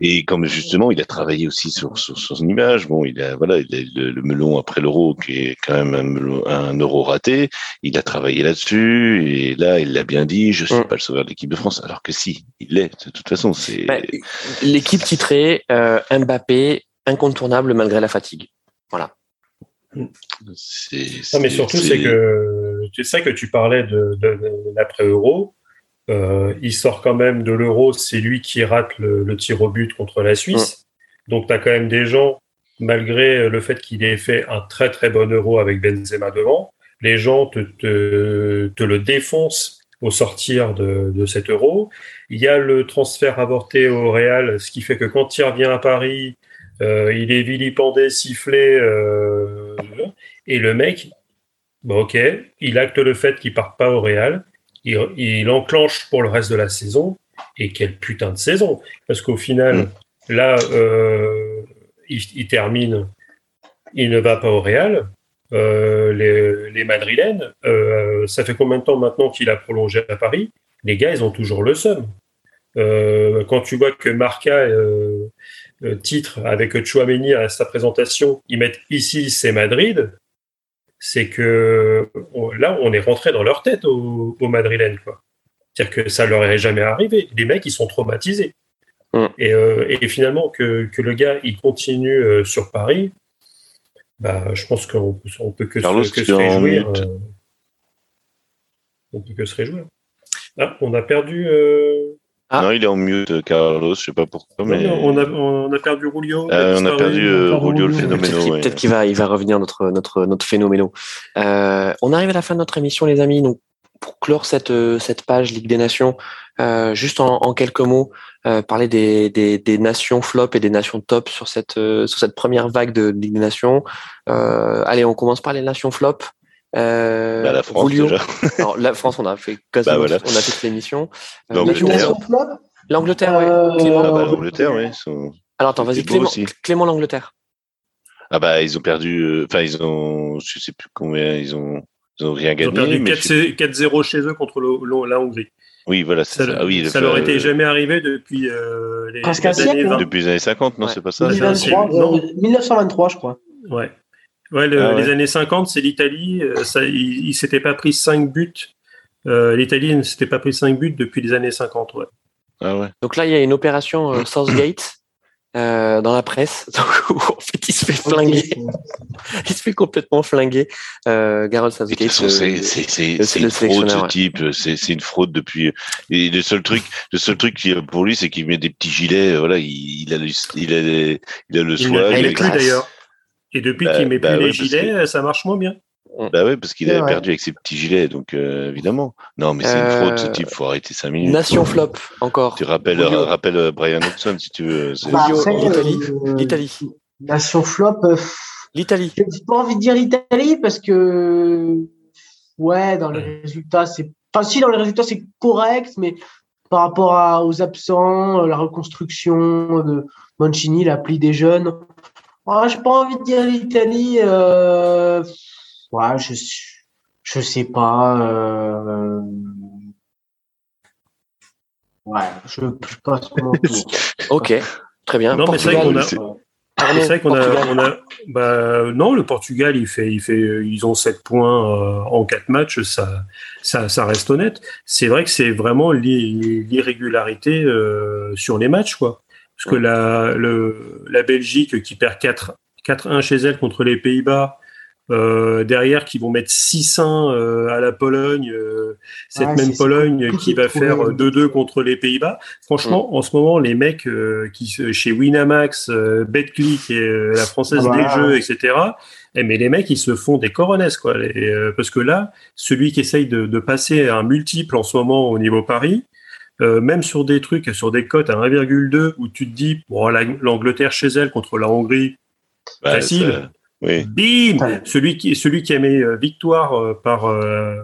et comme justement, il a travaillé aussi sur, sur, sur son image. Bon, il a, voilà, il a le, le melon après l'euro, qui est quand même un, melon- un euro raté. Il a travaillé là-dessus. Et là, il l'a bien dit, je suis Mm. pas le sauveur de l'équipe de France. Alors que si, il l'est. De toute façon, c'est, Bah, L'équipe titrée, euh, Mbappé, incontournable malgré la fatigue. Voilà. c'est, Non, mais surtout, c'est que c'est ça que tu parlais de, de, de l'après-euro. Euh, il sort quand même de l'euro, c'est lui qui rate le, le tir au but contre la Suisse. Donc, tu as quand même des gens, malgré le fait qu'il ait fait un très très bon euro avec Benzema devant, les gens te, te, te le défoncent au sortir de, de cet euro. Il y a le transfert avorté au Real, ce qui fait que quand il revient à Paris, euh, il est vilipendé, sifflé, euh, et le mec, Bon, ok, il acte le fait qu'il part pas au Real, il, il enclenche pour le reste de la saison, et quelle putain de saison Parce qu'au final, Mm. là, euh, il, il termine, il ne va pas au Real. Euh, les, les Madrilènes, euh, ça fait combien de temps maintenant qu'il a prolongé à Paris? Les gars, ils ont toujours le seum. Quand tu vois que Marca titre avec Chouameni à sa présentation, ils mettent ici c'est Madrid, c'est que là, on est rentré dans leur tête aux, aux Madrilènes. quoi. C'est-à-dire que ça leur est jamais arrivé. Les mecs, ils sont traumatisés. Mm. Et, euh, et finalement, que, que le gars, il continue euh, sur Paris, bah, je pense qu'on on peut que, Carlos, se, que réjouir. euh, on peut que se réjouir. Ah, on a perdu. euh, Ah. Non, il est en mute, Carlos. Je sais pas pourquoi, mais non, on, a, on a perdu Rulio. Euh, on a perdu euh, Rulio le Rulio. Peut-être phénoménal. qu'il ouais. peut-être qu'il va, il va revenir notre notre notre phénoméno. Euh, on arrive à la fin de notre émission, les amis. Donc pour clore cette euh, cette page Ligue des Nations, euh, juste en, en quelques mots, euh, parler des, des des nations flop et des nations top sur cette euh, sur cette première vague de Ligue des Nations. Euh, allez, on commence par les nations flop. Euh, Bah, la France, déjà. Alors, la France, on a fait quasiment, Bah, voilà. on a fait toute l'émission. Euh, L'Angleterre. L'Angleterre, ouais. Euh, Clément. Ah bah, l'Angleterre, oui. sont- Alors attends, vas-y, Clément. Clément l'Angleterre. Ah bah ils ont perdu. euh, Enfin ils ont. Je sais plus combien ils ont. Ils ont rien Ils ont gagné. perdu mais je sais- 4 4-0 chez eux contre le- le- la Hongrie. Oui voilà c'est Ça, ça. Ah oui. ça leur euh, était jamais arrivé depuis euh, les, Presque les un siècle, années hein. 20. Depuis les années 50 non Ouais. c'est pas ça. Oui, c'est- 1923, non. euh, 1923, je crois. Ouais. Ouais, le- Ah ouais. Les années 50, c'est l'Italie. euh, ça- Ils ne s'étaient pas pris 5 buts. Euh, L'Italie ne s'était pas pris 5 buts depuis les années 50. Ouais. Ah ouais. Donc là, il y a une opération euh, Southgate euh, dans la presse. Donc, où, en fait, il se fait flinguer. Il se fait complètement flinguer. Euh, toute Southgate. c'est? une fraude ce type. C'est c'est une fraude depuis. Et le seul truc, le seul truc qui pour lui, c'est qu'il met des petits gilets. Voilà, il, il a le, il a les- il a le Il ne il plus classe. d'ailleurs. Et depuis Bah, qu'il ne met bah plus ouais, les gilets, ça marche moins bien. Bah ouais, parce qu'il avait vrai. perdu avec ses petits gilets, donc euh, évidemment. Non, mais c'est une Euh, fraude ce type. Faut arrêter 5 minutes. Nation flop, encore. Tu rappelles, Julio. rappelle euh, Brian Hodgson si tu veux. Bah, l'Italie. euh, L'Italie. Nation flop, euh, L'Italie. j'ai pas envie de dire Italie parce que, ouais, dans les résultats, c'est, enfin, si, dans les résultats, c'est correct, mais par rapport à- aux absents, euh, la reconstruction de Mancini, l'appli des jeunes, ouais, j'ai pas envie de dire l'Italie, euh, ouais, je, je sais pas, euh, ouais, je, je passe mon tour. Ok, très bien. Non, mais c'est vrai qu'on a- c'est- Ah, c'est vrai qu'on a, on a bah, non, le Portugal, il fait, il fait, ils ont 7 points euh, en 4 matchs, ça, ça, ça reste honnête. C'est vrai que c'est vraiment l'irrégularité euh, sur les matchs, quoi. Parce que la, le, la Belgique qui perd 4, 4-1 chez elle contre les Pays-Bas, euh, derrière qui vont mettre 600 euh, à la Pologne, euh, cette même Pologne qui va faire 2-2 contre les Pays-Bas. Franchement, en ce moment, les mecs qui chez Winamax, BetClick et la Française ah bah, des Jeux, etc. Eh, mais les mecs, ils se font des coronesses, quoi. parce que là, celui qui essaye de, de, passer un multiple en ce moment au niveau Paris, même sur des trucs, sur des cotes à 1,2 où tu te dis, bon, l'Angleterre chez elle contre la Hongrie, facile. Bim Celui qui, celui qui a mis euh, victoire euh, par euh,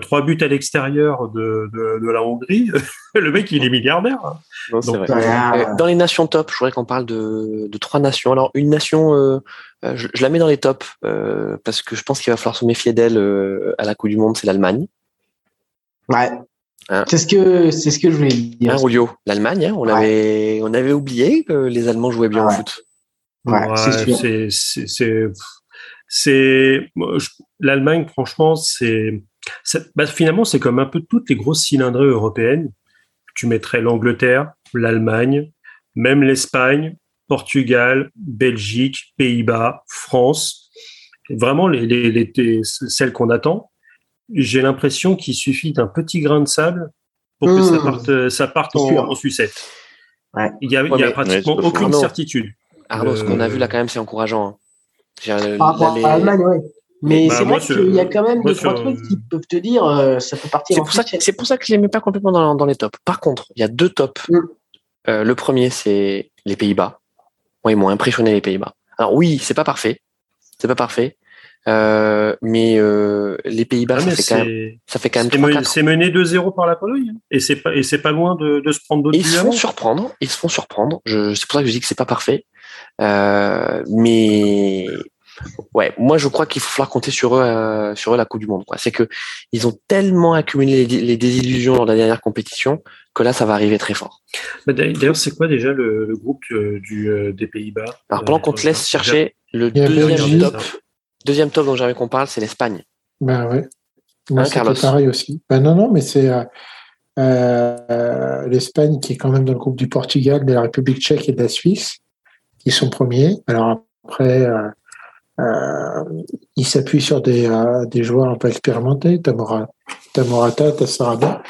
trois buts à l'extérieur de, de, la Hongrie, le mec, il est milliardaire. Hein. Dans les nations top, je voudrais qu'on parle de, de, trois nations. Alors, une nation, je, la mets dans les tops parce que je pense qu'il va falloir se méfier d'elle à la Coupe du Monde, c'est l'Allemagne. Ouais. Hein. C'est ce que c'est ce que je voulais dire. Hein, Julio, l'Allemagne, on avait on avait oublié que les Allemands jouaient bien au foot. C'est c'est l'Allemagne franchement c'est bah, finalement c'est comme un peu toutes les grosses cylindrées européennes. Tu mettrais l'Angleterre l'Allemagne même l'Espagne Portugal Belgique Pays-Bas France. Vraiment les, les, celles qu'on attend j'ai l'impression qu'il suffit d'un petit grain de sable pour que ça mmh. parte ça parte en, sucette il y a, il y a pratiquement aucune certitude Arnaud, ce qu'on a vu là quand même, c'est encourageant. Hein. Par rapport à l'Allemagne, oui. Mais bah, c'est vrai qu'il y a quand même deux, trois trucs qui peuvent te dire euh, ça peut partir. C'est pour, ça que, c'est pour ça que je les mets pas complètement dans, dans, les tops. Par contre, il y a deux tops. Mm. Euh, le premier, c'est les Pays-Bas. Moi, ils m'ont impressionné les Pays-Bas. Alors oui, c'est pas parfait. C'est pas parfait. Euh, mais euh, les Pays-Bas, ah, ça, fait quand même, ça fait quand même. C'est mené 2-0 par la Pologne, hein. et c'est pas et c'est pas loin de, de se prendre d'autres. Ils se font surprendre. Ils se font surprendre. C'est pour ça que je dis que c'est pas parfait. Euh, mais ouais, moi je crois qu'il faut falloir compter sur eux, euh, sur eux la Coupe du Monde. C'est que ils ont tellement accumulé les, désillusions lors de la dernière compétition que là ça va arriver très fort. D'ailleurs, c'est quoi déjà le, groupe euh, du, des Pays-Bas? Alors pendant qu'on te laisse chercher le deuxième top, deuxième top dont j'avais qu'on parle, c'est l'Espagne. Ben ouais. Moi, hein, pareil aussi. Ben non, non, mais c'est l'Espagne qui est quand même dans le groupe du Portugal, de la République tchèque et de la Suisse. Ils sont premiers. Alors après, euh, euh, ils s'appuient sur des, euh, des joueurs un peu expérimentés, Tamora, Tamorata, Tassarada.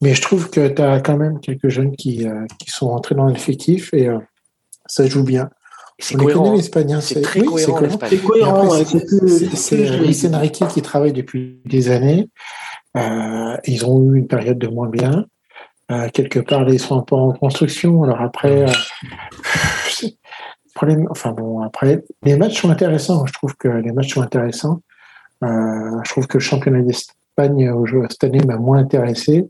Mais je trouve que tu as quand même quelques jeunes qui, qui sont rentrés dans l'effectif et ça joue bien. C'est cohérent. Hein. C'est très cohérent. C'est cohérent. C'est Enrique qui travaille depuis des années. Euh, ils ont eu une période de moins bien. Euh, quelque part, ils sont un peu en construction. Alors après, euh, problème, enfin bon, après, les matchs sont intéressants. Je trouve que les matchs sont intéressants. Euh, je trouve que le championnat d'Espagne au jeu cette année m'a moins intéressé.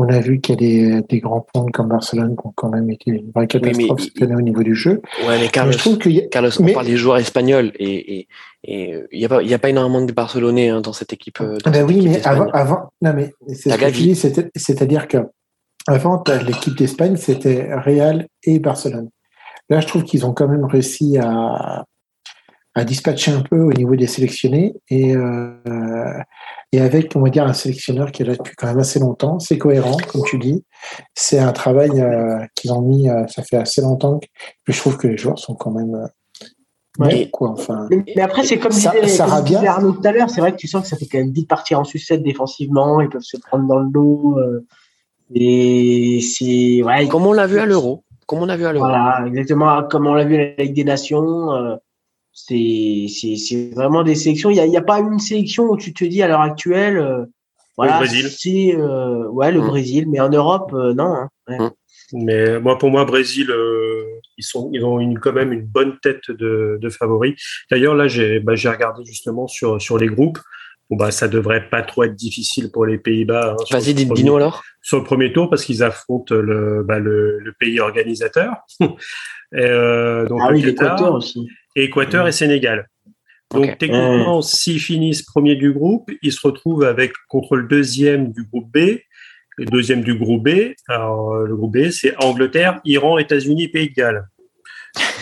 On a vu qu'il y a des, grands ponts comme Barcelone qui ont quand même été une vraie catastrophe au niveau du jeu. Ouais, mais Carlos, je trouve que Carlos on parle des joueurs espagnols et il n'y a, a pas énormément de Barcelonais hein, dans cette équipe. Dans ben oui, mais avant, avant, non mais c'est ce c'est-à-dire que avant l'équipe d'Espagne, c'était Real et Barcelone. Là, je trouve qu'ils ont quand même réussi à, à dispatcher un peu au niveau des sélectionnés et, euh, et avec, on va dire, un sélectionneur qui est là depuis quand même assez longtemps. C'est cohérent, comme tu dis. C'est un travail euh, qu'ils ont mis, euh, ça fait assez longtemps. Que, je trouve que les joueurs sont quand même. Ouais. quoi, enfin, mais, après, c'est comme ça, disait, Arnaud tout à l'heure, c'est vrai que tu sens que ça fait quand même vite partir en sucette défensivement, ils peuvent se prendre dans le dos. et c'est. Ouais, Comme on l'a vu à l'Euro comme on a vu à l'Euro. Voilà, exactement comme on l'a vu à la Ligue des Nations. Euh, c'est vraiment des sélections. Il n'y a, pas une sélection où tu te dis à l'heure actuelle. Euh, voilà, le Brésil. C'est euh, ouais, le mm. Brésil, mais en Europe, non. Hein, mm. Mais moi, pour moi, Brésil, ils, sont, ils ont une, quand même une bonne tête de, de favoris. D'ailleurs, là, j'ai bah, regardé justement sur, sur les groupes. Bon, bah, ça devrait pas trop être difficile pour les Pays-Bas. Hein, Vas-y, dis-nous alors. Sur le premier tour, parce qu'ils affrontent le, bah, le, le, pays organisateur. et, euh, donc ah oui, l'Équateur aussi. Équateur et Sénégal. Donc techniquement, s'ils finissent premier du groupe, ils se retrouvent avec contre le deuxième du groupe B. Le deuxième du groupe B, alors le groupe B, c'est Angleterre, Iran, États-Unis, Pays de Galles.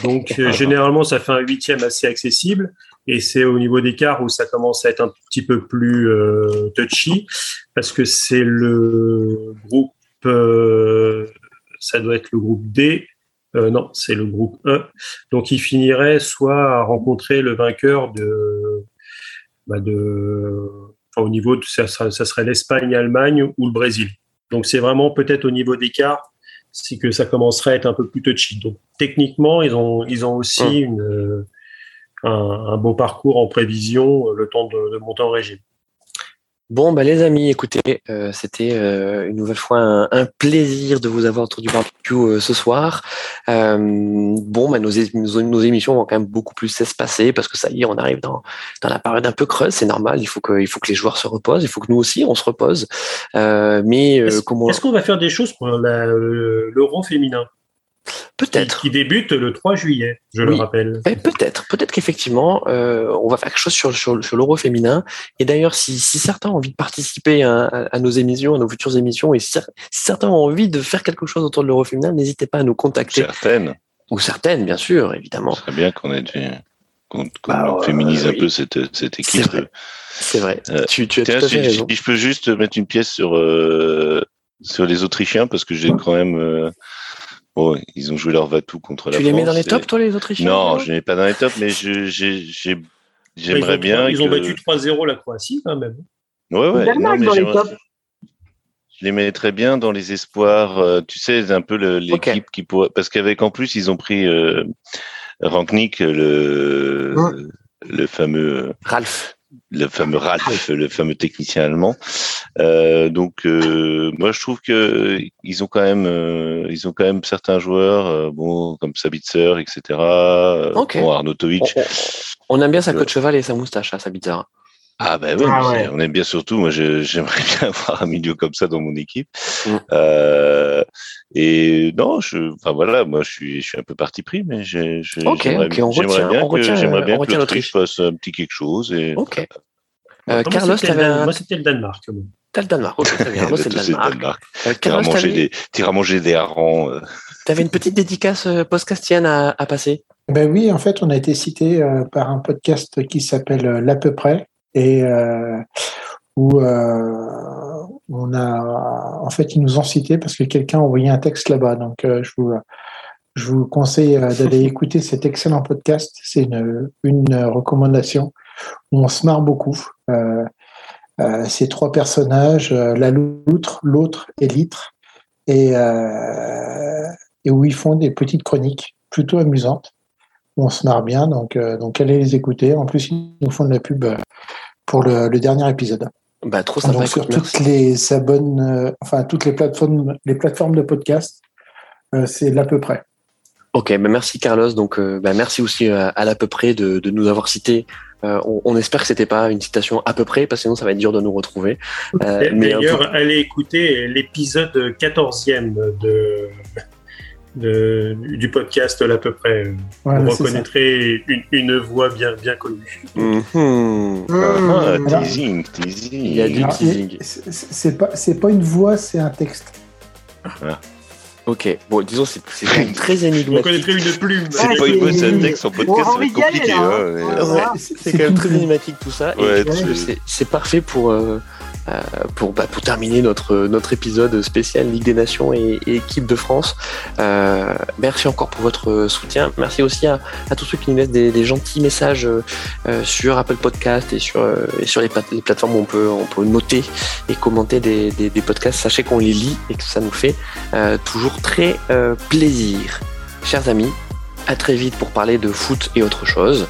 Donc généralement, ça fait un huitième assez accessible. Et c'est au niveau des quarts où ça commence à être un petit peu plus touchy, parce que c'est le groupe, ça doit être le groupe D, non, c'est le groupe E. Donc, il finirait soit à rencontrer le vainqueur de, bah de au niveau de, ça, serait l'Espagne, l'Allemagne ou le Brésil. Donc, c'est vraiment peut-être au niveau des quarts, c'est que ça commencerait à être un peu plus touchy. Donc, techniquement, ils ont, ils ont aussi hum. une, un, un, beau parcours en prévision, le temps de, de monter en régime. Bon, bah, les amis, écoutez, euh, c'était euh, une nouvelle fois un, plaisir de vous avoir autour du barbecue euh, ce soir. bon, bah, nos, nos, émissions vont quand même beaucoup plus s'espacer parce que ça y est, on arrive dans, dans la période un peu creuse, c'est normal. Il faut que, il faut que les joueurs se reposent, il faut que nous aussi on se repose. mais est-ce, comment Est-ce qu'on va faire des choses pour l'euro féminin? Peut-être. Qui, débute le 3 juillet, je le rappelle. Eh, peut-être. Peut-être qu'effectivement, euh, on va faire quelque chose sur, sur, sur l'euro féminin. Et d'ailleurs, si, si, certains ont envie de participer à, à, nos émissions, à nos futures émissions, et si, certains ont envie de faire quelque chose autour de l'euro féminin, n'hésitez pas à nous contacter. Certaines. Ou certaines, bien sûr, évidemment. Ce serait bien qu'on ait qu'on bah, féminise un peu cette, cette équipe. C'est vrai. Euh, tu, tu as tout à fait si, je peux juste mettre une pièce sur, euh, sur les Autrichiens, parce que j'ai quand même euh, Bon, ils ont joué leur Vatou contre la France. Tu les mets dans les tops, toi, les Autrichiens Non, je ne les mets pas dans les tops, mais j'aimerais bien. Ils ont battu 3-0 la Croatie, quand même. Ouais, ouais. Non, mais je les mettrais bien dans les espoirs. Euh, tu sais, un peu l'équipe qui pourrait. Parce qu'avec en plus, ils ont pris euh, Ranknik, le, le fameux. Ralph le fameux Ralph, le fameux technicien allemand. Euh, donc euh, moi je trouve que ils ont quand même euh, ils ont quand même certains joueurs bon comme Sabitzer etc. Okay. Bon, Arnautovic. On, on, aime bien sa queue de cheval et sa moustache, à hein, Sabitzer. Ah ben oui, ah ouais. on aime bien surtout. Moi, j'aimerais bien avoir un milieu comme ça dans mon équipe. Mm. Euh, et non, je, enfin voilà, moi je suis, je suis un peu parti pris, mais j'ai, j'aimerais okay, bien que, j'aimerais bien que l'Autriche fasse un petit quelque chose. Et, ok. Euh, Carlos, un... moi c'était le Danemark. T'as le Danemark, ok, très bien. Moi c'est le Danemark. Danemark. Euh, Carlos, tu manger des, as manger des harengs. Euh. T'avais une petite dédicace euh, postcastienne à, à passer? Ben oui, en fait, on a été cité euh, par un podcast qui s'appelle L'à peu près et euh, où euh, on a, en fait, ils nous ont cité parce que quelqu'un a envoyé un texte là-bas. Donc, euh, je vous, je vous conseille d'aller écouter cet excellent podcast. C'est une, une recommandation où on se marre beaucoup. Euh, ces trois personnages, la loutre, l'autre et l'itre, et, et où ils font des petites chroniques plutôt amusantes. on se marre bien, donc, donc allez les écouter. En plus, ils nous font de la pub pour le, le dernier épisode. Bah, trop sympa. Donc, sur toutes les abonnes, euh, enfin toutes les plateformes, les plateformes de podcast, euh, c'est l'à peu près. Ok, bah merci Carlos. Donc, euh, bah merci aussi à, à l'à peu près de, de, nous avoir cité. On, on, espère que c'était pas une citation à peu près, parce que sinon ça va être dur de nous retrouver. D'ailleurs, allez écouter l'épisode 14e de de, du podcast à peu près. Voilà, vous reconnaîtrez une, une, voix bien, bien connue. Mm -hmm. ah, teasing, teasing. Il y a du teasing. C'est pas, pas une voix, c'est un texte. Ah. Ok, bon, disons, c'est très énigmatique. Vous reconnaîtrez une plume. C'est pas une voix, c'est un texte en podcast, ça va être compliqué. Hein, hein ouais, c'est quand même très énigmatique tout ça. Ouais, c'est parfait pour. Euh, euh, pour, bah, pour terminer notre, épisode spécial Ligue des Nations et, équipe de France. Euh, merci encore pour votre soutien. Merci aussi à, tous ceux qui nous laissent des, gentils messages euh, sur Apple Podcast et sur, les, plateformes où on peut, noter et commenter des, podcasts. Sachez qu'on les lit et que ça nous fait toujours très plaisir. Chers amis, à très vite pour parler de foot et autre chose.